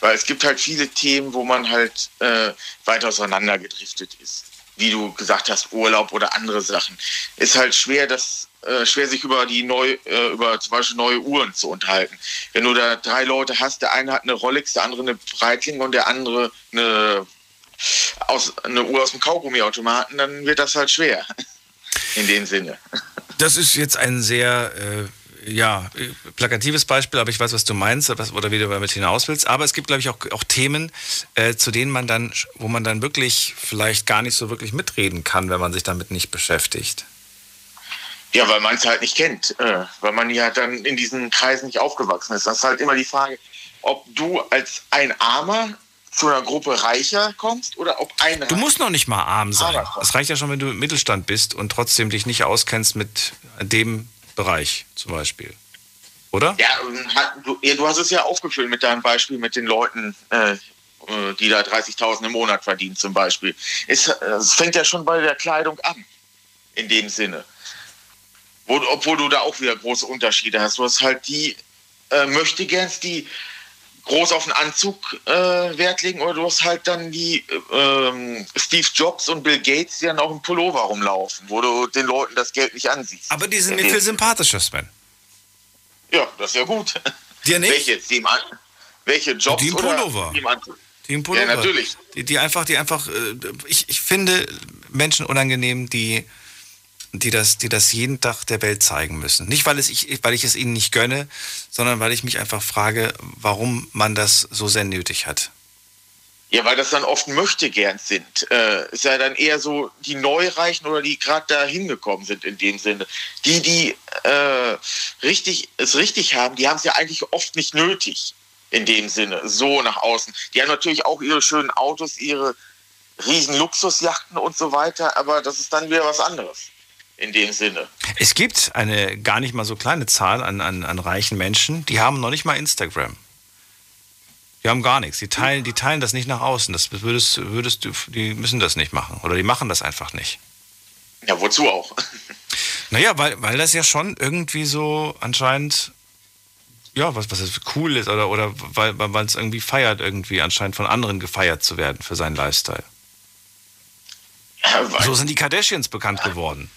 Weil es gibt halt viele Themen, wo man halt äh, weit auseinander gedriftet ist. Wie du gesagt hast, Urlaub oder andere Sachen. Ist halt schwer, das äh, schwer sich über die neu, äh, über zum Beispiel neue Uhren zu unterhalten. Wenn du da drei Leute hast, der eine hat eine Rolex, der andere eine Breitling und der andere eine, aus, eine Uhr aus dem Kaugummiautomaten, dann wird das halt schwer. In dem Sinne. Das ist jetzt ein sehr äh, ja, plakatives Beispiel, aber ich weiß, was du meinst was, oder wie du damit hinaus willst. Aber es gibt, glaube ich, auch, auch Themen, äh, zu denen man dann, wo man dann wirklich vielleicht gar nicht so wirklich mitreden kann, wenn man sich damit nicht beschäftigt. Ja, weil man es halt nicht kennt, äh, weil man ja dann in diesen Kreisen nicht aufgewachsen ist. Das ist halt immer die Frage, ob du als ein Armer zu einer Gruppe Reicher kommst oder ob ein Du musst noch nicht mal arm sein. Es reicht ja schon, wenn du im Mittelstand bist und trotzdem dich nicht auskennst mit dem Bereich zum Beispiel. Oder? Ja, du, ja, du hast es ja aufgefüllt mit deinem Beispiel mit den Leuten, äh, äh, die da 30.000 im Monat verdienen zum Beispiel. Es, äh, es fängt ja schon bei der Kleidung an, in dem Sinne. Wo, obwohl du da auch wieder große Unterschiede hast. Du hast halt die äh, Möchtegerns, die groß auf den Anzug äh, Wert legen, oder du hast halt dann die äh, Steve Jobs und Bill Gates, die dann auch im Pullover rumlaufen, wo du den Leuten das Geld nicht ansiehst. Aber die sind mir viel sympathischer, Sven. Ja, das ist ja gut. Dir nicht? Welche jetzt? Die im An welche Jobs Die im oder Pullover. die im Anzug? Die im Pullover. Ja, natürlich. Die, die einfach, die einfach, äh, ich, ich finde Menschen unangenehm, die, die, das, die das jeden Tag der Welt zeigen müssen. Nicht, weil, es ich, weil ich es ihnen nicht gönne, sondern weil ich mich einfach frage, warum man das so sehr nötig hat. Ja, weil das dann oft möchte gern sind. Äh, ist ja dann eher so die Neureichen oder die gerade da hingekommen sind in dem Sinne. Die, die äh, richtig, es richtig haben, die haben es ja eigentlich oft nicht nötig in dem Sinne, so nach außen. Die haben natürlich auch ihre schönen Autos, ihre riesen Luxusjachten und so weiter, aber das ist dann wieder was anderes in dem Sinne. Es gibt eine gar nicht mal so kleine Zahl an, an, an reichen Menschen, die haben noch nicht mal Instagram. Die haben gar nichts. Die teilen, die teilen das nicht nach außen. Das würdest, würdest du, die müssen das nicht machen. Oder die machen das einfach nicht. Ja, wozu auch? Naja, weil, weil das ja schon irgendwie so anscheinend, ja, was, was cool ist oder, oder weil, weil es irgendwie feiert, irgendwie anscheinend von anderen gefeiert zu werden für seinen Lifestyle. Ja, so sind die Kardashians bekannt geworden.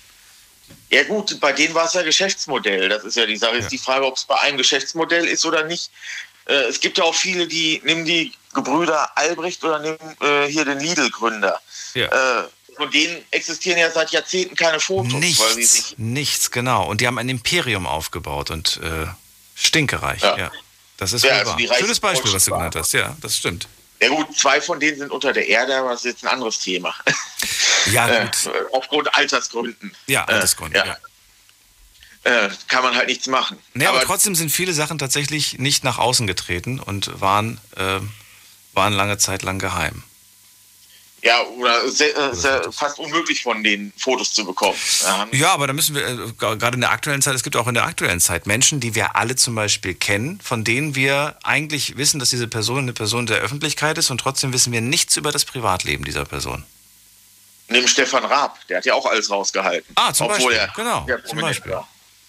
Ja gut, bei denen war es ja Geschäftsmodell. Das ist ja die Sache. Ist die Frage, ob es bei einem Geschäftsmodell ist oder nicht. Äh, es gibt ja auch viele, die nehmen die Gebrüder Albrecht oder nehmen äh, hier den Lidl-Gründer. Ja. Äh, von denen existieren ja seit Jahrzehnten keine Fotos, Nichts, nichts, genau. Und die haben ein Imperium aufgebaut und äh, stinkereich, ja. Ja. Das ist Ja, also Schönes Beispiel, was du genannt hast, ja, das stimmt. Ja gut, zwei von denen sind unter der Erde, aber das ist jetzt ein anderes Thema. Ja, Äh, gut. aufgrund Altersgründen. Ja, Altersgründe, äh, ja. Äh, kann man halt nichts machen. Nee, aber, trotzdem sind viele Sachen tatsächlich nicht nach außen getreten und waren, äh, waren lange Zeit lang geheim. Ja, oder sehr, äh, sehr, fast unmöglich von den Fotos zu bekommen. Ja, Ja, aber da müssen wir, äh, gerade in der aktuellen Zeit, es gibt auch in der aktuellen Zeit Menschen, die wir alle zum Beispiel kennen, von denen wir eigentlich wissen, dass diese Person eine Person der Öffentlichkeit ist und trotzdem wissen wir nichts über das Privatleben dieser Person. Neben Stefan Raab, der hat ja auch alles rausgehalten. Ah, zum Beispiel, genau, zum Beispiel. war.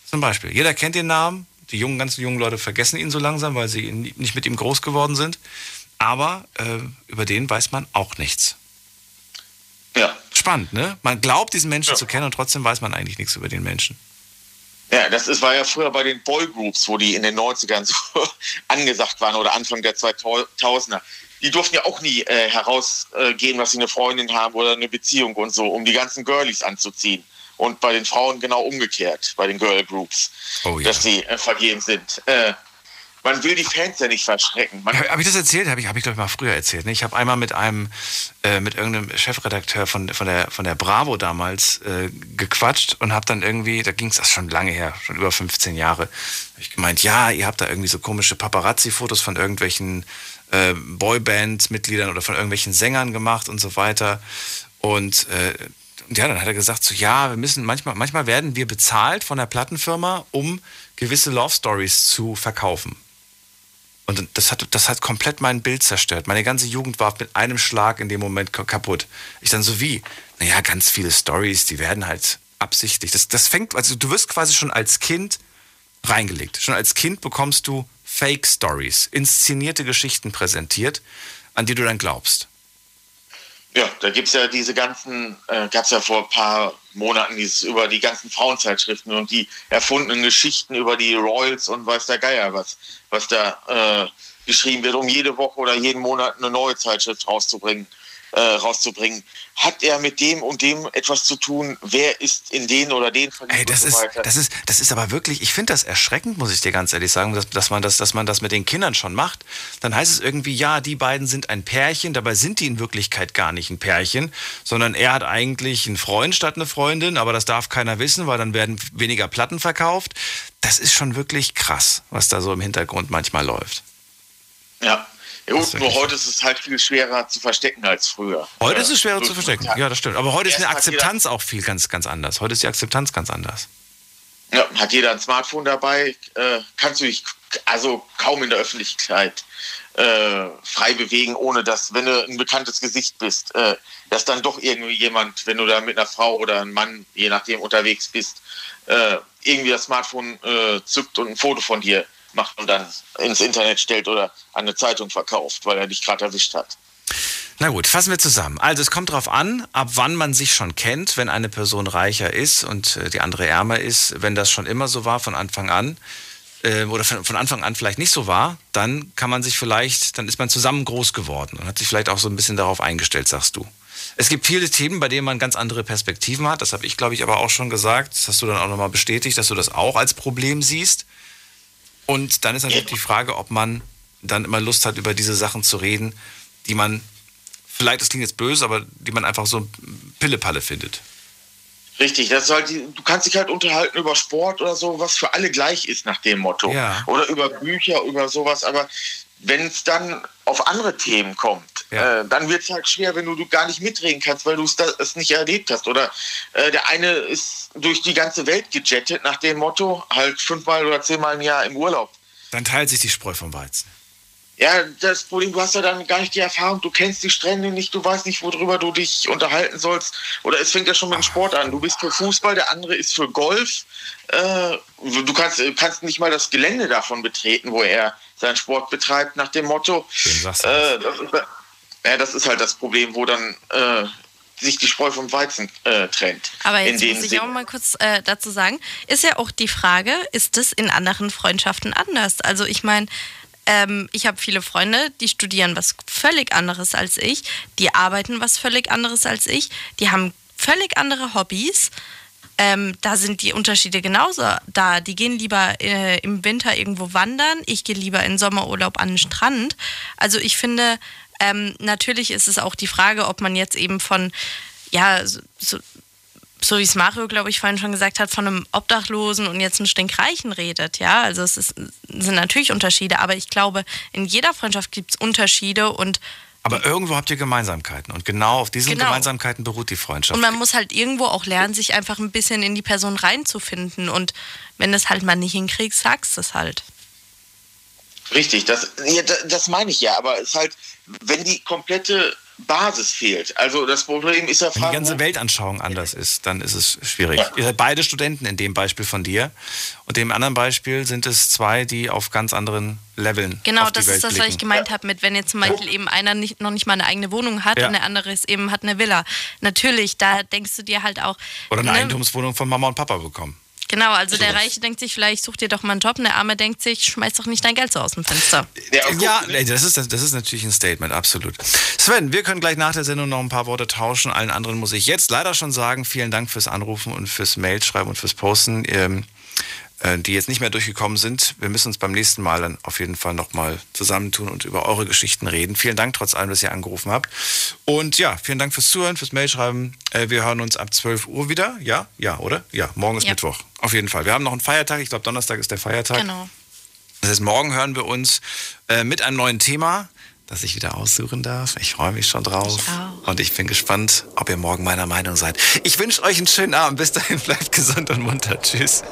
Zum Beispiel. Jeder kennt den Namen. Die jungen, ganzen jungen Leute vergessen ihn so langsam, weil sie nicht mit ihm groß geworden sind. Aber äh, über den weiß man auch nichts. Ja. Spannend, ne? Man glaubt, diesen Menschen zu kennen und trotzdem weiß man eigentlich nichts über den Menschen. Ja, das ist, war ja früher bei den Boygroups, wo die in den 90ern so angesagt waren oder Anfang der 2000er. Die durften ja auch nie äh, herausgehen, dass sie eine Freundin haben oder eine Beziehung und so, um die ganzen Girlies anzuziehen. Und bei den Frauen genau umgekehrt, bei den Girl Groups, Oh ja. dass sie äh, vergeben sind. Äh, man will die Fans ja nicht verschrecken. Man, Habe ich das erzählt? Habe ich, hab ich glaube ich, mal früher erzählt. Ne? Ich habe einmal mit einem, äh, mit irgendeinem Chefredakteur von, von, der, von der Bravo damals äh, gequatscht und habe dann irgendwie, da ging es schon lange her, schon über 15 Jahre, hab ich gemeint, ja, ihr habt da irgendwie so komische Paparazzi-Fotos von irgendwelchen äh, Boyband-Mitgliedern oder von irgendwelchen Sängern gemacht und so weiter. Und äh, ja, dann hat er gesagt, so ja, wir müssen manchmal, manchmal werden wir bezahlt von der Plattenfirma, um gewisse Love Stories zu verkaufen. Und das hat, das hat komplett mein Bild zerstört. Meine ganze Jugend war mit einem Schlag in dem Moment ka- kaputt. Ich dann so wie, naja, ganz viele Stories, die werden halt absichtlich. Das, das fängt, also du wirst quasi schon als Kind reingelegt. Schon als Kind bekommst du Fake Stories, inszenierte Geschichten präsentiert, an die du dann glaubst. Ja, da gibt's ja diese ganzen, äh, gab's ja vor ein paar Monaten dieses über die ganzen Frauenzeitschriften und die erfundenen Geschichten über die Royals und weiß der Geier was, was da äh, geschrieben wird, um jede Woche oder jeden Monat eine neue Zeitschrift rauszubringen. Äh, rauszubringen. Hat er mit dem und dem etwas zu tun? Wer ist in den oder den verliebt Ey, das so ist, das ist, das ist aber wirklich, ich finde das erschreckend, muss ich dir ganz ehrlich sagen, dass, dass, man das, dass man das mit den Kindern schon macht. Dann heißt es irgendwie, ja, die beiden sind ein Pärchen, dabei sind die in Wirklichkeit gar nicht ein Pärchen, sondern er hat eigentlich einen Freund statt eine Freundin, aber das darf keiner wissen, weil dann werden weniger Platten verkauft. Das ist schon wirklich krass, was da so im Hintergrund manchmal läuft. Ja. Ja, gut, nur heute ist es halt viel schwerer zu verstecken als früher. Heute ist es schwerer so- zu verstecken. Ja, das stimmt. Aber heute ist eine Akzeptanz auch viel ganz, ganz anders. Heute ist die Akzeptanz ganz anders. Ja, hat jeder ein Smartphone dabei, äh, kannst du dich also kaum in der Öffentlichkeit äh, frei bewegen, ohne dass, wenn du ein bekanntes Gesicht bist, äh, dass dann doch irgendwie jemand, wenn du da mit einer Frau oder einem Mann, je nachdem, unterwegs bist, äh, irgendwie das Smartphone äh, zückt und ein Foto von dir macht und dann ins Internet stellt oder an eine Zeitung verkauft, weil er dich gerade erwischt hat. Na gut, fassen wir zusammen. Also es kommt darauf an, ab wann man sich schon kennt, wenn eine Person reicher ist und äh, die andere ärmer ist. Wenn das schon immer so war von Anfang an äh, oder von, von Anfang an vielleicht nicht so war, dann kann man sich vielleicht, dann ist man zusammen groß geworden und hat sich vielleicht auch so ein bisschen darauf eingestellt, sagst du. Es gibt viele Themen, bei denen man ganz andere Perspektiven hat. Das habe ich, glaube ich, aber auch schon gesagt. Das hast du dann auch nochmal bestätigt, dass du das auch als Problem siehst. Und dann ist natürlich die Frage, ob man dann immer Lust hat, über diese Sachen zu reden, die man vielleicht, das klingt jetzt böse, aber die man einfach so Pillepalle findet. Richtig, das die, du kannst dich halt unterhalten über Sport oder so, was für alle gleich ist nach dem Motto. Ja. Oder über Bücher, über sowas, aber wenn es dann auf andere Themen kommt, äh, dann wird es halt schwer, wenn du, du gar nicht mitreden kannst, weil du es nicht erlebt hast. Oder äh, der eine ist durch die ganze Welt gejettet nach dem Motto, halt fünfmal oder zehnmal im Jahr im Urlaub. Dann teilt sich die Spreu vom Weizen. Ja, das Problem, du hast ja dann gar nicht die Erfahrung, du kennst die Strände nicht, du weißt nicht, worüber du dich unterhalten sollst. Oder es fängt ja schon mit dem Sport an. Du bist für Fußball, der andere ist für Golf. Äh, du kannst, kannst nicht mal das Gelände davon betreten, wo er seinen Sport betreibt, nach dem Motto. Äh, das, ist, ja, das ist halt das Problem, wo dann äh, sich die Spreu vom Weizen äh, trennt. Aber jetzt muss ich Sinn. auch mal kurz äh, dazu sagen, ist ja auch die Frage, ist es in anderen Freundschaften anders? Also ich meine, ähm, ich habe viele Freunde, die studieren was völlig anderes als ich, die arbeiten was völlig anderes als ich, die haben völlig andere Hobbys. Ähm, da sind die Unterschiede genauso da. Die gehen lieber äh, im Winter irgendwo wandern, ich gehe lieber in Sommerurlaub an den Strand. Also ich finde, ähm, natürlich ist es auch die Frage, ob man jetzt eben von, ja, so, so, wie es Mario, glaube ich, vorhin schon gesagt hat, von einem Obdachlosen und jetzt einem Stinkreichen redet. Ja, also es ist, sind natürlich Unterschiede, aber ich glaube, in jeder Freundschaft gibt es Unterschiede und Aber irgendwo habt ihr Gemeinsamkeiten und genau auf diesen Genau. Gemeinsamkeiten beruht die Freundschaft. Und man muss halt irgendwo auch lernen, sich einfach ein bisschen in die Person reinzufinden. Und wenn du es halt mal nicht hinkriegst, sagst du es halt. Richtig, das, ja, da- das meine ich ja, aber es ist halt, wenn die komplette Basis fehlt. Also das Problem ist ja Wenn die ganze Weltanschauung anders ist, dann ist es schwierig. Ihr seid beide Studenten in dem Beispiel von dir. Und dem anderen Beispiel sind es zwei, die auf ganz anderen Leveln Genau, auf die das Welt ist das, was ich gemeint habe mit, wenn jetzt zum Beispiel eben einer nicht, noch nicht mal eine eigene Wohnung hat Ja. und der andere ist eben hat eine Villa. Natürlich, da denkst du dir halt auch. Oder eine ne, Eigentumswohnung von Mama und Papa bekommen. Genau, also der. Reiche denkt sich vielleicht, such dir doch mal einen Job, und der Arme denkt sich, schmeiß doch nicht dein Geld so aus dem Fenster. Ja, nee, das ist, das ist natürlich ein Statement, absolut. Sven, wir können gleich nach der Sendung noch ein paar Worte tauschen. Allen anderen muss ich jetzt leider schon sagen, vielen Dank fürs Anrufen und fürs Mailschreiben und fürs Posten, ähm, äh, die jetzt nicht mehr durchgekommen sind. Wir müssen uns beim nächsten Mal dann auf jeden Fall nochmal zusammentun und über eure Geschichten reden. Vielen Dank trotz allem, dass ihr angerufen habt. Und ja, vielen Dank fürs Zuhören, fürs Mailschreiben. Äh, wir hören uns ab 12 Uhr wieder. Ja, ja, oder? Ja, morgen ist Ja. Mittwoch. Auf jeden Fall. Wir haben noch einen Feiertag. Ich glaube, Donnerstag ist der Feiertag. Genau. Das heißt, morgen hören wir uns äh, mit einem neuen Thema, das ich wieder aussuchen darf. Ich freue mich schon drauf. Und ich bin gespannt, ob ihr morgen meiner Meinung seid. Ich wünsche euch einen schönen Abend. Bis dahin, bleibt gesund und munter. Tschüss.